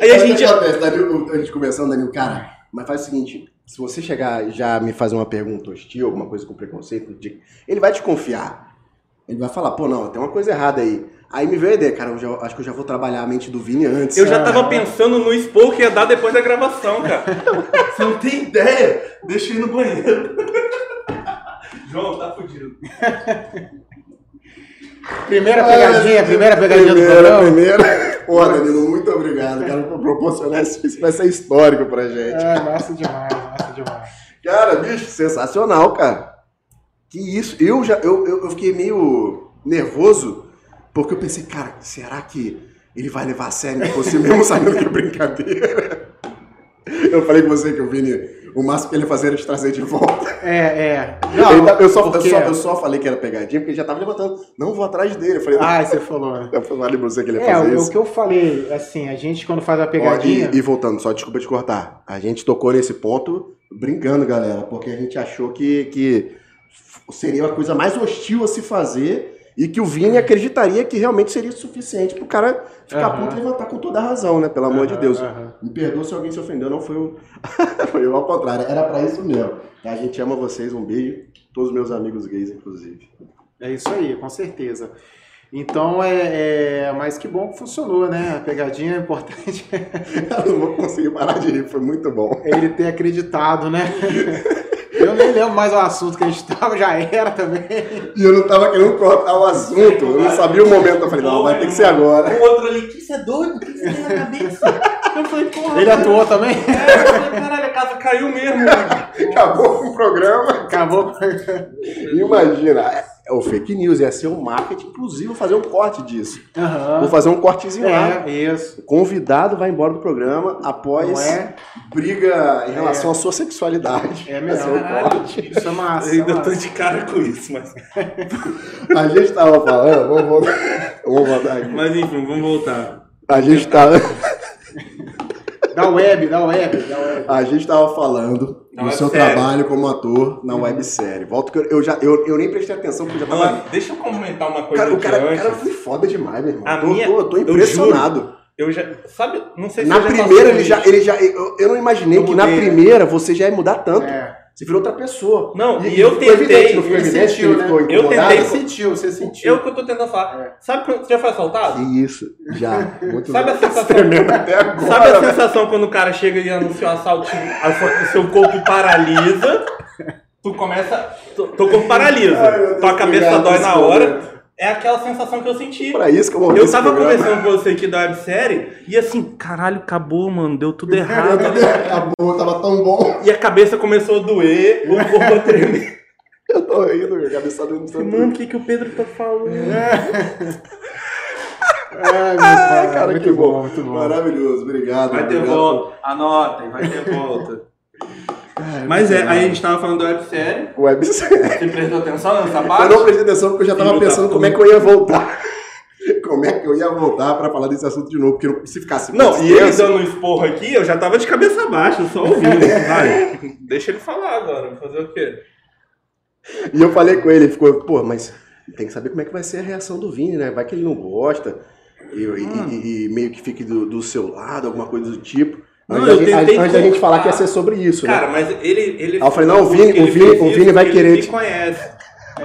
B: Aí a gente.
A: Danilo, a gente conversando, Danilo, cara, mas faz o seguinte: se você chegar e já me fazer uma pergunta hostil, alguma coisa com preconceito, de- ele vai te confiar. Ele vai falar, pô, não, tem uma coisa errada aí. Aí me veio a ideia, cara, eu já- acho que eu já vou trabalhar a mente do Vini antes.
B: Eu já tava pensando no expor que ia dar depois da gravação, cara. Você não tem ideia? Deixa eu ir no banheiro. João, tá fudido.
C: Primeira pegadinha, primeira pegadinha do
A: primeira,
C: programa.
A: Primeira. Pô, Danilo, muito obrigado, cara, por proporcionar isso. Isso vai ser histórico pra gente.
C: Ah, massa demais, massa demais.
A: Cara, bicho, sensacional, cara. Que isso? Eu já eu, eu, eu fiquei meio nervoso porque eu pensei, cara, será que ele vai levar a sério você mesmo sabendo que é brincadeira? Eu falei com você que o Vini, o máximo que ele ia fazer era te trazer de volta.
C: É, é.
A: Ele tá- eu, só, eu,
C: porque-
A: só, eu só falei que era pegadinha porque ele já tava levantando. Não vou atrás dele. Eu falei,
C: Ah, você falou. né?
A: eu falei pra você que ele ia
C: É,
A: fazer
C: o,
A: isso.
C: o que eu falei, assim, a gente quando faz a
A: Ó,
C: pegadinha...
A: e, e voltando, só desculpa te cortar. A gente tocou nesse ponto brincando, galera, porque a gente achou que, que seria a coisa mais hostil a se fazer e que o Vini acreditaria que realmente seria suficiente pro cara ficar
C: Aham.
A: puto e levantar com toda a razão, né? Pelo amor de
C: Aham,
A: Deus.
C: aham.
A: Me perdoa se alguém se ofendeu, não foi o. foi eu ao contrário, era pra isso mesmo. Tá? A gente ama vocês, um beijo. Todos os meus amigos gays, inclusive.
C: É isso aí, com certeza. Então é, é. Mas que bom que funcionou, né? A pegadinha é importante
A: Eu não vou conseguir parar de rir, foi muito bom.
C: é ele ter acreditado, né? Eu nem lembro mais o assunto que a gente tava, já era também.
A: E eu não tava querendo cortar o assunto, eu não sabia o momento. Eu falei, não, vai ter que ser agora.
B: O outro ali, que você é doido? O que você tem na cabeça? Eu falei, porra.
C: Ele atuou também?
B: É, eu falei, caralho, a casa caiu mesmo, mano.
A: Acabou o programa.
C: Acabou.
A: Imagina, é, é o fake news, ia ser um marketing, inclusive vou fazer um corte disso. Vou
C: Aham.
A: fazer um cortezinho lá.
C: É, isso.
A: O convidado vai embora do programa após
C: é?
A: briga em relação à sua sexualidade.
C: É mesmo.
A: um corte.
C: Isso é massa.
B: Eu
C: Isso é
B: ainda tô
C: massa.
B: de cara com isso, mas.
A: A gente tava falando, vamos voltar, vamos voltar aqui.
B: Mas enfim, vamos voltar.
A: A gente tava,
C: Da web, da web, da web.
A: a gente tava falando
B: Na
A: do seu
B: websérie.
A: trabalho como ator na websérie. Volto que eu, eu já eu, eu nem prestei atenção porque eu já tava
B: Mano, deixa eu comentar uma coisa
A: Cara, o cara,
B: antes.
A: cara foi foda demais, meu irmão.
B: A
A: tô,
B: minha-
A: tô, tô
B: eu
A: impressionado.
B: Eu já. Sabe, não sei se
A: Na
B: eu já
A: primeira, ele já,
B: isso.
A: ele já. Eu, eu não imaginei
C: Eu
A: que na
C: mudei, né?
A: primeira você já ia mudar tanto.
C: É.
A: Você virou outra pessoa.
B: Não, e eu
A: ficou
B: tentei,
A: Evidente, não ficou evidente
C: sentiu,
A: que ele
C: né?
A: ficou
B: Eu tentei-
C: Você sentiu, você
B: É
C: sentiu.
B: o que eu tô tentando falar.
C: É.
B: Sabe quando você já foi assaltado?
A: Que isso, já. Muito
B: Sabe a
A: louco.
B: sensação?
A: Agora.
B: Sabe a sensação quando o cara chega e anuncia o assalto, a sua- o seu corpo paralisa, tu começa. Tu, teu corpo paralisa,
A: Ai, Deus,
B: tua cabeça dói na hora. É aquela sensação que eu senti.
A: Pra isso que eu
B: Eu tava
A: programa.
B: conversando com você aqui da websérie e assim, caralho, acabou, mano, deu tudo errado.
A: Acabou, tava tão bom.
B: e a cabeça começou a doer, o corpo a tremer.
A: Eu tô rindo, minha cabeça tá doendo tanto.
B: Mano, o que, que o Pedro tá falando?
C: Ai, meu
A: Ah,
C: pai,
A: cara,
C: muito
A: que bom.
C: bom, muito bom.
A: Maravilhoso, obrigado.
B: Vai ter
A: obrigado.
B: volta. Anotem, vai ter volta. Mas é, aí a gente tava falando da websérie.
A: Websérie.
B: Você prestou atenção nessa
A: Eu
B: parte?
A: não prestei atenção porque eu já tava
B: da
A: pensando como é que eu ia voltar. Como é que eu ia voltar pra falar desse assunto de novo? Porque não- se ficasse
B: Não, e ele dando um esporro aqui, eu já tava de cabeça baixa, só ouvindo. Vai, deixa ele falar agora, fazer o quê?
A: E eu falei com ele, ele ficou, pô, mas tem que saber como é que vai ser a reação do Vini, né? Vai que ele não gosta e, e-
B: Hum.
A: e- e meio que fique do, do seu lado, alguma coisa do tipo.
B: Não,
A: Antes,
B: eu tentei
A: antes da gente falar que ia ser sobre isso,
B: Cara,
A: né?
B: mas ele. ele
A: Aí eu falei, não, o Vini- o Vini- o Vini vai querer
B: Ele
A: te-
B: conhece.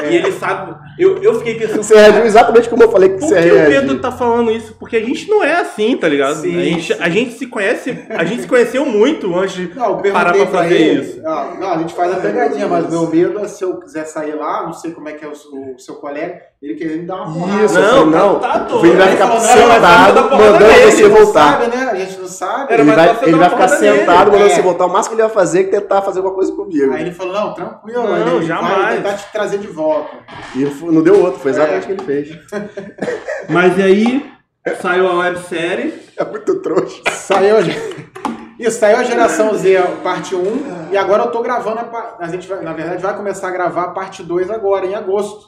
B: E ele sabe. Eu, eu fiquei pensando.
A: Você reagiu exatamente como eu falei que
B: Por
A: você
B: que
A: ia
B: o
A: reagir.
B: Pedro tá falando isso? Porque a gente não é assim, tá ligado?
C: Sim,
B: a, gente, a gente se conhece, a gente se conheceu muito antes de
C: Não,
B: parar pra fazer
C: ele.
B: isso.
C: ó, não, a gente faz a pegadinha, mas o meu medo é se eu quiser sair lá, não sei como é que é o, o seu colega, ele querer me dar uma porrada.
A: Isso,
B: Não,
A: falei, não.
B: tá doido.
A: Vini vai ficar
B: falou,
A: sentado, mandando
B: nele,
A: você
C: Não
A: voltar.
C: sabe, né? A gente não sabe.
A: Ele vai, ele vai ficar
B: nele.
A: sentado, mandando
C: É.
A: você voltar. O máximo que ele vai fazer é tentar fazer alguma coisa comigo.
C: Aí ele falou, não, tranquilo,
B: Não,
C: ele
B: jamais.
C: vai tentar te trazer de volta.
A: E ele não deu outro, foi exatamente
C: É.
A: o que ele fez.
D: Mas e aí, saiu a websérie.
A: É muito trouxa.
C: Saiu a... Isso, saiu a geração Z, parte 1, e agora eu tô gravando a, a gente vai, na verdade vai começar a gravar a parte 2 agora, em agosto.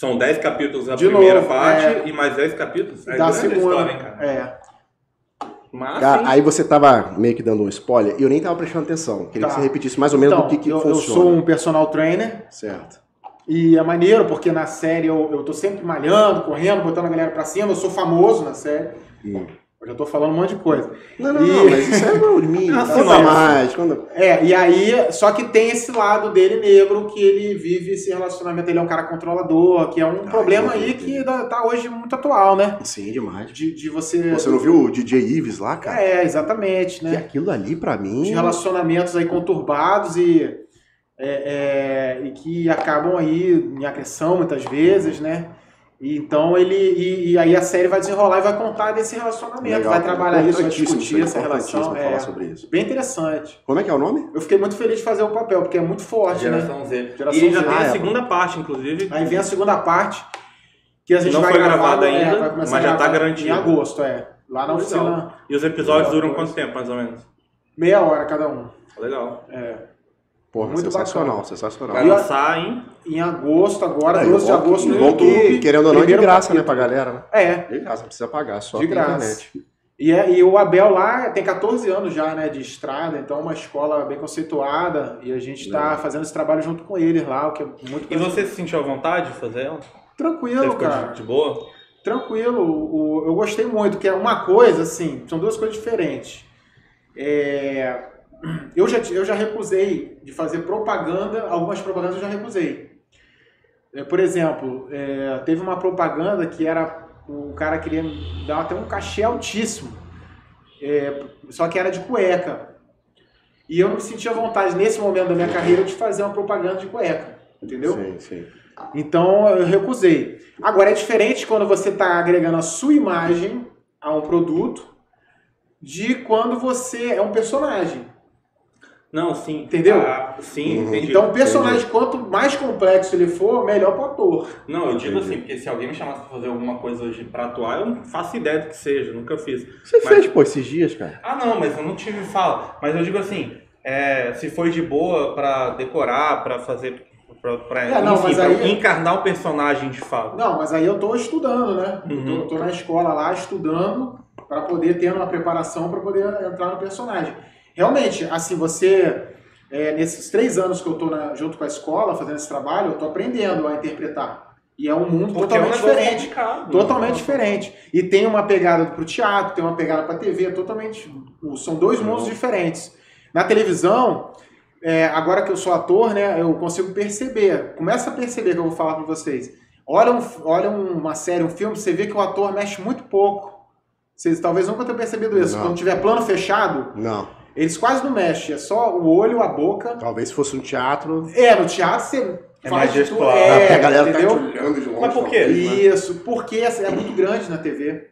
B: São 10 capítulos na
C: De
B: primeira
C: novo,
B: parte
C: é.
B: e mais 10 capítulos. É
C: da segunda.
B: história, hein, cara.
C: É.
B: Mas,
A: Cara, aí você tava meio que dando um spoiler e eu nem tava prestando atenção. Queria
C: Tá.
A: que você repetisse mais ou menos
C: Então,
A: do que, que
C: eu, eu
A: funciona.
C: sou um personal trainer,
A: Certo.
C: E é maneiro, porque na série eu, eu tô sempre malhando, correndo, botando a galera pra cima. Eu sou famoso na série.
A: Hum.
C: Eu já tô falando um monte de coisa.
A: Não, não,
C: E-
A: não, mas isso é.
B: Ah,
A: Conta mais. Conta...
C: É, e aí, só que tem esse lado dele negro, que ele vive esse relacionamento. Ele é um cara controlador, que é um problema aí que tá hoje muito atual, né?
A: Sim, demais.
C: De, de você.
A: Você não viu o DJ Ives lá, cara?
C: É, exatamente, né?
A: aquilo ali, pra mim...
C: De relacionamentos aí conturbados e. é, é, e que acabam aí em agressão muitas vezes, né? E então ele. E, e aí a série vai desenrolar e vai contar desse relacionamento,
A: Legal,
C: vai trabalhar isso, vai
A: importantíssimo
C: discutir essa relação. É
A: sobre isso.
C: bem interessante.
A: Como é que é o nome?
C: Eu fiquei muito feliz de fazer o papel, porque é muito forte, né?
B: Geração Z.
C: Geração
B: e já
C: Z.
B: tem
A: Ah,
B: a
A: é.
B: segunda parte, inclusive.
C: Aí vem a segunda parte, que a gente
B: Não
C: vai
B: foi
C: gravar,
B: gravada
C: é,
B: ainda,
C: vai começar
B: mas
C: a
B: já tá
C: gravar
B: garantido.
C: Em agosto, é. Lá na
B: Legal.
C: oficina,
B: E os episódios
C: Legal,
B: duram quanto tempo, mais ou menos?
C: meia hora cada um.
B: Legal.
C: É.
A: Porra,
C: Muito
A: sensacional,
C: bacana.
A: sensacional.
B: Vai
C: E
B: lançar em.
C: Em agosto, agora,
A: É,
C: 12 de agosto
A: que-
C: no
A: que,
C: YouTube.
A: Querendo ou não, é de graça, né, pra galera. né?
C: É,
A: De graça, não precisa pagar, só
C: De graça.
A: internet.
C: E, é- e o Abel lá tem 14 anos já, né, de estrada, então é uma escola bem conceituada e a gente está fazendo esse trabalho junto com eles lá, o que é muito
B: E você se sentiu à vontade de fazer ela? Você
C: tranquilo, cara.
B: de, de boa?
C: Tranquilo. O, eu gostei muito, que é uma coisa, assim, são duas coisas diferentes. É, eu, já, eu já recusei de fazer propaganda, algumas propagandas eu já recusei. É, por exemplo, é, teve uma propaganda que era. O cara queria dar até um cachê altíssimo. É, só que era de cueca. E eu não me sentia vontade, nesse momento da minha carreira, de fazer uma propaganda de cueca. Entendeu?
A: Sim, sim.
C: Então eu recusei. Agora é diferente quando você está agregando a sua imagem a um produto de quando você é um personagem.
B: Não, sim.
C: Entendeu?
B: Ah, sim,
A: Uhum.
B: entendi.
C: Então o personagem, quanto mais complexo ele for, melhor para o ator.
B: Não, eu digo
A: Entendi.
B: assim, porque se alguém me chamasse pra fazer alguma coisa hoje pra atuar, eu não faço ideia do que seja, nunca fiz.
A: Você
B: Mas-
A: fez, pô, esses dias, cara.
B: Ah, não, mas eu não tive fala. Mas eu digo assim, é, se foi de boa pra decorar, pra fazer. Pra, pra,
C: É, não,
B: enfim,
C: mas
B: pra
C: aí-
B: encarnar o personagem de fato.
C: Não, mas aí eu estou estudando, né?
B: Uhum.
C: Eu tô, tô na escola lá estudando para poder ter uma preparação para poder entrar no personagem. Realmente, assim, você é, nesses três anos que eu estou junto com a escola fazendo esse trabalho, eu estou aprendendo a interpretar. E é um mundo
B: Porque é um
C: totalmente diferente.
B: complicado.
C: Totalmente diferente. E tem uma pegada pro teatro, tem uma pegada pra TV, totalmente. São dois mundos diferentes. Na televisão, é, agora que eu sou ator, né, eu consigo perceber. Começa a perceber que eu vou falar pra vocês. Olha, um, olha uma série, um filme, você vê que o ator mexe muito pouco. Vocês talvez nunca tenham percebido isso.
A: Não.
C: Quando tiver plano fechado,
A: Não.
C: Eles quase não mexem. É só o olho, a boca.
A: Talvez se fosse um teatro.
C: É, no teatro você
B: É
C: faz
B: mais gestual.
C: É,
A: porque a galera
C: entendeu?
A: tá te olhando de longe.
B: Mas por quê?
A: né?
C: Isso, porque essa é muito grande na TV.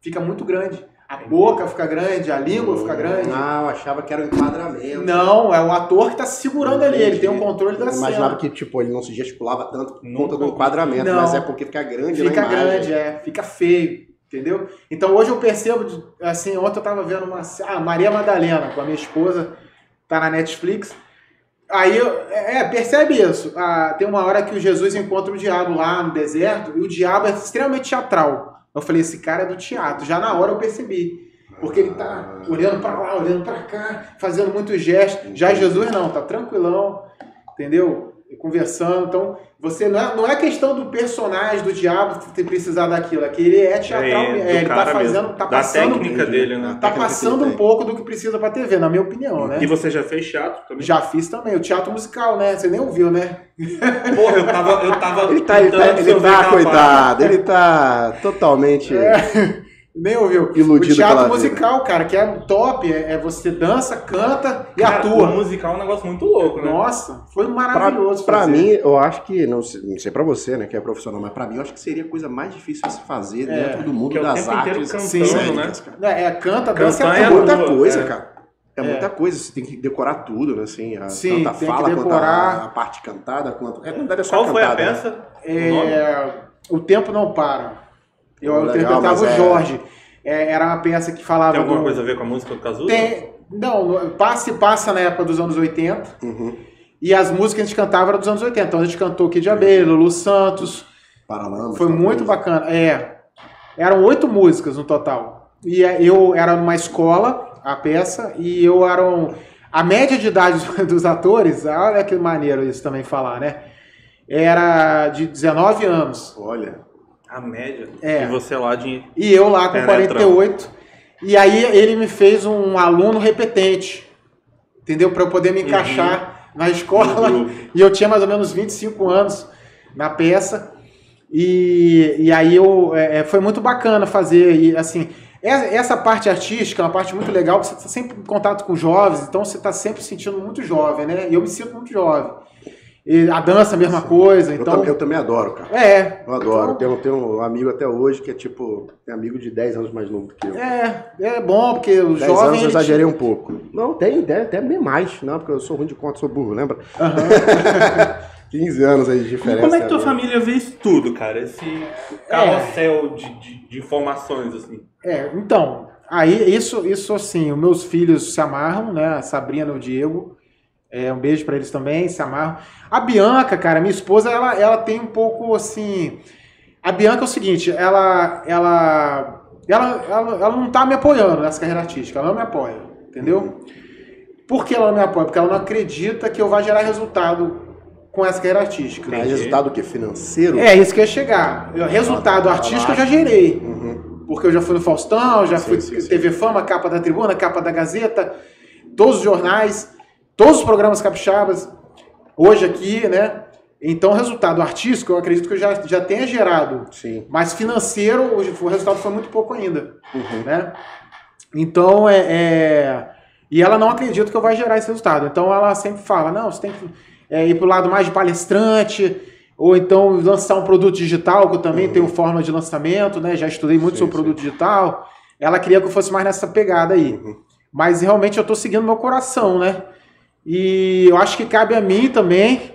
C: Fica muito grande. A boca fica grande, a língua fica grande.
A: Ah, eu achava que era um enquadramento.
C: Não, é o ator que tá segurando ali, ele tem um controle da
A: Eu imaginava
C: cena.
A: que, tipo, ele não se gesticulava tanto por conta do enquadramento,
C: Não.
A: mas é porque fica grande
C: Fica grande, é, fica feio, entendeu? Então hoje eu percebo, assim, ontem eu tava vendo uma. Ah, Maria Madalena, com a minha esposa, tá na Netflix. Aí, eu- é, percebe isso. Ah, tem uma hora que o Jesus encontra o diabo lá no deserto e o diabo é extremamente teatral. Eu falei, esse cara é do teatro. Já na hora eu percebi. Porque ele tá olhando pra lá, olhando pra cá, fazendo muitos gestos. Já Jesus não, tá tranquilão, entendeu? Conversando. Então, você não é, não é questão do personagem, do diabo, ter precisar daquilo. É que ele é teatral.
B: É,
C: É, ele tá
B: cara
C: fazendo,
B: mesmo.
C: tá
B: Da
C: passando,
B: técnica dele, né?
C: tá passando um pouco do que precisa pra TV, na minha opinião, né?
B: E você já fez teatro também?
C: Já fiz também, o teatro musical, né? Você nem ouviu, né?
B: Porra, eu tava. Eu tava
A: Ele tá, ele tá, ele tá coitado, ele tá totalmente.
C: Nem ouviu.
A: Iludido
C: o teatro musical, cara, que é top, é, é você dança, canta e
B: Cara,
C: atua.
B: O musical é um negócio muito louco, né?
C: Nossa, foi
A: Pra,
C: maravilhoso.
A: pra
C: fazer.
A: mim, eu acho que, não sei, não sei pra você, né, que é profissional, mas pra mim eu acho que seria a coisa mais difícil a se fazer
C: É,
A: dentro do mundo
B: é o
A: das artes
B: cantando,
A: cênicas,
B: né?
C: É, é, canta, dança
B: Cantar
A: É
B: é
A: muita coisa,
B: é.
A: cara. É,
C: É.
A: muita coisa, você tem que decorar tudo, né? Assim, a,
C: Sim,
A: tanto a
C: tem que
A: fala quanto
C: decorar.
A: a, a parte cantada, quanto. É, na verdade é só
B: Qual foi a
A: cantada, né?
B: peça? O nome?
C: É, o Tempo Não Para. Eu,
A: Legal,
C: interpretava o
A: é-
C: Jorge. É, era uma peça que falava.
B: Tem alguma
C: do-
B: coisa a ver com a música do Cazuza?
C: Tem. Não, passa e passa na época dos anos 80.
A: Uhum.
C: E as músicas que a gente cantava eram dos anos 80. Então a gente cantou Kid de Abelha, Lulu Santos.
A: Paralamas.
C: Foi muito bacana. É. Eram oito músicas no total. E é, eu era numa escola, a peça, e eu era um. A média de idade dos atores, olha que maneiro isso também falar, né? Era de 19 anos.
A: Olha.
B: A média.
C: É.
B: E você lá de.
C: E eu lá com
B: Penetrão.
C: 48. E aí ele me fez um aluno repetente. Entendeu? Para eu poder me encaixar na escola.
B: Uhum.
C: E eu tinha mais ou menos 25 anos na peça. E, e aí eu, é, é, foi muito bacana fazer. E assim, essa, essa parte artística é uma parte muito legal, porque você está sempre em contato com jovens, então você está sempre se sentindo muito jovem, né? E eu me sinto muito jovem. E a dança, a mesma coisa.
A: Eu,
C: Então,
A: tam- eu também adoro, cara.
C: é.
A: Eu adoro.
C: Então,
A: Tenho, tenho um amigo até hoje que é tipo. É amigo de 10 anos mais novo do que eu.
C: É, é bom, porque o
A: 10
C: jovem.
A: anos eu
C: ele
A: exagerei um pouco. Não, tem, tem até bem mais, não, porque eu sou ruim de conta, sou burro, lembra?
C: Aham.
A: 15 anos aí de diferença.
B: Como é que tua família vê isso tudo, cara? Esse carrossel de, de, de informações, assim.
C: É, então, aí isso, isso assim, os meus filhos se amarram, né? A Sabrina e o Diego. É, um beijo pra eles também, se amarram. A Bianca, cara, minha esposa, ela, ela tem um pouco assim. A Bianca é o seguinte, ela. Ela. Ela, ela, ela não tá me apoiando nessa carreira artística, ela não me apoia, entendeu? Por que ela não me apoia? Porque ela não acredita que eu vá gerar resultado com essa carreira artística.
A: Mas resultado o quê? Financeiro?
C: É, isso que ia chegar. Resultado
A: Ah,
C: artístico eu já gerei.
A: Uhum.
C: Porque eu já fui no Faustão, já
A: Sim,
C: fui
A: sim, sim.
C: TV Fama, capa da Tribuna, capa da Gazeta, todos os jornais, todos os programas capixabas, hoje aqui, né? Então, resultado artístico, eu acredito que eu já, já tenha gerado.
A: Sim.
C: Mas financeiro, o o resultado foi muito pouco ainda,
A: Uhum.
C: né? Então, é, é- E ela não acredita que eu vai gerar esse resultado. Então ela sempre fala, não, você tem que é, ir pro lado mais de palestrante, ou então lançar um produto digital, que eu também tenho forma de lançamento, né? Já estudei muito
A: Sim,
C: sobre
A: sim.
C: produto digital. Ela queria que eu fosse mais nessa pegada aí.
A: Uhum.
C: Mas realmente eu tô seguindo meu coração, né? E eu acho que cabe a mim também,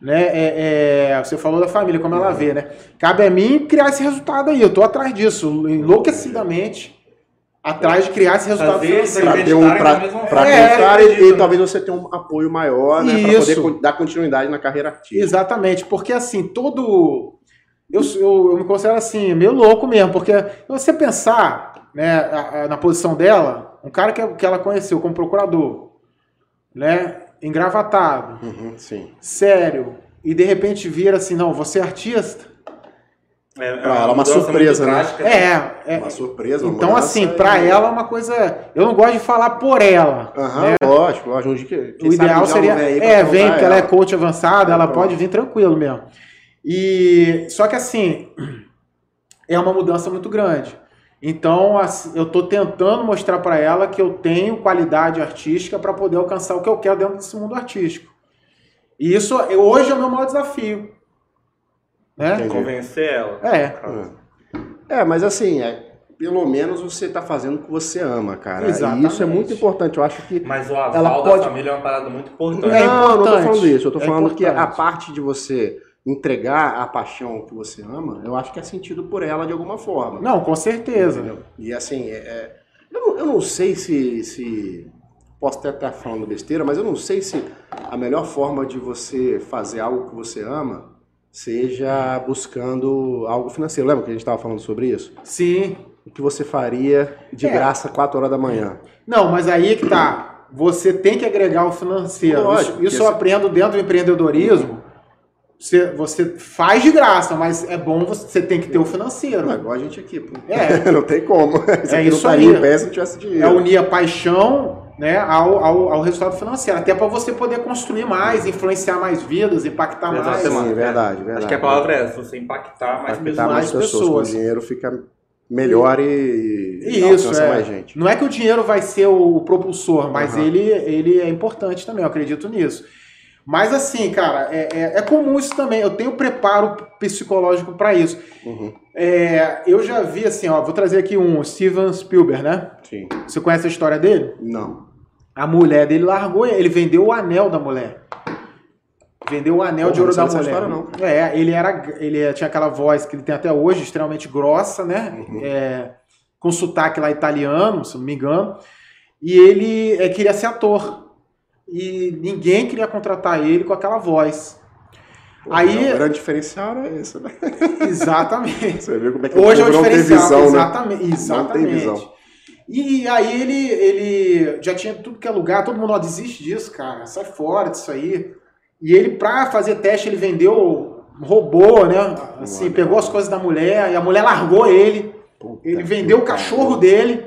C: né? é- é, você falou da família, como ela vê, né? Cabe a mim criar esse resultado aí. Eu tô atrás disso, enlouquecidamente, atrás de criar esse resultado.
A: Pra ter um, pra
B: forma.
C: É,
A: acreditar e- talvez você tenha um apoio maior, né? Pra
C: Isso.
A: poder dar continuidade na carreira artística.
C: Exatamente, porque assim, todo. Eu, eu, eu me considero assim, meio louco mesmo, porque se você pensar né, na posição dela, um cara que, que ela conheceu como procurador, né, engravatado,
A: Uhum, sim.
C: sério, e de repente vira assim, não, você é artista?
B: É,
A: Pra ela é uma surpresa, né?
C: É, é.
A: Uma surpresa, uma
C: Então, assim, pra
A: e-
C: ela é uma coisa. Eu não gosto de falar por ela.
A: Aham,
C: né?
A: lógico, lógico. Que-
C: O ideal seria.
A: ela
C: É, vem, porque ela é coach avançada, ela
A: Pronto.
C: pode vir tranquilo mesmo. E só que assim, é uma mudança muito grande. Então, assim, eu tô tentando mostrar para ela que eu tenho qualidade artística para poder alcançar o que eu quero dentro desse mundo artístico. E isso hoje é o meu maior desafio. Né?
A: Entendi.
B: Convencer ela.
C: É.
A: É, mas assim, é, pelo menos você tá fazendo o que você ama, cara.
C: Exatamente.
A: E isso é muito importante. Eu acho que.
B: Mas o
A: Ela
B: aval
A: pode-
B: da família é uma parada muito importante.
C: É
A: não, não tô
C: importante.
A: falando isso. Eu tô
C: É
A: falando que a
C: importante.
A: parte de você entregar a paixão que você ama, eu acho que é sentido por ela de alguma forma.
C: Não, com certeza.
A: Entendeu? E assim, é- é- eu, não, eu não sei se, se. Posso até estar falando besteira, mas eu não sei se a melhor forma de você fazer algo que você ama seja buscando algo financeiro. Lembra que a gente estava falando sobre isso?
C: Sim.
A: O que você faria de
C: É.
A: graça 4 horas da manhã?
C: Não, mas aí é que tá. Você tem que agregar o financeiro.
A: Lógico,
C: isso isso eu
A: você-
C: aprendo dentro do empreendedorismo. Você, você faz de graça, mas é bom você, você tem que ter o financeiro.
A: Não, igual a gente aqui, pô.
C: É.
A: não tem como. Isso
C: É isso
A: não estaria
C: aí.
A: em pé se não tivesse dinheiro.
C: É unir a paixão né, ao, ao, ao resultado financeiro. Até para você poder construir mais, influenciar mais vidas, impactar mais.
B: Exatamente.
A: Sim, verdade, verdade.
B: Acho que a palavra é essa, você impactar mais
A: Impactar
B: pessoas.
A: mais
C: mais
A: pessoas.
C: pessoas.
A: Com o dinheiro fica melhor e, e
C: Isso,
A: alcança
C: é.
A: mais gente.
C: Não é que o dinheiro vai ser o propulsor, mas
A: Aham.
C: ele, ele é importante também, eu acredito nisso. Mas assim, cara, é, é, é comum isso também. Eu tenho preparo psicológico para isso.
A: Uhum.
C: É, eu já vi assim, ó, vou trazer aqui um Steven Spielberg, né?
A: Sim.
C: Você conhece a história dele?
A: Não.
C: A mulher dele largou ele, ele vendeu o anel da mulher. Vendeu o anel
A: Porra,
C: de ouro
A: não
C: da mulher.
A: história,
C: É, ele era, ele tinha aquela voz que ele tem até hoje, extremamente grossa, né?
A: Uhum.
C: É, com sotaque lá italiano, se não me engano. E ele é, queria ser ator. E ninguém queria contratar ele com aquela voz.
A: Pô,
C: Aí-
A: O grande diferencial era esse, né?
C: Exatamente.
A: Você vê como é que
C: Hoje é o
A: não tem
C: diferencial.
A: visão, né?
C: exatamente.
A: Não tem
C: exatamente.
A: visão.
C: E aí ele, ele já tinha tudo que é lugar, todo mundo, ó, desiste disso, cara, sai fora disso aí. E ele, pra fazer teste, ele vendeu, roubou, né? Assim, pegou as coisas da mulher, e a mulher largou ele.
A: Puta
C: Ele vendeu o cachorro dele,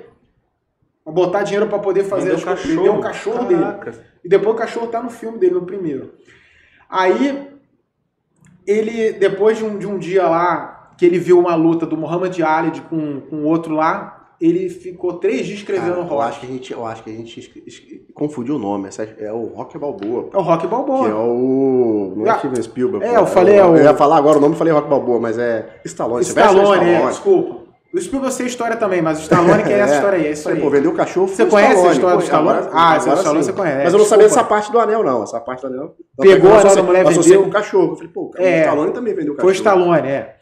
C: botar dinheiro pra poder fazer as
B: o
C: coisas.
B: cachorro.
C: Vendeu o cachorro dele.
B: Caraca.
C: E depois o cachorro tá no filme dele, no primeiro. Aí, ele, depois de um, de um dia lá, que ele viu uma luta do Muhammad Ali com, com outro lá, ele ficou três dias escrevendo
A: Cara,
C: o
A: eu
C: rock.
A: acho que a gente, eu acho que a gente es- es- confundiu o nome. Essa é o Rock Balboa.
C: É o Rock
A: Que é
C: Balboa.
A: o. Não é Steven Spielberg.
C: é,
A: pô,
C: eu falei, é
A: Eu,
C: o-
A: ia falar agora o nome, eu falei Rock Balboa, mas é Stallone.
C: Stallone, é,
A: Stallone.
C: desculpa. O Spielberg sei a história também, mas o Stallone que é essa
A: É.
C: história aí, é isso aí.
A: pô, vendeu o cachorro.
C: Você
A: o
C: conhece a
A: Stallone.
C: história do Stallone?
A: agora-
C: Ah, essa
A: agora
C: Stallone
A: sim.
C: você conhece.
A: Mas eu não sabia
C: Desculpa.
A: dessa parte do anel, não. Essa parte do anel. Não,
C: Pegou a da mulher, vendeu.
A: com o cachorro. Eu falei, pô, o
C: É.
A: Stallone também vendeu o
C: Foi o
A: cachorro.
C: Stallone, é.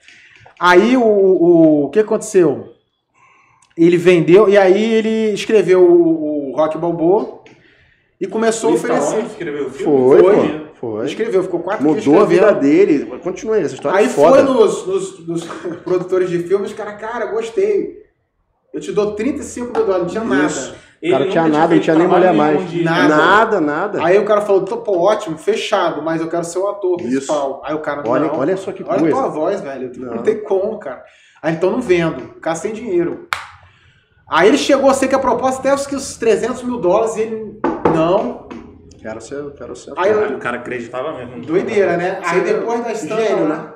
C: Aí o, o, o que aconteceu? Ele vendeu e aí ele escreveu o, o Rock Balboa e começou a
B: O
C: oferecer.
B: Stallone escreveu o filme?
A: Foi,
C: Foi.
A: pô. Foi.
C: Escreveu, ficou quatro dias
A: Mudou a vida
C: escrevendo.
A: dele. Continua essa história.
C: Aí
A: é foda.
C: foi nos, nos, nos produtores de filmes, cara, cara, gostei. Eu te dou 35 mil dólares, não tinha
A: Isso.
C: nada.
A: O cara
B: Ele
A: tinha nada, não tinha nem mulher mais.
C: Nada.
A: Nada, nada.
C: Aí o cara falou, "Tô, pô, ótimo, fechado, mas eu quero ser o ator
A: Isso.
C: principal. Aí o cara,
A: Olha,
C: não,
A: olha só que
C: olha a
A: coisa.
C: tua voz, velho, não.
A: Não.
C: tem como, cara. Aí então não vendo, o cara sem dinheiro. Aí ele chegou a ser que a proposta até os, que os 300 mil dólares e ele, não,
A: Quero ser, quero ser.
C: Aí eu-
B: Caralho, o cara acreditava mesmo.
C: doideira, né? Aí depois da estampa,
A: Gênio,
C: lá-
A: né?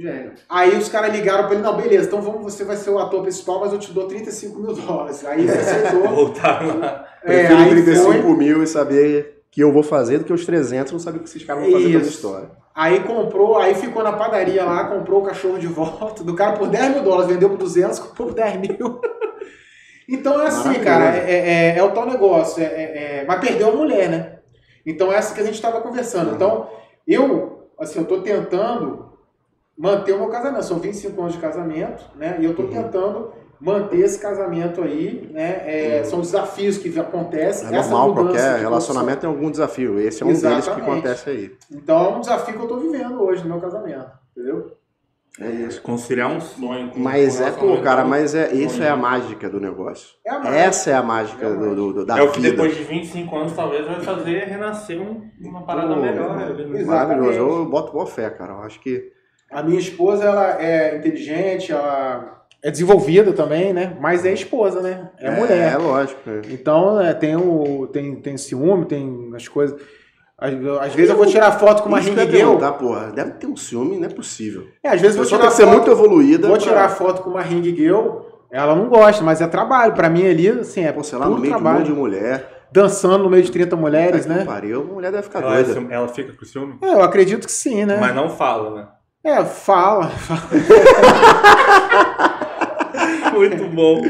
A: Gênio.
C: Aí os caras ligaram pra ele, não, beleza, então vamos, você vai ser o ator principal, mas eu te dou 35 mil dólares. Aí ele aceitou.
B: Voltaram lá.
C: É,
A: Prefiro
C: aí
A: 35
C: foi,
A: mil e saber que eu vou fazer do que os 300 não saber o que esses caras vão fazer pela
C: Isso.
A: história.
C: aí comprou, aí ficou na padaria lá, comprou o cachorro de volta, do cara por 10 mil dólares, vendeu por 200, comprou por 10 mil. Então é assim,
A: Maravilhoso.
C: cara, é, é- é o tal negócio, é- é- é- mas perdeu a mulher, né? Então essa que a gente estava conversando. Então, eu, assim, eu tô tentando manter o meu casamento. São 25 anos de casamento, né? E eu tô
A: Uhum.
C: tentando manter esse casamento aí, né? É, São desafios que acontecem.
A: É normal, qualquer relacionamento tem algum desafio. Esse é um deles que
C: Exatamente.
A: acontece aí.
C: Então é um desafio que eu tô vivendo hoje no meu casamento, entendeu?
A: É isso.
B: Conciliar um sonho com
A: Mas
B: com
A: é, pô, cara, mas é, isso é a mágica do negócio.
C: É a mágica.
A: Essa é a mágica
C: É a
A: do, do- do- da
B: É o que
A: vida.
B: depois de 25 anos talvez vai fazer renascer um- uma parada
A: Pô,
B: melhor. né?
C: Exato.
A: Maravilhoso. Eu boto boa fé, cara. Eu acho que.
C: A minha esposa, ela é inteligente, ela é desenvolvida também, né? Mas é esposa, né? É, mulher.
A: É, lógico. é.
C: Então, é, tem, o, tem, tem ciúme, tem as coisas. Às, às vezes eu vou tirar foto com uma ring
A: eu
C: girl.
A: perguntar, porra. Deve ter um ciúme, não é possível.
C: É, às vezes eu vou tirar
A: tem que ser muito evoluída.
C: vou
A: pra-
C: tirar foto com uma ring girl. Ela não gosta, mas é trabalho. Pra mim ali, assim, é
A: Pô, sei lá, no meio de um
C: trabalho.
A: monte de mulher.
C: Dançando no meio de 30 mulheres, né?
A: Pariu, a mulher deve ficar
B: Ela, é
A: doida.
B: ela fica com ciúme?
C: É, eu acredito que sim, né?
B: Mas não fala, né?
C: É, fala. fala.
B: Muito bom.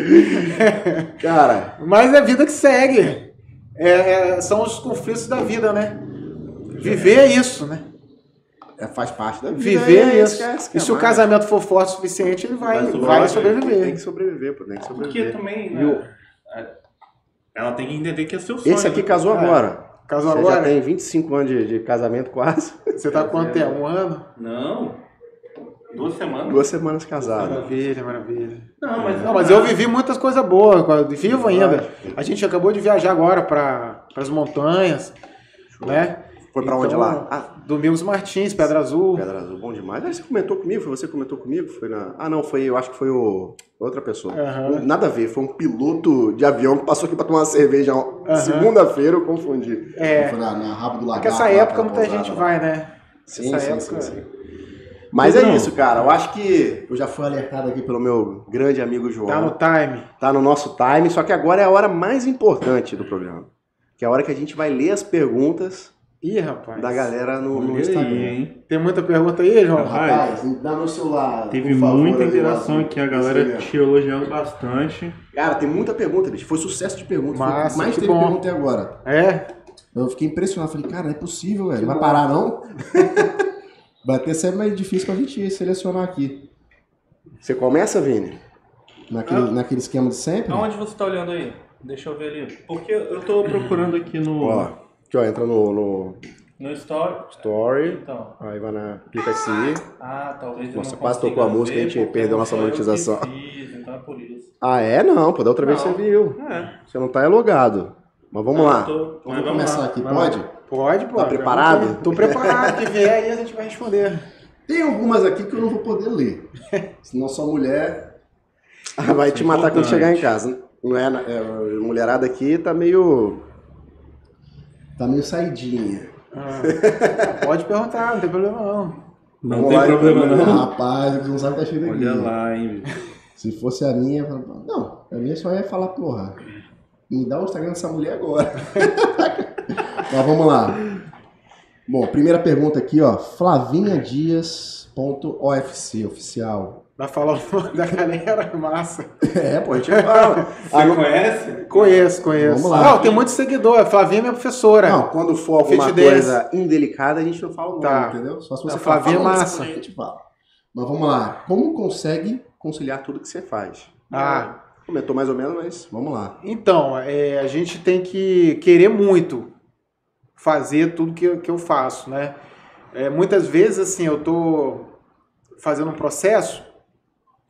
A: Cara,
C: Mas é a vida que segue. É, é, são os conflitos da vida, né? Viver é isso, né?
A: é, faz parte da vida.
C: Viver é isso.
A: que esse que
C: E
A: é
C: se o casamento for forte o suficiente, ele vai,
B: Vai
C: vai,
B: sobreviver.
A: Tem que sobreviver, pô. Tem que
B: Porque
A: sobreviver.
B: também,
A: E o-
B: né, ela tem que entender que é seu sonho.
A: Esse aqui
B: né?
A: casou
C: É.
A: agora.
C: Casou
A: Você
C: agora?
A: já tem 25 anos de, de casamento quase.
C: Você tá com quanto tempo? Um ano?
B: Não. Duas semanas?
A: Duas semanas casado.
C: Maravilha, maravilha.
B: Não, mas,
C: Não, mas eu vivi muitas coisas boas, vivo ainda. A gente acabou de viajar agora para as montanhas, né?
A: Foi pra onde
C: Então,
A: lá? Ah,
C: Domingos Martins, Pedra Azul.
A: Pedra Azul, bom demais. Ah, você comentou comigo? Foi você que comentou comigo? Foi na... Ah, não, foi, eu acho que foi o... outra pessoa.
C: Aham.
A: Nada a ver, foi um piloto de avião que passou aqui pra tomar uma cerveja segunda-feira, eu confundi.
C: É.
A: Foi na, na Rabo do Lagarto.
C: Porque essa época muita gente
A: lá.
C: vai, né?
A: Sim,
C: essa
A: sim,
C: época.
A: sim, sim. Mas é
D: Não.
A: isso, cara. Eu acho que eu já fui alertado aqui pelo meu grande amigo João.
C: Tá no time.
A: Tá no nosso time, só que agora é a hora mais importante do programa. Que é a hora que a gente vai ler as perguntas
C: Ih, rapaz.
A: da galera no, no Instagram.
D: aí, hein?
C: Tem muita pergunta aí, João?
D: Rapaz,
A: Rapaz, dá meu celular.
D: Teve
A: por favor,
D: muita interação aqui, a galera
A: Instagram.
D: te elogiando bastante.
A: Cara, tem muita pergunta, bicho. Foi sucesso de perguntas. Foi
C: Massa,
A: mais
C: que
A: teve
C: bom.
A: pergunta até agora.
C: É?
A: Eu fiquei impressionado. Falei, cara, não é possível, velho.
C: Que
A: Vai
C: bom.
A: parar, não? vai ter sempre mais difícil pra gente selecionar aqui. Você começa, Vini? Naquele,
D: Ah.
A: naquele esquema de sempre?
B: Aonde você tá olhando aí? Deixa eu ver ali.
D: Porque eu tô procurando aqui no.
A: Ó, aqui, ó, entra no, no
B: No story.
A: Story.
B: Então.
A: Aí vai na. Clica aqui.
B: Ah, talvez eu
A: Nossa,
B: não
A: quase tocou a música,
B: ver
A: a gente perdeu
B: não
A: nossa monetização.
B: fiz, então é por isso.
A: Ah, é? Não, pô, da outra vez
B: Não.
A: você viu.
B: É.
A: Você não tá logado. Mas vamos
B: Ah,
A: lá.
B: tô-
A: Vamos
B: mas
A: começar
B: lá.
A: aqui,
D: vai lá.
A: pode?
C: Pode, pode.
A: Tá preparado?
C: Tô preparado. Que vier aí a gente vai responder.
A: Tem algumas aqui que eu não vou poder ler. Senão sua mulher vai te matar quando chegar em casa. Não é, é, a mulherada aqui tá meio. Tá meio saidinha.
C: Ah, pode perguntar, não tem problema não.
D: Não
A: Vamos
D: tem
A: lá,
D: problema
A: então.
D: não.
A: Rapaz, você não sabe o que tá cheio aqui.
D: Olha lá, hein.
A: Se fosse a minha, não, a minha só ia falar, porra, me dá o Instagram dessa mulher agora. Mas vamos lá. Bom, primeira pergunta aqui, ó. Flavinha Dias.ofc, oficial.
C: Vai falar o nome da galera, massa.
A: É, pô, a gente fala. Ah,
B: Você
A: não-
B: conhece?
C: Conheço, conheço.
A: Vamos lá.
C: Não, tem muito seguidor. Flavinha é minha professora.
A: Não, quando for alguma
C: Fit
A: coisa indelicada, a gente não fala o nome,
C: Tá.
A: entendeu? Só se
C: A
A: você falar,
C: Flavinha é
A: fala
C: massa.
A: a gente fala. Mas vamos lá. Como consegue conciliar tudo que você faz?
C: Ah.
A: Comentou mais ou menos, mas vamos lá.
C: Então, é, a gente tem que querer muito fazer tudo que, eu- que eu faço, né? É, muitas vezes, assim, eu tô fazendo um processo,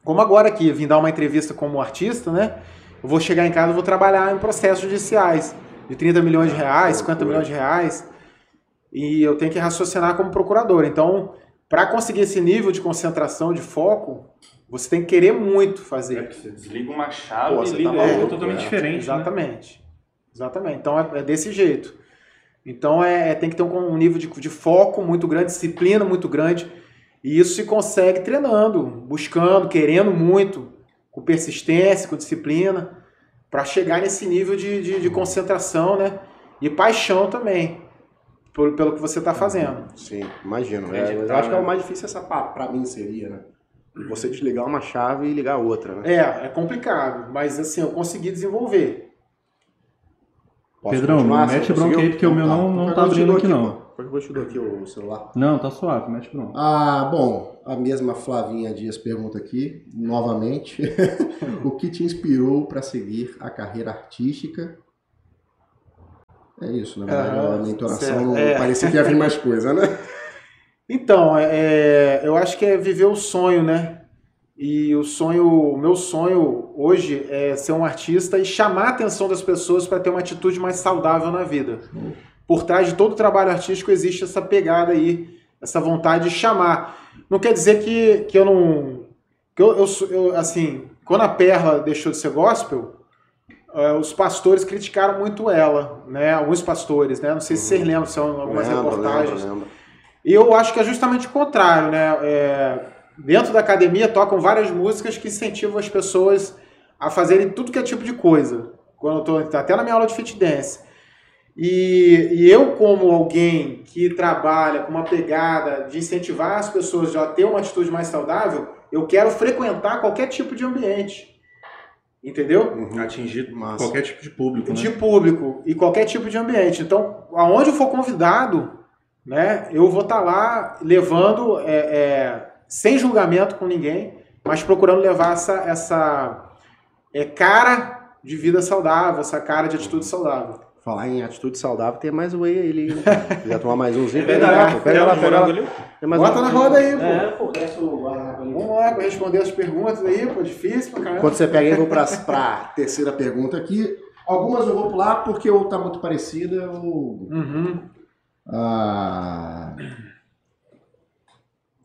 C: como agora aqui, vim dar uma entrevista como artista, né? Eu vou chegar em casa e vou trabalhar em processos judiciais de 30 milhões de reais, 50 milhões de reais, e eu tenho que raciocinar como procurador. Então, para conseguir esse nível de concentração, de foco, você tem que querer muito
B: É
C: fazer.
B: que você desliga uma chave
A: Pô,
B: e liga
A: tá maluco,
B: totalmente
A: é.
B: diferente. Né?
C: Exatamente. Exatamente. Então é, é desse jeito. Então é, é- tem que ter um, um nível de, de foco muito grande, disciplina muito grande. E isso se consegue treinando, buscando, querendo muito, com persistência, com disciplina, para chegar nesse nível de, de, de concentração, né? E paixão também, por- pelo que você está fazendo.
A: Sim, imagino. É,
B: Acreditar,
A: eu acho que é
B: né?
A: o mais difícil essa pa- pra mim seria, né? Você desligar uma chave e ligar outra, né?
C: É, é complicado, mas assim, eu consegui desenvolver.
A: Posso
D: Pedrão, mete bronca aí, porque o meu não- não
A: Qualquer
D: tá abrindo aqui, não.
A: Qualquer coisa eu te dou aqui o celular.
D: Não, tá suave, mete pronto.
A: Ah, bom, a mesma Flavinha Dias pergunta aqui, novamente, o que te inspirou para seguir a carreira artística? É isso, na verdade,
C: Aham,
A: a entonação não
C: é.
A: parecia que ia vir mais coisa, né?
C: Então, é, eu acho que é viver o sonho, né? E o sonho, o meu sonho hoje é ser um artista e chamar a atenção das pessoas para ter uma atitude mais saudável na vida. Por trás de todo trabalho artístico existe essa pegada aí, essa vontade de chamar. Não quer dizer que, que eu não. Que eu, eu, eu, assim, quando a Perla deixou de ser gospel, eh, os pastores criticaram muito ela, né? Alguns pastores, né? Não sei se vocês lembram, são algumas
A: Lembro,
C: reportagens. E eu acho que é justamente o contrário, né? É, dentro da academia tocam várias músicas que incentivam as pessoas a fazerem tudo que é tipo de coisa. Quando eu tô até na minha aula de fit dance. E, e eu, como alguém que trabalha com uma pegada de incentivar as pessoas a ter uma atitude mais saudável, eu quero frequentar qualquer tipo de ambiente. Entendeu?
A: Uhum.
B: Atingir
A: Massa.
B: qualquer tipo de público,
C: de
B: né?
C: público e qualquer tipo de ambiente. Então, aonde eu for convidado, né, eu vou estar lá levando, é, é, sem julgamento com ninguém, mas procurando levar essa, essa é, cara de vida saudável, essa cara de atitude saudável.
A: Falar em atitude saudável, tem mais whey aí, né? Quiser tomar mais umzinho,
B: É
A: pega lá, pô, pega lá,
B: Tem um
A: pega lá.
C: Bota
A: um-
C: na roda aí, pô.
A: É, pô, desce o guardanapo ali.
C: Vamos lá, responder as perguntas aí, pô, difícil pra caramba.
A: Enquanto você pega aí, eu vou pra, pra terceira pergunta aqui. Algumas eu vou pular porque ou tá muito parecida ou...
C: Uhum.
A: Ah,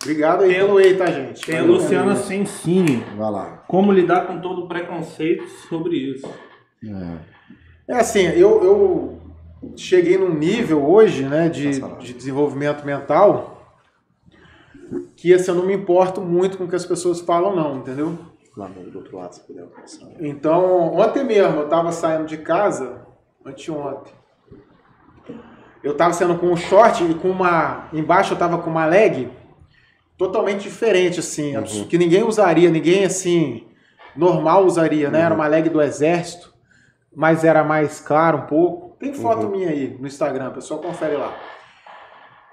C: Obrigado aí pelo ei, tá, gente?
D: Tem a. Luciana Sensini.
A: vai lá.
D: Como lidar com todo o preconceito sobre isso?
A: É.
C: É assim, eu, eu cheguei num nível hoje, né, de, de desenvolvimento mental que assim, eu não me importo muito com o que as pessoas falam, não, entendeu?
A: Lá do outro lado, se puder.
C: Então, ontem mesmo, eu tava saindo de casa, anteontem. Eu tava saindo com um short e com uma. Embaixo eu tava com uma leg totalmente diferente, assim, abs- que ninguém usaria, ninguém assim, normal usaria, né? Era uma leg do exército, mas era mais claro um pouco. Tem foto minha aí no Instagram, pessoal, confere lá.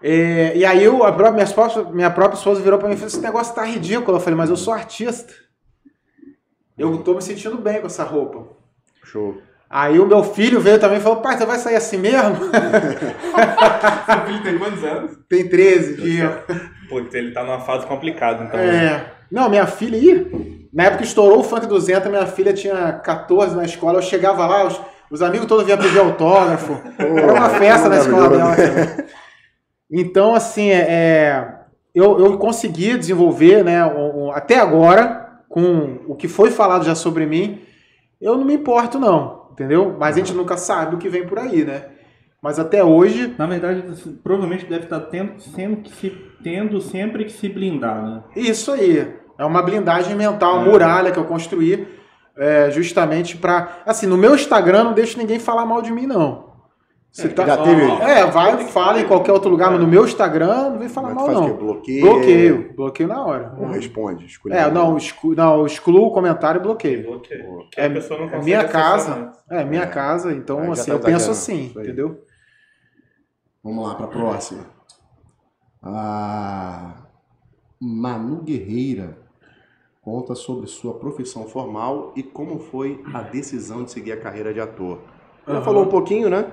C: É, e aí eu, a própria, minha, esposa, minha própria esposa virou pra mim e falou: esse negócio tá ridículo. Eu falei, mas eu sou artista. Eu tô me sentindo bem com essa roupa.
A: Show.
C: Aí o meu filho veio também e falou, pai, você vai sair assim mesmo?
B: Seu filho tem quantos anos?
C: Tem 13 dias.
B: Pô, ele tá numa fase complicada, então.
C: É. Não, minha filha, ih, na época que estourou o Funk 200, minha filha tinha 14 na escola, eu chegava lá, os, os amigos todos vinham pedir autógrafo. Era uma festa na escola dela. cara. Então, assim, é, é, eu, eu consegui desenvolver, né, um- um- até agora, com o que foi falado já sobre mim, eu não me importo, não, entendeu? Mas a gente nunca sabe o que vem por aí, né? Mas até hoje,
D: Na verdade, provavelmente deve estar tendo, sendo que se, tendo sempre que se blindar, né?
C: Isso aí. É uma blindagem mental, uma
D: É.
C: muralha que eu construí é, justamente pra. Assim, no meu Instagram não deixo ninguém falar mal de mim, não. Você tá-
A: Já teve-
C: É, vai, fala em qualquer outro lugar, mas no meu Instagram não vem falar
A: Mas
C: mal, não.
A: Bloqueio?
C: Bloqueio. Bloqueio na hora.
A: Ou responde? Escolhe
C: É, não, exclu, não, excluo o comentário e bloqueio.
B: Bloqueio. Porque
C: É-
B: a pessoa não
C: É minha casa.
B: né?
C: É, minha
A: É.
C: casa, então assim,
A: tá
C: eu penso assim, entendeu?
A: Vamos lá para a próxima. A Manu Guerreira conta sobre sua profissão formal e como foi a decisão de seguir a carreira de ator. Já
C: Aham.
A: falou um pouquinho, né?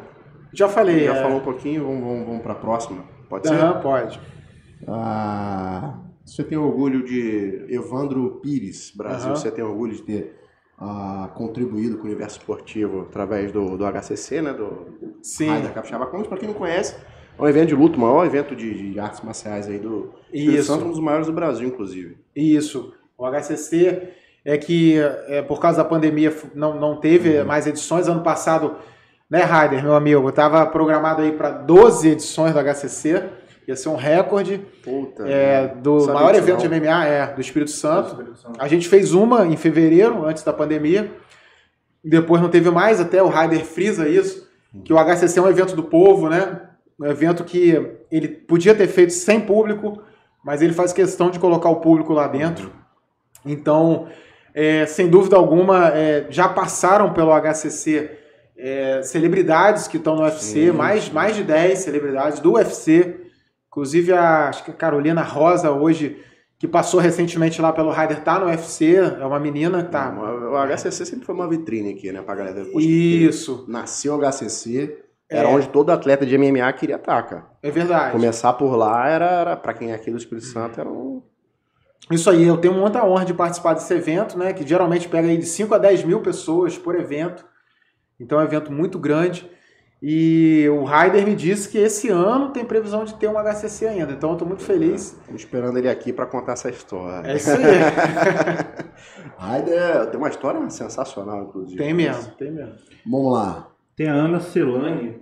C: Já falei.
A: Já
C: é.
A: falou um pouquinho, vamos, vamos, vamos para a próxima. Pode ser?
C: Aham, pode.
A: Ah, você tem orgulho de Evandro Pires, Brasil.
C: Aham.
A: Você tem orgulho de ter ah, contribuído com o universo esportivo através do, do HCC, né? Do
C: Sim.
A: Raio da Capixaba Comics. Para quem não conhece, é um evento de luta, o maior evento de, de artes marciais aí do
C: Isso.
A: Santo, um dos maiores do Brasil, inclusive.
C: Isso. O HCC é que, é, por causa da pandemia, não, não teve mais edições. Ano passado, né, Raider, meu amigo, estava programado aí para 12 edições do HCC. Ia ser um recorde
A: Puta.
C: é,
A: merda.
C: do maior evento
A: não.
C: de MMA, é, do Espírito Santo. A gente fez uma em fevereiro, antes da pandemia. Depois não teve mais, até o Ryder frisa isso, que o HCC é um evento do povo, né? Um evento que ele podia ter feito sem público, mas ele faz questão de colocar o público lá dentro. Então, é, sem dúvida alguma, é, já passaram pelo HCC é, celebridades que estão no UFC,
A: Sim,
C: mais, mais de 10 celebridades do UFC. Inclusive a, acho que a Carolina Rosa hoje, que passou recentemente lá pelo Ryder, tá no UFC, é uma menina que tá.
A: O HCC sempre foi uma vitrine aqui, né, pra galera.
C: Isso,
A: Nasceu o HCC, era
C: É.
A: onde todo atleta de MMA queria estar, cara.
C: é verdade.
A: Começar por lá era, era para quem é aqui do Espírito Santo, era um...
C: Isso aí, eu tenho muita honra de participar desse evento, né? Que geralmente pega aí de 5 a 10 mil pessoas por evento. Então é um evento muito grande. E o Ryder me disse que esse ano tem previsão de ter um HCC ainda. Então eu estou muito feliz.
A: Estamos esperando ele aqui para contar essa história.
C: É isso aí.
A: Raider tem uma história sensacional, inclusive.
C: tem mesmo, tem mesmo.
E: Vamos lá.
D: Tem a Ana Celane,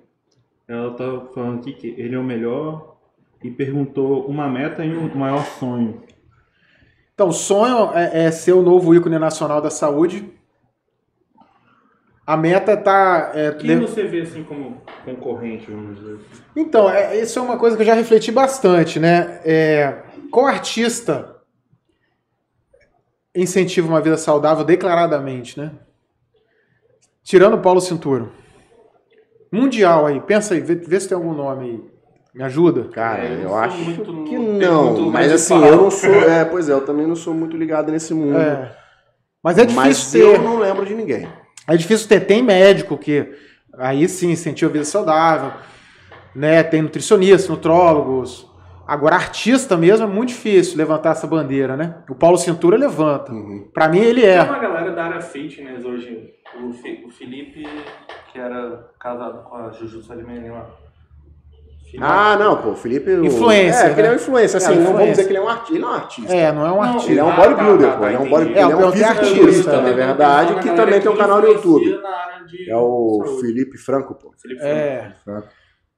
D: ela tá falando aqui que ele é o melhor e perguntou uma meta e um maior sonho.
C: Então, o sonho é, é ser o novo ícone nacional da saúde. A meta tá. é,
D: Quem
C: de-
D: você vê assim como concorrente, vamos dizer?
C: Então, é, isso é uma coisa que eu já refleti bastante, né? É, qual artista incentiva uma vida saudável declaradamente, né? Tirando o Paulo Cintura. Mundial aí, pensa aí, vê, vê se tem algum nome aí. Me ajuda?
A: Cara,
B: É, eu
A: eu, acho
B: muito
A: que não. Mas assim, eu não sou. É, pois é, eu também não sou muito ligado nesse mundo.
C: É. Mas é
A: mas
C: difícil
A: eu
C: ter.
A: não lembro de ninguém.
C: É difícil ter. Tem médico que aí sim incentiva a vida saudável, né? Tem nutricionistas, nutrólogos. Agora, artista mesmo é muito difícil levantar essa bandeira, né? O Paulo Cintura levanta.
A: Uhum.
C: Pra mim, ele
B: Tem
C: é.
B: uma galera da área fitness hoje. O, Felipe, que era casado com a Juju Salimene lá. Felipe-
A: Ah, não, pô, o Felipe. o-
C: Influencer,
A: É, que ele é um
C: né?
A: influencer, assim,
C: É,
A: não vamos dizer que ele é um artista. Ele não é um artista.
C: É, não é um artista.
A: Ele é um
B: Ah,
A: bodybuilder,
B: tá, tá,
A: pô. Ele é um bodybuilder.
C: É,
A: é um
C: é
A: fisiculturista,
C: artista,
A: na
C: né?
A: verdade, que também tem um canal no YouTube. É o. Felipe Franco, pô.
B: Felipe Franco.
C: É.
A: Franco.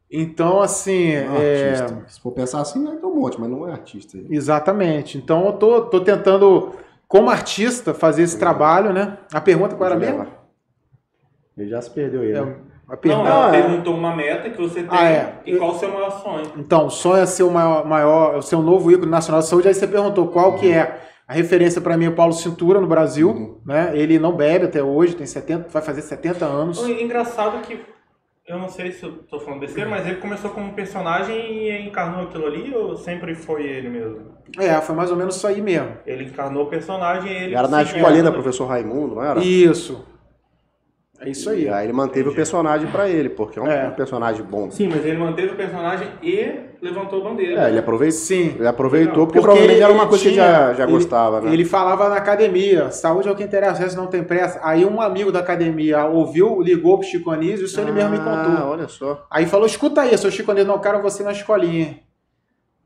C: Então, assim,
E: é
C: é,
E: artista. Se for pensar assim, ter um monte, mas não é artista.
C: exatamente. Então, eu tô, tô tentando, como artista, fazer esse trabalho, né? A pergunta qual era mesmo?
A: Ele já se perdeu aí,
C: É,
A: né?
C: A
B: Não,
C: pergunta.
B: ela
A: Ah, é.
B: perguntou uma meta que você tem
C: Ah, é.
B: e qual o seu maior sonho.
C: Então, o sonho é ser o maior, maior ser o novo ícone nacional de saúde. Aí você perguntou qual que é a referência para mim é o Paulo Cintura no Brasil,
A: Uhum.
C: né? Ele não bebe até hoje, tem 70, vai fazer 70 anos.
B: O engraçado é que, eu não sei se eu tô falando besteira, mas ele começou como personagem e encarnou aquilo ali ou sempre foi ele mesmo?
C: É, foi mais ou menos isso aí mesmo.
B: Ele encarnou o personagem e ele
A: Era na escolinha da professor Raimundo, não era?
C: Isso. É isso aí.
A: E aí ele manteve o personagem pra ele, porque é um,
C: É.
A: um personagem bom.
B: Sim, mas ele manteve o personagem e levantou a bandeira.
A: É, ele aproveitou,
C: Sim.
A: ele aproveitou porque,
C: Porque
A: provavelmente
C: ele-
A: era uma coisa que ele
C: tinha-
A: já, já
C: ele-
A: gostava, né?
C: Ele falava na academia, saúde é o que interessa, resto não tem pressa. Aí um amigo da academia ouviu, ligou pro Chico Anísio, isso ele mesmo me
A: Ah,
C: contou.
A: olha só.
C: Aí falou, escuta aí, seu Chico Anísio, não quero você na escolinha.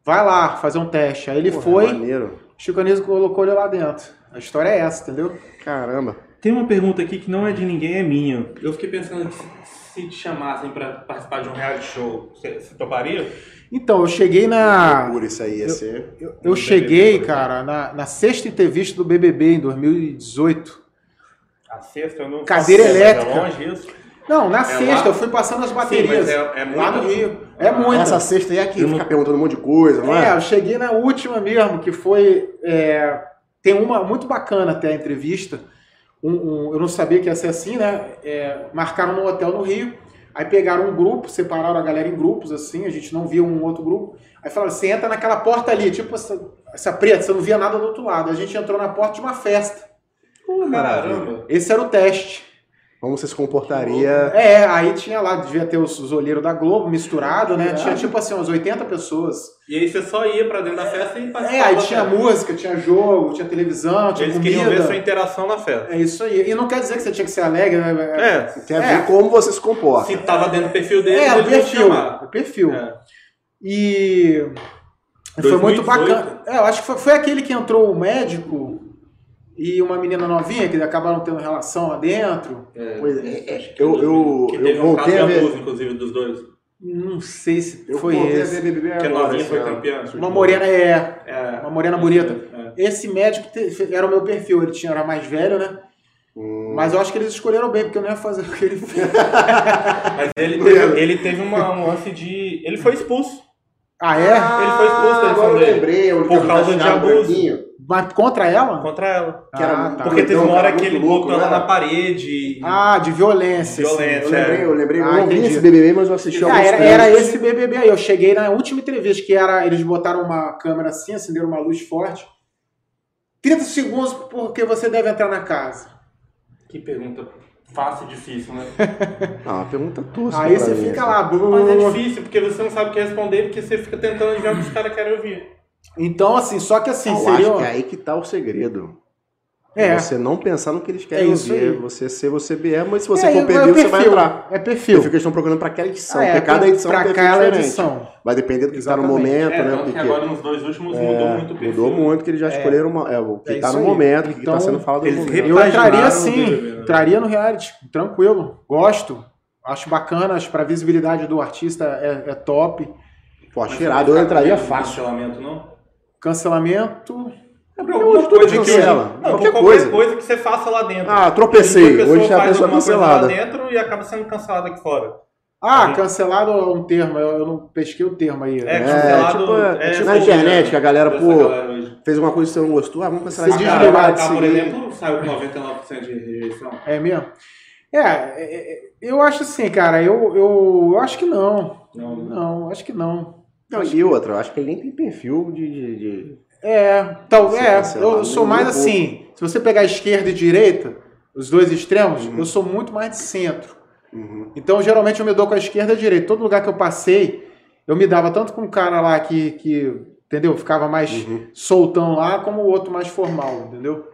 C: Vai lá, fazer um teste. Aí ele
A: Porra,
C: foi,
A: Maneiro.
C: Chico Anísio colocou ele lá dentro. A história é essa, entendeu?
A: Caramba.
D: Tem uma pergunta aqui que não é de ninguém, é minha.
B: Eu fiquei pensando que se- te chamassem pra participar de um reality show, você, você toparia?
C: Então, eu cheguei na...
A: Por isso aí ia ser.
C: Eu, eu cheguei, cara, na, na sexta entrevista do BBB em 2018.
B: A sexta eu não
C: Cadeira
B: faço-
C: elétrica.
B: É longe isso?
C: Não, na
B: É
C: sexta,
B: lá?
C: eu fui passando as baterias.
B: Sim, é- é
C: lá
B: muita?
C: no Rio. É muita.
A: Essa sexta aí é aqui,
D: Eu não-
A: ficar perguntando um monte de coisa, não
C: É,
A: é?
C: eu cheguei na última mesmo, que foi. é, tem uma muito bacana até a entrevista. Um- um- eu não sabia que ia ser assim, né? É, marcaram no hotel no Rio. Aí pegaram um grupo, separaram a galera em grupos, assim, a gente não via um outro grupo. Aí falaram, você entra naquela porta ali, tipo essa, essa preta, você não via nada do outro lado. A gente entrou na porta de uma festa.
B: Caramba.
C: Esse era o teste.
A: Como você se comportaria.
C: É, aí tinha lá, devia ter os, os olheiros da Globo misturado, né? Tinha tipo assim, umas 80 pessoas.
B: E aí você só ia pra dentro da festa e
C: É,
B: participava.
C: aí
B: da
C: tinha música, tinha jogo, tinha televisão, tinha
B: Eles queriam ver sua
C: comida.
B: interação na festa.
C: É isso aí. E não quer dizer que você tinha que ser alegre, né?
B: É,
A: Tem a
C: É.
A: ver como você se comporta.
B: se tava dentro do perfil dele,
C: É, o perfil. O perfil.
B: É.
C: E foi
B: 2018.
C: muito bacana. É, eu acho que foi, foi aquele que entrou o médico e uma menina novinha que acabaram tendo relação lá dentro.
A: Pois é, é, eu, eu,
B: Que teve
A: eu
B: um caso
A: voltei
B: de
A: a ver.
B: abuso, inclusive, dos dois.
C: Não sei se
A: Eu
C: foi
A: a
C: esse.
A: ver BBB
B: Que a novinha
A: esse
B: foi campeã.
C: Uma morena é.
B: É,
C: Uma morena bonita.
B: É.
C: Esse médico te- era o meu perfil, ele tinha, era mais velho, né?
A: Hum.
C: Mas eu acho que eles escolheram bem, porque eu não ia fazer o que ele fez.
B: Mas ele teve, ele teve uma, um lance de. Ele foi expulso.
C: Ah, é?
B: Ele foi expulso da
A: agora eu
B: edição dele.
A: lembrei, onde
B: Por causa de abuso.
C: Mas contra ela?
B: Contra ela.
A: Que era
C: Ah, tá.
B: Porque teve uma
A: Então,
B: hora
A: cara,
B: que ele
A: louco,
B: botou ela
A: né?
B: na parede.
C: Ah, de violência. assim.
B: Violência.
A: Eu lembrei, eu lembrei.
C: Ah,
A: eu não vi
C: entendi.
A: esse BBB, mas eu assisti
C: Ah,
A: alguns
C: era, era esse BBB aí. Eu cheguei na última entrevista, que era. Eles botaram uma câmera assim, acenderam uma luz forte. 30 segundos porque você deve entrar na casa.
B: Que pergunta fácil e difícil, né?
A: Ah, uma pergunta tosca
C: Aí você
A: mim,
C: fica
A: assim.
C: lá.
B: Mas é difícil, porque você não sabe o que responder, porque você fica tentando adivinhar o que os caras querem ouvir.
C: Então, assim, só que assim,
A: Eu
C: seria.
A: acho que é aí que tá o segredo.
C: É.
A: Você não pensar no que eles querem
C: É
A: ouvir.
C: aí.
A: Você ser você mesmo, mas se você
C: É,
A: for
C: é
A: perfil, você vai
C: perfil,
A: entrar.
C: É
A: Eu
C: perfil.
A: fico que eles estão procurando pra aquela edição,
C: Ah, é,
A: porque cada edição é um
C: pra
A: perfil
C: cada
A: diferente.
C: edição.
A: Vai depender do que está no momento,
B: É,
A: né?
B: tanto
A: o
B: que
A: que
B: agora nos dois últimos
A: é,
B: mudou muito o perfil.
A: Mudou muito, que eles já
C: É.
A: escolheram uma, é, o que
C: É
A: está no momento, o que está
C: Então,
A: sendo falado no momento.
C: Eu entraria sim,
B: né?
C: entraria no reality, tranquilo. Gosto. Acho bacana, acho pra visibilidade do artista é, é top.
A: Pô, cheirado, eu entraria fácil.
B: Cancelamento, não?
C: Cancelamento.
B: É alguma coisa que. Não,
A: Qualquer coisa.
B: coisa. que você faça lá dentro.
A: Ah, tropecei.
B: Uma
A: Hoje a
B: faz
A: pessoa
B: alguma coisa
A: cancelada.
B: lá dentro e acaba sendo cancelada aqui fora.
C: Ah,
B: Sim.
C: cancelado é um termo, eu, eu não pesquei o termo aí.
B: É,
A: É,
B: cancelado.
A: tipo,
B: é,
A: tipo
B: essa
A: na internet, que a galera, pô,
B: galera.
A: Fez uma coisa que você não gostou, ah, vamos cancelar
C: Se
A: esse cara.
C: desligar de
B: por
C: seguir.
B: exemplo, saiu com 99% de rejeição.
C: É mesmo? É, é, é, eu acho assim, cara, eu, eu, eu acho que não.
B: Não,
C: Não, acho que não.
A: Não, e outra, eu acho que ele nem tem perfil de. de- de-
C: É, tal,
A: Você
C: é, eu sou mais assim, se você pegar esquerda e direita, os dois extremos,
A: Uhum.
C: eu sou muito mais de centro.
A: Uhum.
C: Então, geralmente, eu me dou com a esquerda e a direita. Todo lugar que eu passei, eu me dava tanto com um cara lá que, que entendeu? Ficava mais
A: Uhum.
C: soltão lá, como o outro mais formal, entendeu?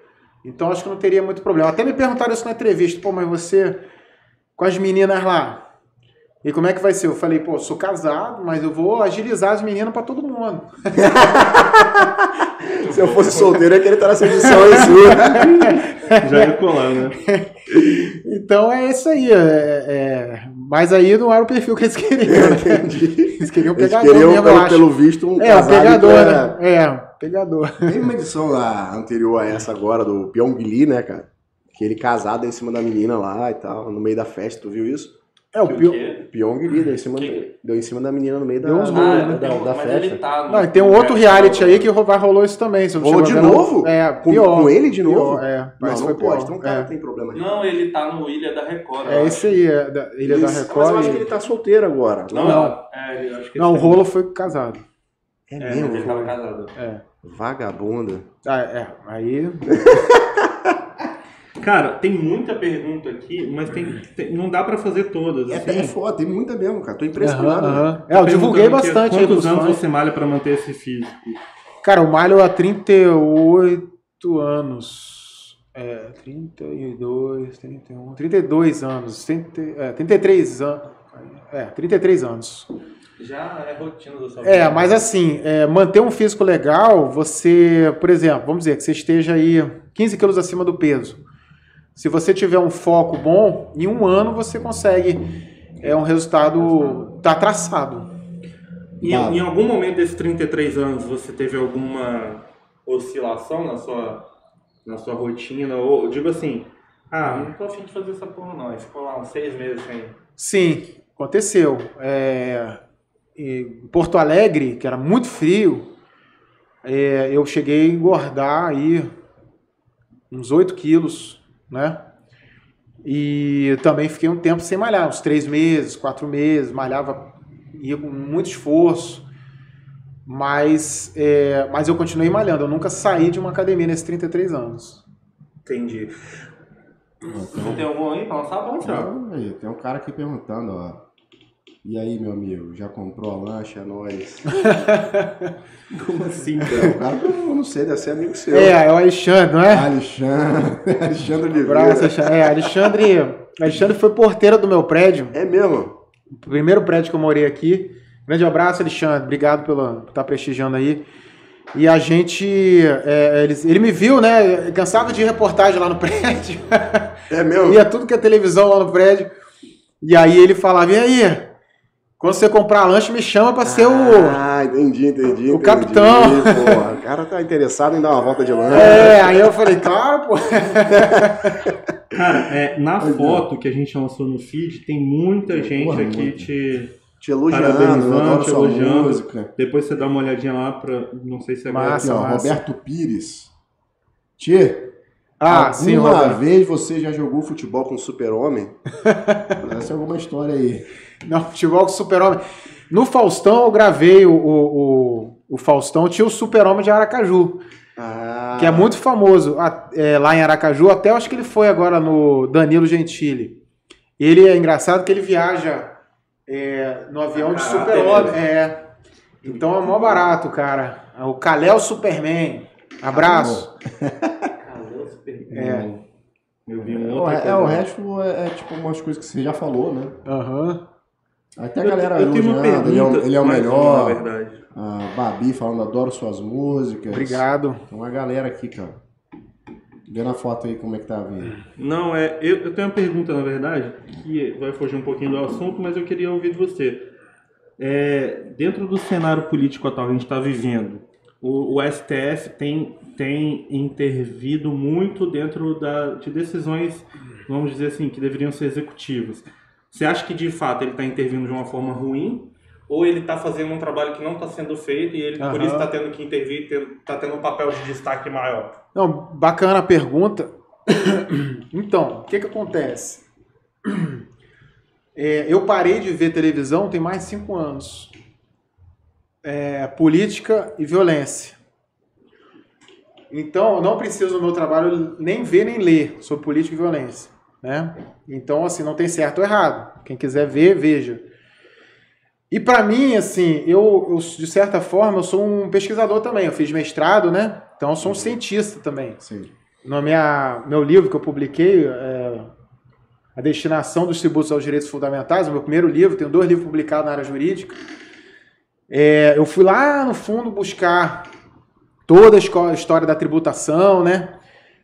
C: Então, acho que não teria muito problema. Até me perguntaram isso na entrevista. Pô, mas você, com as meninas lá, e como é que vai ser? Eu falei, pô, sou casado, mas eu vou agilizar as meninas pra todo mundo.
A: Se eu fosse solteiro, eu ia querer estar nessa edição aí sua.
D: Já ia colar, né?
C: Então, é isso aí. é- é- Mas aí não era o perfil que eles queriam, né?
A: Entendi.
C: Eles queriam
A: Eles
C: pegador
A: queriam,
C: mesmo, eu
A: pelo,
C: acho.
A: pelo visto, um
C: É,
A: casado
C: pegador,
A: que
C: né? É, pegador.
E: Teve uma edição lá
A: anterior a essa agora, do Pyong Lee, né, cara? Que ele casado em cima da menina lá e tal, no meio da festa, tu viu isso?
C: É, o
B: Que quê?
A: Pyong Lee deu em cima,
B: Que-
A: deu em cima da menina no meio da,
C: Deu uns
A: da,
C: rolos,
A: da,
C: né?
A: da- da
B: mas
A: festa.
B: tá no-
C: Não, e tem um outro reality aí que vai rolou isso também. Não
A: Rolou de
C: não?
A: novo?
C: É,
A: Com,
C: pior.
A: com ele de novo?
C: Pior, é,
A: Não,
C: parece
A: não
C: foi
A: pode.
C: pior.
A: Então o cara
C: é.
A: tem problema.
B: Não, ele tá no Ilha da Record.
C: É esse aí, é da Ilha da
A: Isso.
C: Record.
A: Mas eu acho que ele tá solteiro agora.
B: Não,
C: Não.
B: É, ele- acho que
C: Não, o
B: tá-
C: rolo foi casado.
A: É
B: É,
A: mesmo?
B: ele tava casado.
C: É.
A: Vagabunda.
C: Ah, é. Aí.
D: Cara, tem muita pergunta aqui, mas tem, tem- não dá pra fazer todas.
A: É,
D: assim.
A: é foda, tem muita mesmo, cara. Tô impressionado.
C: Aham, aham. É, eu divulguei bastante
D: Quantos anos
C: fãs.
D: você malha pra manter esse físico?
C: Cara, eu malho há 38 anos. É, 32, 31, 32 anos. 30, é, 33 anos. É, 33 anos.
B: Já é rotina da sua
C: É,
B: vida.
C: mas assim, é, manter um físico legal, você, por exemplo, vamos dizer que você esteja aí 15 quilos acima do peso. Se você tiver um foco bom, em um ano você consegue é um resultado tá traçado.
D: Em,
E: Vale.
D: em algum momento desses 33 anos você teve alguma oscilação na sua, na sua rotina? Ou digo assim,
B: Ah, não tô afim de fazer essa porra não. Aí ficou lá uns seis meses sem.
C: Sim, aconteceu. É, em Porto Alegre, que era muito frio, é, eu cheguei a engordar aí uns 8 quilos, né? E também fiquei um tempo sem malhar, uns três meses, quatro meses, malhava, ia com muito esforço, mas, é, mas eu continuei malhando, eu nunca saí de uma academia nesses 33 anos.
D: entendi.
B: Não tem algum aí pra lançar? Vamos
E: aí, tem um cara aqui perguntando, ó. E aí, meu amigo, já comprou a lancha? É nóis.
D: Como assim, cara?
E: o cara, eu não sei, deve ser amigo seu.
C: É, é o Alexandre, não é?
E: Alexandre, Alexandre Oliveira.
C: Abraço, Alexandre. É, Alexandre, Alexandre foi porteiro do meu prédio.
A: É mesmo?
C: O primeiro prédio que eu morei aqui. Grande abraço, Alexandre. Obrigado pela, por estar prestigiando aí. E a gente. é, ele, ele me viu, né? Cansava de reportagem lá no prédio.
A: É mesmo?
C: Ia tudo que é televisão lá no prédio. E aí ele falava: E aí? Quando você comprar lanche, me chama pra ser o.
A: Ah, entendi, entendi.
C: o
A: entendi.
C: capitão.
A: Porra, o cara tá interessado em dar uma volta de lanche.
C: É, aí eu falei, claro, pô.
D: Cara, é, na foto que a gente lançou no feed, tem muita gente
E: Porra,
D: aqui
E: muito.
D: te.
A: Te elogiando,
D: Parabenizando,
A: eu adoro
D: te
A: sua
D: elogiando.
A: música.
D: Depois você dá uma olhadinha lá pra. Não sei se é.
C: Massa.
E: Aqui, ó,
C: massa.
E: Roberto Pires. Tchê,
C: Ah, sim, Roberto.
E: vez você já jogou futebol
A: Futebol com super-homem?
E: Essa é alguma história aí.
C: Não, futebol com super-homem. No Faustão, eu gravei o, o, o, o Faustão, tinha o super-homem de Aracaju,
A: Ah,
C: que é muito famoso é, lá em Aracaju. Até eu acho que ele foi agora no Danilo Gentili. Ele é engraçado que ele viaja é, no avião de
B: Ah,
C: super-homem.
B: beleza.
C: É. Então é mó barato, cara. É O Kalel Superman. Abraço.
D: É. Eu vi um
E: É, o
D: outro.
E: re- é, o resto é, é tipo umas coisas que você já falou, né?
C: Aham.
E: Até a
D: Eu,
E: galera
D: eu tenho uma
E: elogiando, ele é, o-
D: pergunta.
E: ele é o
D: uma,
E: melhor.
D: Na verdade.
E: A Babi falando, adoro suas músicas.
C: Obrigado.
E: Tem uma galera aqui, cara. Vê na foto aí como é que tá vindo.
D: Não, é, eu, eu tenho uma pergunta, na verdade, que vai fugir um pouquinho do assunto, mas eu queria ouvir de você. É, dentro do cenário político atual que a gente está vivendo, o, o STF tem, tem intervido muito dentro da, de decisões, vamos dizer assim, que deveriam ser executivas. Você acha que de fato ele está intervindo de uma forma ruim? Ou ele está fazendo um trabalho que não está sendo feito e ele por
C: Aham.
D: isso está tendo que intervir, está tendo um papel de destaque maior?
C: Não, bacana a pergunta. Então, o que que acontece? É, eu parei de ver televisão tem mais de cinco anos. É, política e violência. Então, eu não preciso no meu trabalho nem ver nem ler sobre política e violência. Né? Então, assim, não tem certo ou errado. Quem quiser ver, veja. E para mim, assim, eu, eu, de certa forma, eu sou um pesquisador também. Eu fiz mestrado, né? Então, eu sou um cientista também.
E: Sim.
C: No minha, meu livro que eu publiquei, é, A Destinação dos Tributos aos Direitos Fundamentais, o meu primeiro livro, tenho dois livros publicados na área jurídica. É, eu fui lá no fundo buscar toda a história da tributação, né?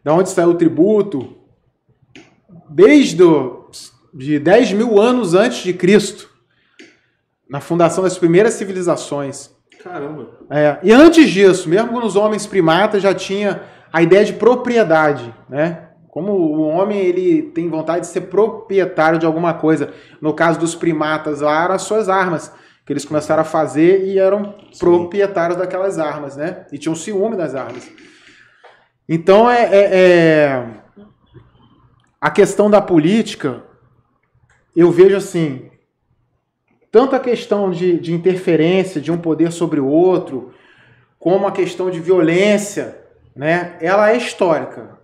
C: Da onde saiu o tributo, desde o, de 10 mil anos antes de Cristo, na fundação das primeiras civilizações.
D: Caramba.
C: É, e antes disso, mesmo nos homens primatas já tinha a ideia de propriedade, né? Como o homem ele tem vontade de ser proprietário de alguma coisa. No caso dos primatas lá, eram as suas armas, que eles começaram a fazer e eram proprietários daquelas armas, né? E tinham ciúme das armas. Então é, é- é- a questão da política, eu vejo assim, tanto a questão de, de interferência de um poder sobre o outro, como a questão de violência, né? Ela é histórica.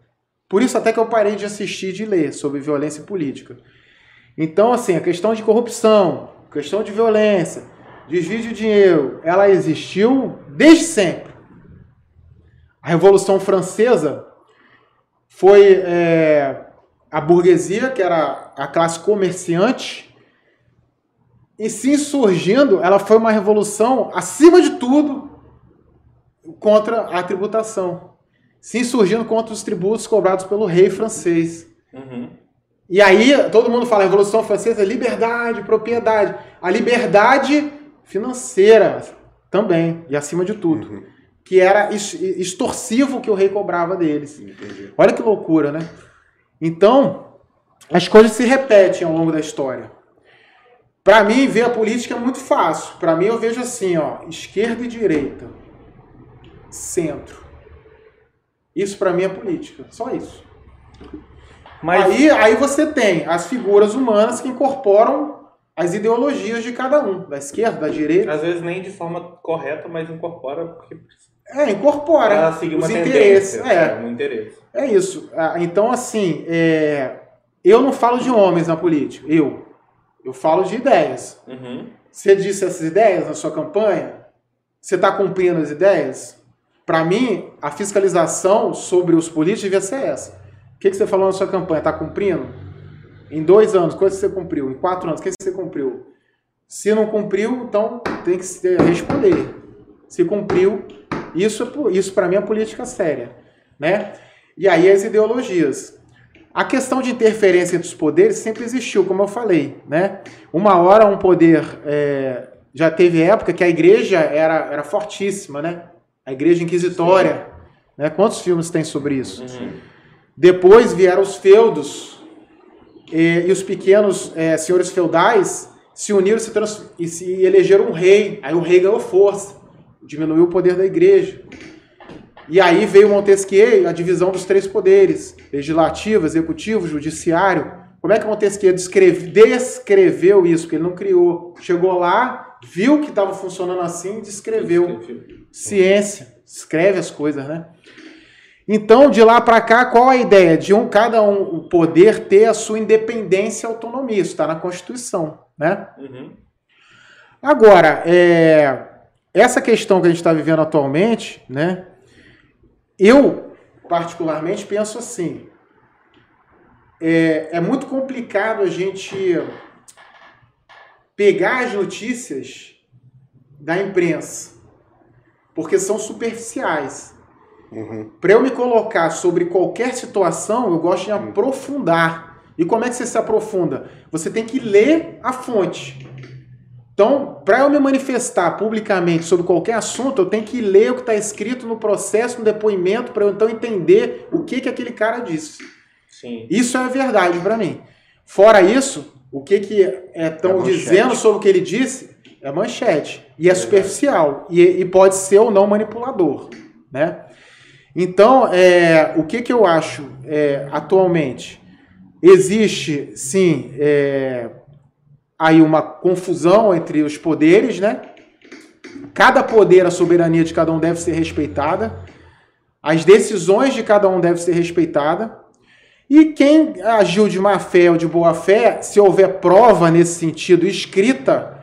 C: Por isso até que eu parei de assistir de ler sobre violência política. Então, assim, a questão de corrupção, questão de violência, desvio de dinheiro, ela existiu desde sempre. A Revolução Francesa foi é, a burguesia, que era a classe comerciante, e se insurgindo, ela foi uma revolução, acima de tudo, contra a tributação. Se insurgindo contra os tributos cobrados pelo rei francês.
B: Uhum.
C: E aí, todo mundo fala, Revolução Francesa, liberdade, propriedade. A liberdade financeira também, e acima de tudo. Que era ex- extorsivo que o rei cobrava deles.
A: Entendi.
C: Olha que loucura, né? Então, as coisas se repetem ao longo da história. Para mim, ver a política é muito fácil. Para mim, eu vejo assim, ó, esquerda e direita, centro. Isso para mim é política, só isso.
B: Mas
C: Aí, aí você tem as figuras humanas que incorporam as ideologias de cada um, da esquerda, da direita.
B: às vezes nem de forma correta, mas incorpora porque
C: É, incorpora
B: para seguir uma
C: os interesses. É,
B: um interesse.
C: É isso. Ah, Então, assim, é, eu não falo de homens na política, eu. Eu falo de ideias.
B: Uhum.
C: Você disse essas ideias na sua campanha? Você está cumprindo as ideias? Para mim, a fiscalização sobre os políticos devia ser essa. O que, que você falou na sua campanha? Está cumprindo? Em dois anos, quanto você cumpriu? Em quatro anos, o que você cumpriu? Se não cumpriu, então tem que se- responder. Se cumpriu, isso, isso para mim é política séria. Né? E aí as ideologias. A questão de interferência entre os poderes sempre existiu, como eu falei, né? Uma hora um poder é, já teve época que a igreja era, era fortíssima, né? A igreja inquisitória, né? Quantos filmes tem sobre isso?
B: Uhum.
C: Depois vieram os feudos e, e os pequenos é, senhores feudais se uniram e se, trans- e se elegeram um rei. Aí o rei ganhou força, diminuiu o poder da igreja. E aí veio Montesquieu, a divisão dos três poderes: legislativo, executivo, judiciário. Como é que Montesquieu descreve- descreveu isso? Porque ele não criou. Chegou lá, viu que estava funcionando assim e descreveu ciência, escreve as coisas, né? Então, de lá para cá, qual a ideia? De um cada um o poder ter a sua independência e autonomia. Isso está na Constituição, né?
B: Uhum.
C: Agora, é, essa questão que a gente está vivendo atualmente, né? Eu, particularmente, penso assim. É, é muito complicado a gente pegar as notícias da imprensa, porque são superficiais.
A: Uhum.
C: Para eu me colocar sobre qualquer situação, eu gosto de aprofundar. E como é que você se aprofunda? Você tem que ler a fonte. Então, para eu me manifestar publicamente sobre qualquer assunto, eu tenho que ler o que está escrito no processo, no depoimento, para eu então entender o que, que aquele cara disse.
B: Sim.
C: Isso é verdade para mim. Fora isso, o que que estão
A: É manchete.
C: dizendo sobre o que ele disse é manchete. E é superficial. E, e pode ser ou não manipulador. Né? Então, é, o que, que eu acho é, atualmente? Existe, sim, é, aí uma confusão entre os poderes, né? Cada poder, a soberania de cada um deve ser respeitada. As decisões de cada um devem ser respeitadas. E quem agiu de má fé ou de boa fé, se houver prova nesse sentido escrita,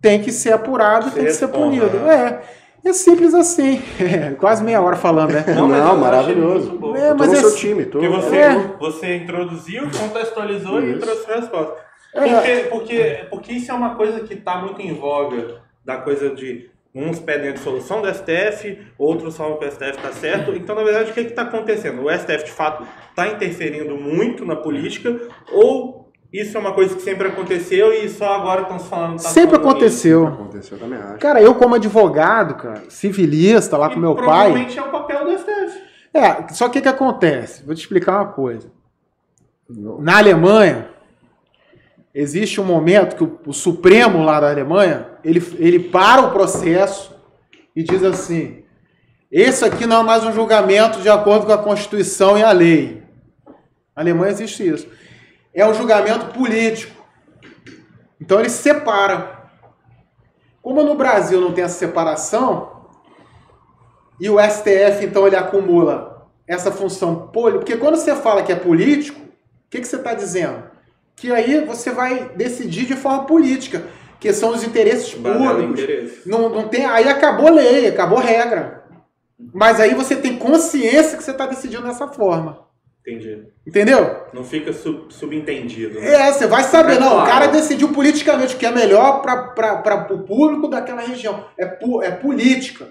C: tem que ser apurado,
B: Você
C: tem que ser punido.
B: né?
C: É, é simples assim. quase meia hora falando, né?
A: Não,
B: achei
A: maravilhoso.
C: É, mas
A: no
C: é-
A: seu time. Tô...
B: Porque você,
C: É.
B: você introduziu, contextualizou e
A: Isso.
B: trouxe a resposta.
C: É.
B: Porque, porque, porque isso é uma coisa que está muito em voga, da coisa de uns pedem a dissolução do STF, outros falam que o STF está certo. Então, na verdade, o que está acontecendo? O STF, de fato, está interferindo muito na política ou isso é uma coisa que sempre aconteceu e só agora estão se falando... tá
C: Sempre
B: falando
C: aconteceu.
A: Aconteceu, eu também acho.
C: Cara, eu como advogado, cara, civilista lá
B: isso?
C: com
B: E
C: meu pai.
B: provavelmente é o papel do STF.
C: É, só que o que acontece? Vou te explicar uma coisa. Na Alemanha, existe um momento que o, o Supremo lá da Alemanha, ele, ele para o processo e diz assim, esse aqui não é mais um julgamento de acordo com a Constituição e a lei. Na Alemanha existe isso. É um julgamento político. Então ele separa. Como no Brasil não tem essa separação, e o STF, então, ele acumula essa função política. Porque quando você fala que é político, o que, que você está dizendo? Que aí você vai decidir de forma política, que são os interesses públicos.
B: interesse.
C: Não, não tem, aí acabou lei, acabou regra. Mas aí você tem consciência que você está decidindo dessa forma.
B: Entendi.
C: Entendeu?
B: Não fica sub- subentendido. né?
C: É, você vai saber,
B: É
C: não, o
B: claro.
C: cara decidiu politicamente o que é melhor para o público daquela região. É, pu- é política.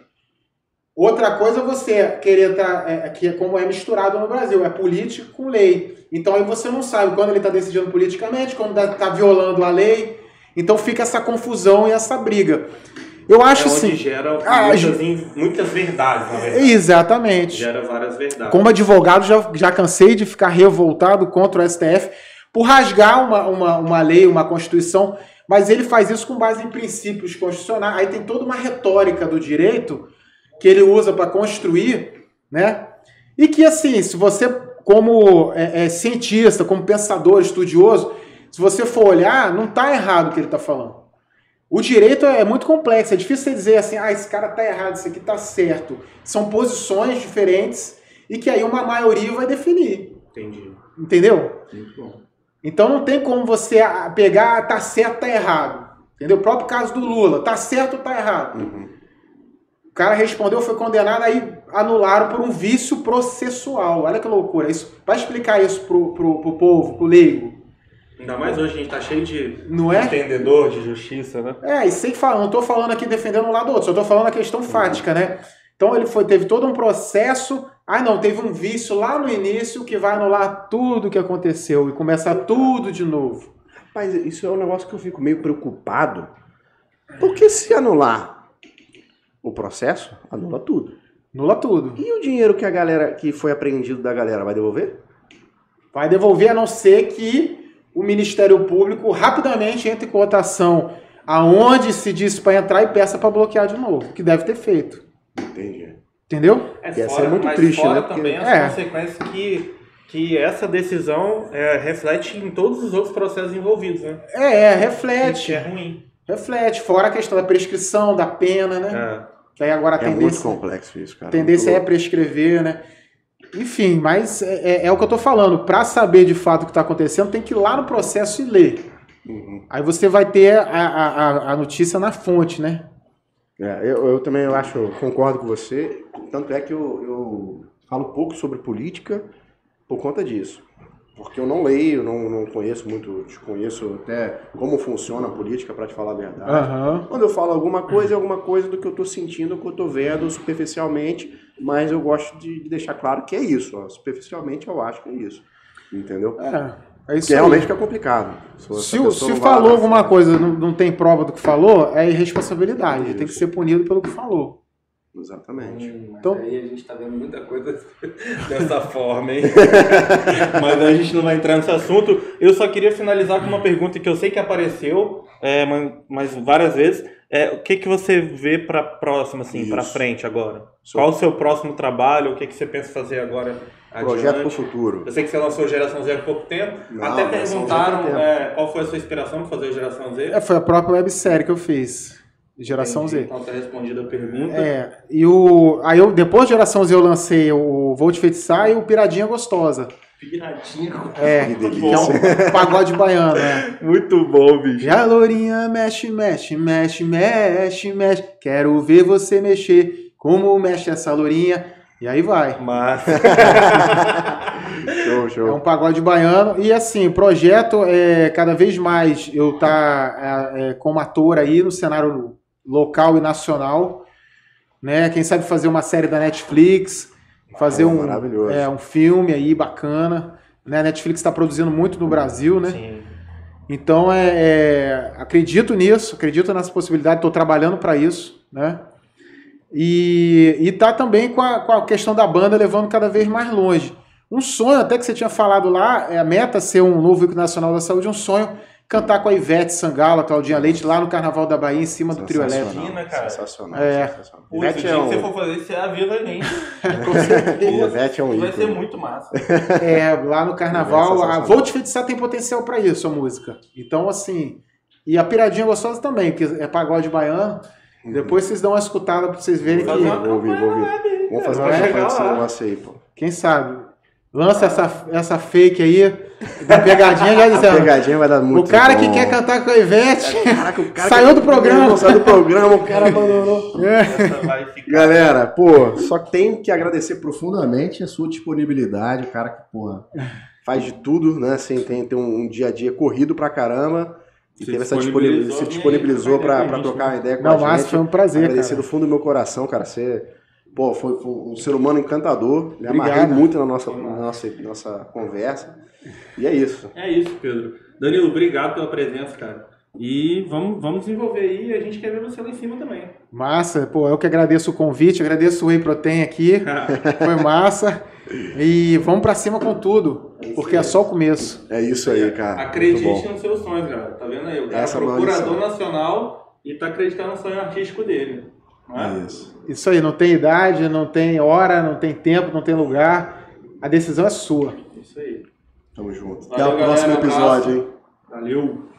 C: Outra coisa é você querer estar, é, que é como é misturado no Brasil, é política com lei. Então aí você não sabe quando ele está decidindo politicamente, quando está violando a lei. Então fica essa confusão e essa briga. Eu acho
B: é onde
C: assim.
B: gera
C: Ah,
B: muitas, muitas verdades, na verdade.
C: Exatamente.
B: Gera várias verdades.
C: Como advogado, já, já cansei de ficar revoltado contra o STF por rasgar uma, uma, uma lei, uma constituição, mas ele faz isso com base em princípios constitucionais. Aí tem toda uma retórica do direito que ele usa para construir, né? E que, assim, se você, como é, é, cientista, como pensador, estudioso, se você for olhar, não está errado o que ele está falando. O direito é muito complexo, é difícil você dizer assim, ah, esse cara tá errado, esse aqui tá certo. São posições diferentes e que aí uma maioria vai definir,
B: Entendi.
C: entendeu? Então não tem como você pegar, ah, tá certo, tá errado. Entendeu? O próprio caso do Lula, tá certo ou tá errado?
A: Uhum.
C: O cara respondeu, foi condenado, aí anularam por um vício processual. Olha que loucura. Isso, vai explicar isso pro, pro, pro povo, pro leigo.
B: Ainda mais hoje a gente tá cheio de
C: Não é?
B: entendedor de justiça, né?
C: É, e sem falar, não tô falando aqui defendendo um lado ou outro, só tô falando a questão fática, né? Então ele foi, teve todo um processo Ah, não, teve um vício lá no início que vai anular tudo que aconteceu e começar tudo de novo.
A: Rapaz, isso é um negócio que eu fico meio preocupado. Porque se anular o processo, anula tudo.
C: Anula tudo.
A: E o dinheiro que a galera que foi apreendido da galera vai devolver?
C: Vai devolver a não ser que o Ministério Público rapidamente entre em cotação aonde se disse para entrar e peça para bloquear de novo, que deve ter feito.
A: Entendi.
C: Entendeu?
B: É
A: Ia ser
B: fora,
A: muito
B: mas
A: triste,
B: fora
A: né? Porque-
B: também as
C: É.
B: consequências que, que essa decisão é, reflete em todos os outros processos envolvidos, né?
C: É, é, reflete.
B: é ruim.
C: Reflete. Fora a questão da prescrição, da pena, né?
B: É.
C: Que aí agora a
A: É muito
C: tendência,
A: complexo isso, cara.
C: a tendência é
A: Muito
C: prescrever, né? Enfim, mas é, é- é o que eu tô falando. Para saber de fato o que está acontecendo, tem que ir lá no processo e ler.
A: Uhum.
C: Aí você vai ter a, a, a- notícia na fonte, né?
A: É, eu, eu também eu acho, concordo com você. Tanto é que eu, eu falo pouco sobre política por conta disso. Porque eu não leio, não, não conheço muito, desconheço até como funciona a política, para te falar a verdade.
C: Aham.
A: Quando eu falo alguma coisa, é alguma coisa do que eu tô sentindo, do que eu tô vendo superficialmente, mas eu gosto de, de deixar claro que é isso. ó. Superficialmente eu acho que é isso. Entendeu?
C: É, é isso
A: Que realmente que é complicado. Se,
C: Se,
A: vai
C: falou alguma coisa não, não tem prova do que falou, é irresponsabilidade. Tem que ser punido pelo que falou.
A: Exatamente.
B: Hum, mas
C: Então-
B: aí a gente tá vendo muita coisa dessa forma, hein? mas a gente não vai entrar nesse assunto. Eu só queria finalizar com uma pergunta que eu sei que apareceu, é, mas, mas várias vezes. É, o que, que você vê para próximo, assim, para frente agora?
A: Sou-
B: Qual o seu próximo trabalho? O que, que você pensa fazer agora?
A: Projeto para o futuro.
B: Eu sei que você lançou Geração Z há pouco tempo.
A: Não,
B: Até perguntaram
A: tempo.
B: é, qual foi a sua inspiração para fazer Geração Z.
C: É, foi a própria websérie que eu fiz. Geração
B: Entendi.
C: Z.
B: Então tá respondida a pergunta.
C: É, e o. Aí eu, depois de Geração Z, eu lancei o Vou Te Feitiçar e o Piradinha Gostosa.
B: Piradinha.
C: É,
A: Que
C: que é
A: delícia.
C: um pagode baiano, né?
B: Muito bom, bicho.
C: Já lourinha, mexe, mexe, mexe, mexe, mexe. Quero ver você mexer. Como mexe essa lourinha? E aí vai.
B: Mas.
A: Show,
C: É
A: show.
C: um pagode baiano. E assim, o projeto é cada vez mais eu tá é, é, como ator aí no cenário local e nacional. Né? Quem sabe fazer uma série da Netflix, fazer
A: Pô,
C: um, é, um filme aí bacana. Né? A Netflix está produzindo muito no Brasil, né?
B: Sim.
C: Então é, é, acredito nisso, acredito nessa possibilidade, estou trabalhando para isso, né? E, e tá também com a, com a questão da banda levando cada vez mais longe. Um sonho, até que você tinha falado lá, é a meta ser um novo ícone nacional da saúde, um sonho cantar com a Ivete Sangalo, a Claudinha Leite, lá no Carnaval da Bahia, em cima do trio elétrico.
B: Imagina, cara.
A: Sensacional.
C: É.
A: sensacional.
B: Pô,
A: Ivete é
B: que
A: um,
B: você for fazer isso, você avisa a gente.
C: Com certeza.
A: Ivete é um
B: Vai ser
A: ícone.
B: muito massa.
C: É, lá no carnaval, a
A: Sensacional.
C: Vou Te Feitiçar tem potencial pra isso, a música. Então, assim, e a Piradinha Gostosa também, que é pagode baiano. Depois vocês dão uma escutada pra vocês verem
B: Fazer uma
C: que,
A: Vou ouvir, vou ouvir. Vamos fazer uma
C: é?
A: campanha desse negócio aí, pô.
C: quem sabe, lança essa, essa fake aí, da pegadinha, já dizendo.
A: pegadinha vai dar muito
C: O cara que
A: bom.
C: quer cantar com a Ivete,
A: Caraca, o cara
C: Saiu
A: que-
C: do programa.
A: Saiu do programa, o cara abandonou.
B: Essa vai ficar.
A: Galera, pô, só tem que agradecer profundamente.
E: A sua disponibilidade, o cara que, porra,
A: Faz de tudo, né? Assim, tem, tem um, dia a dia corrido pra caramba. E
B: Se
A: teve essa
B: disponibilizou,
A: disponibilidade, se disponibilizou
B: trocar
A: pra,
B: ideia
A: pra
B: com a gente,
A: trocar uma ideia com
C: Não,
A: a
C: mas
A: gente.
C: foi um prazer,
A: Agradecer
C: cara.
A: do fundo do meu coração, cara. Você, pô, foi, foi um ser humano encantador. Me
C: Obrigado.
A: amarrei muito na nossa, na nossa, nossa conversa. E é isso.
B: É isso, Pedro. Danilo, obrigado pela presença, cara. E vamos, vamos desenvolver aí. A gente quer ver você lá em cima também.
C: Massa, pô, eu que agradeço o convite, agradeço o Whey Protein aqui, foi massa. E vamos pra cima com tudo, porque é só o começo.
A: É isso aí, cara.
B: Acredite nos seus sonhos, galera. Tá vendo aí? O cara é
A: é
B: procurador nacional e tá acreditando no sonho artístico dele. Não é?
A: Isso.
C: Isso aí, não tem idade, não tem hora, não tem tempo, não tem lugar. A decisão é sua.
B: Isso aí.
A: Tamo junto.
B: Valeu,
A: Até o próximo episódio, hein?
B: Valeu.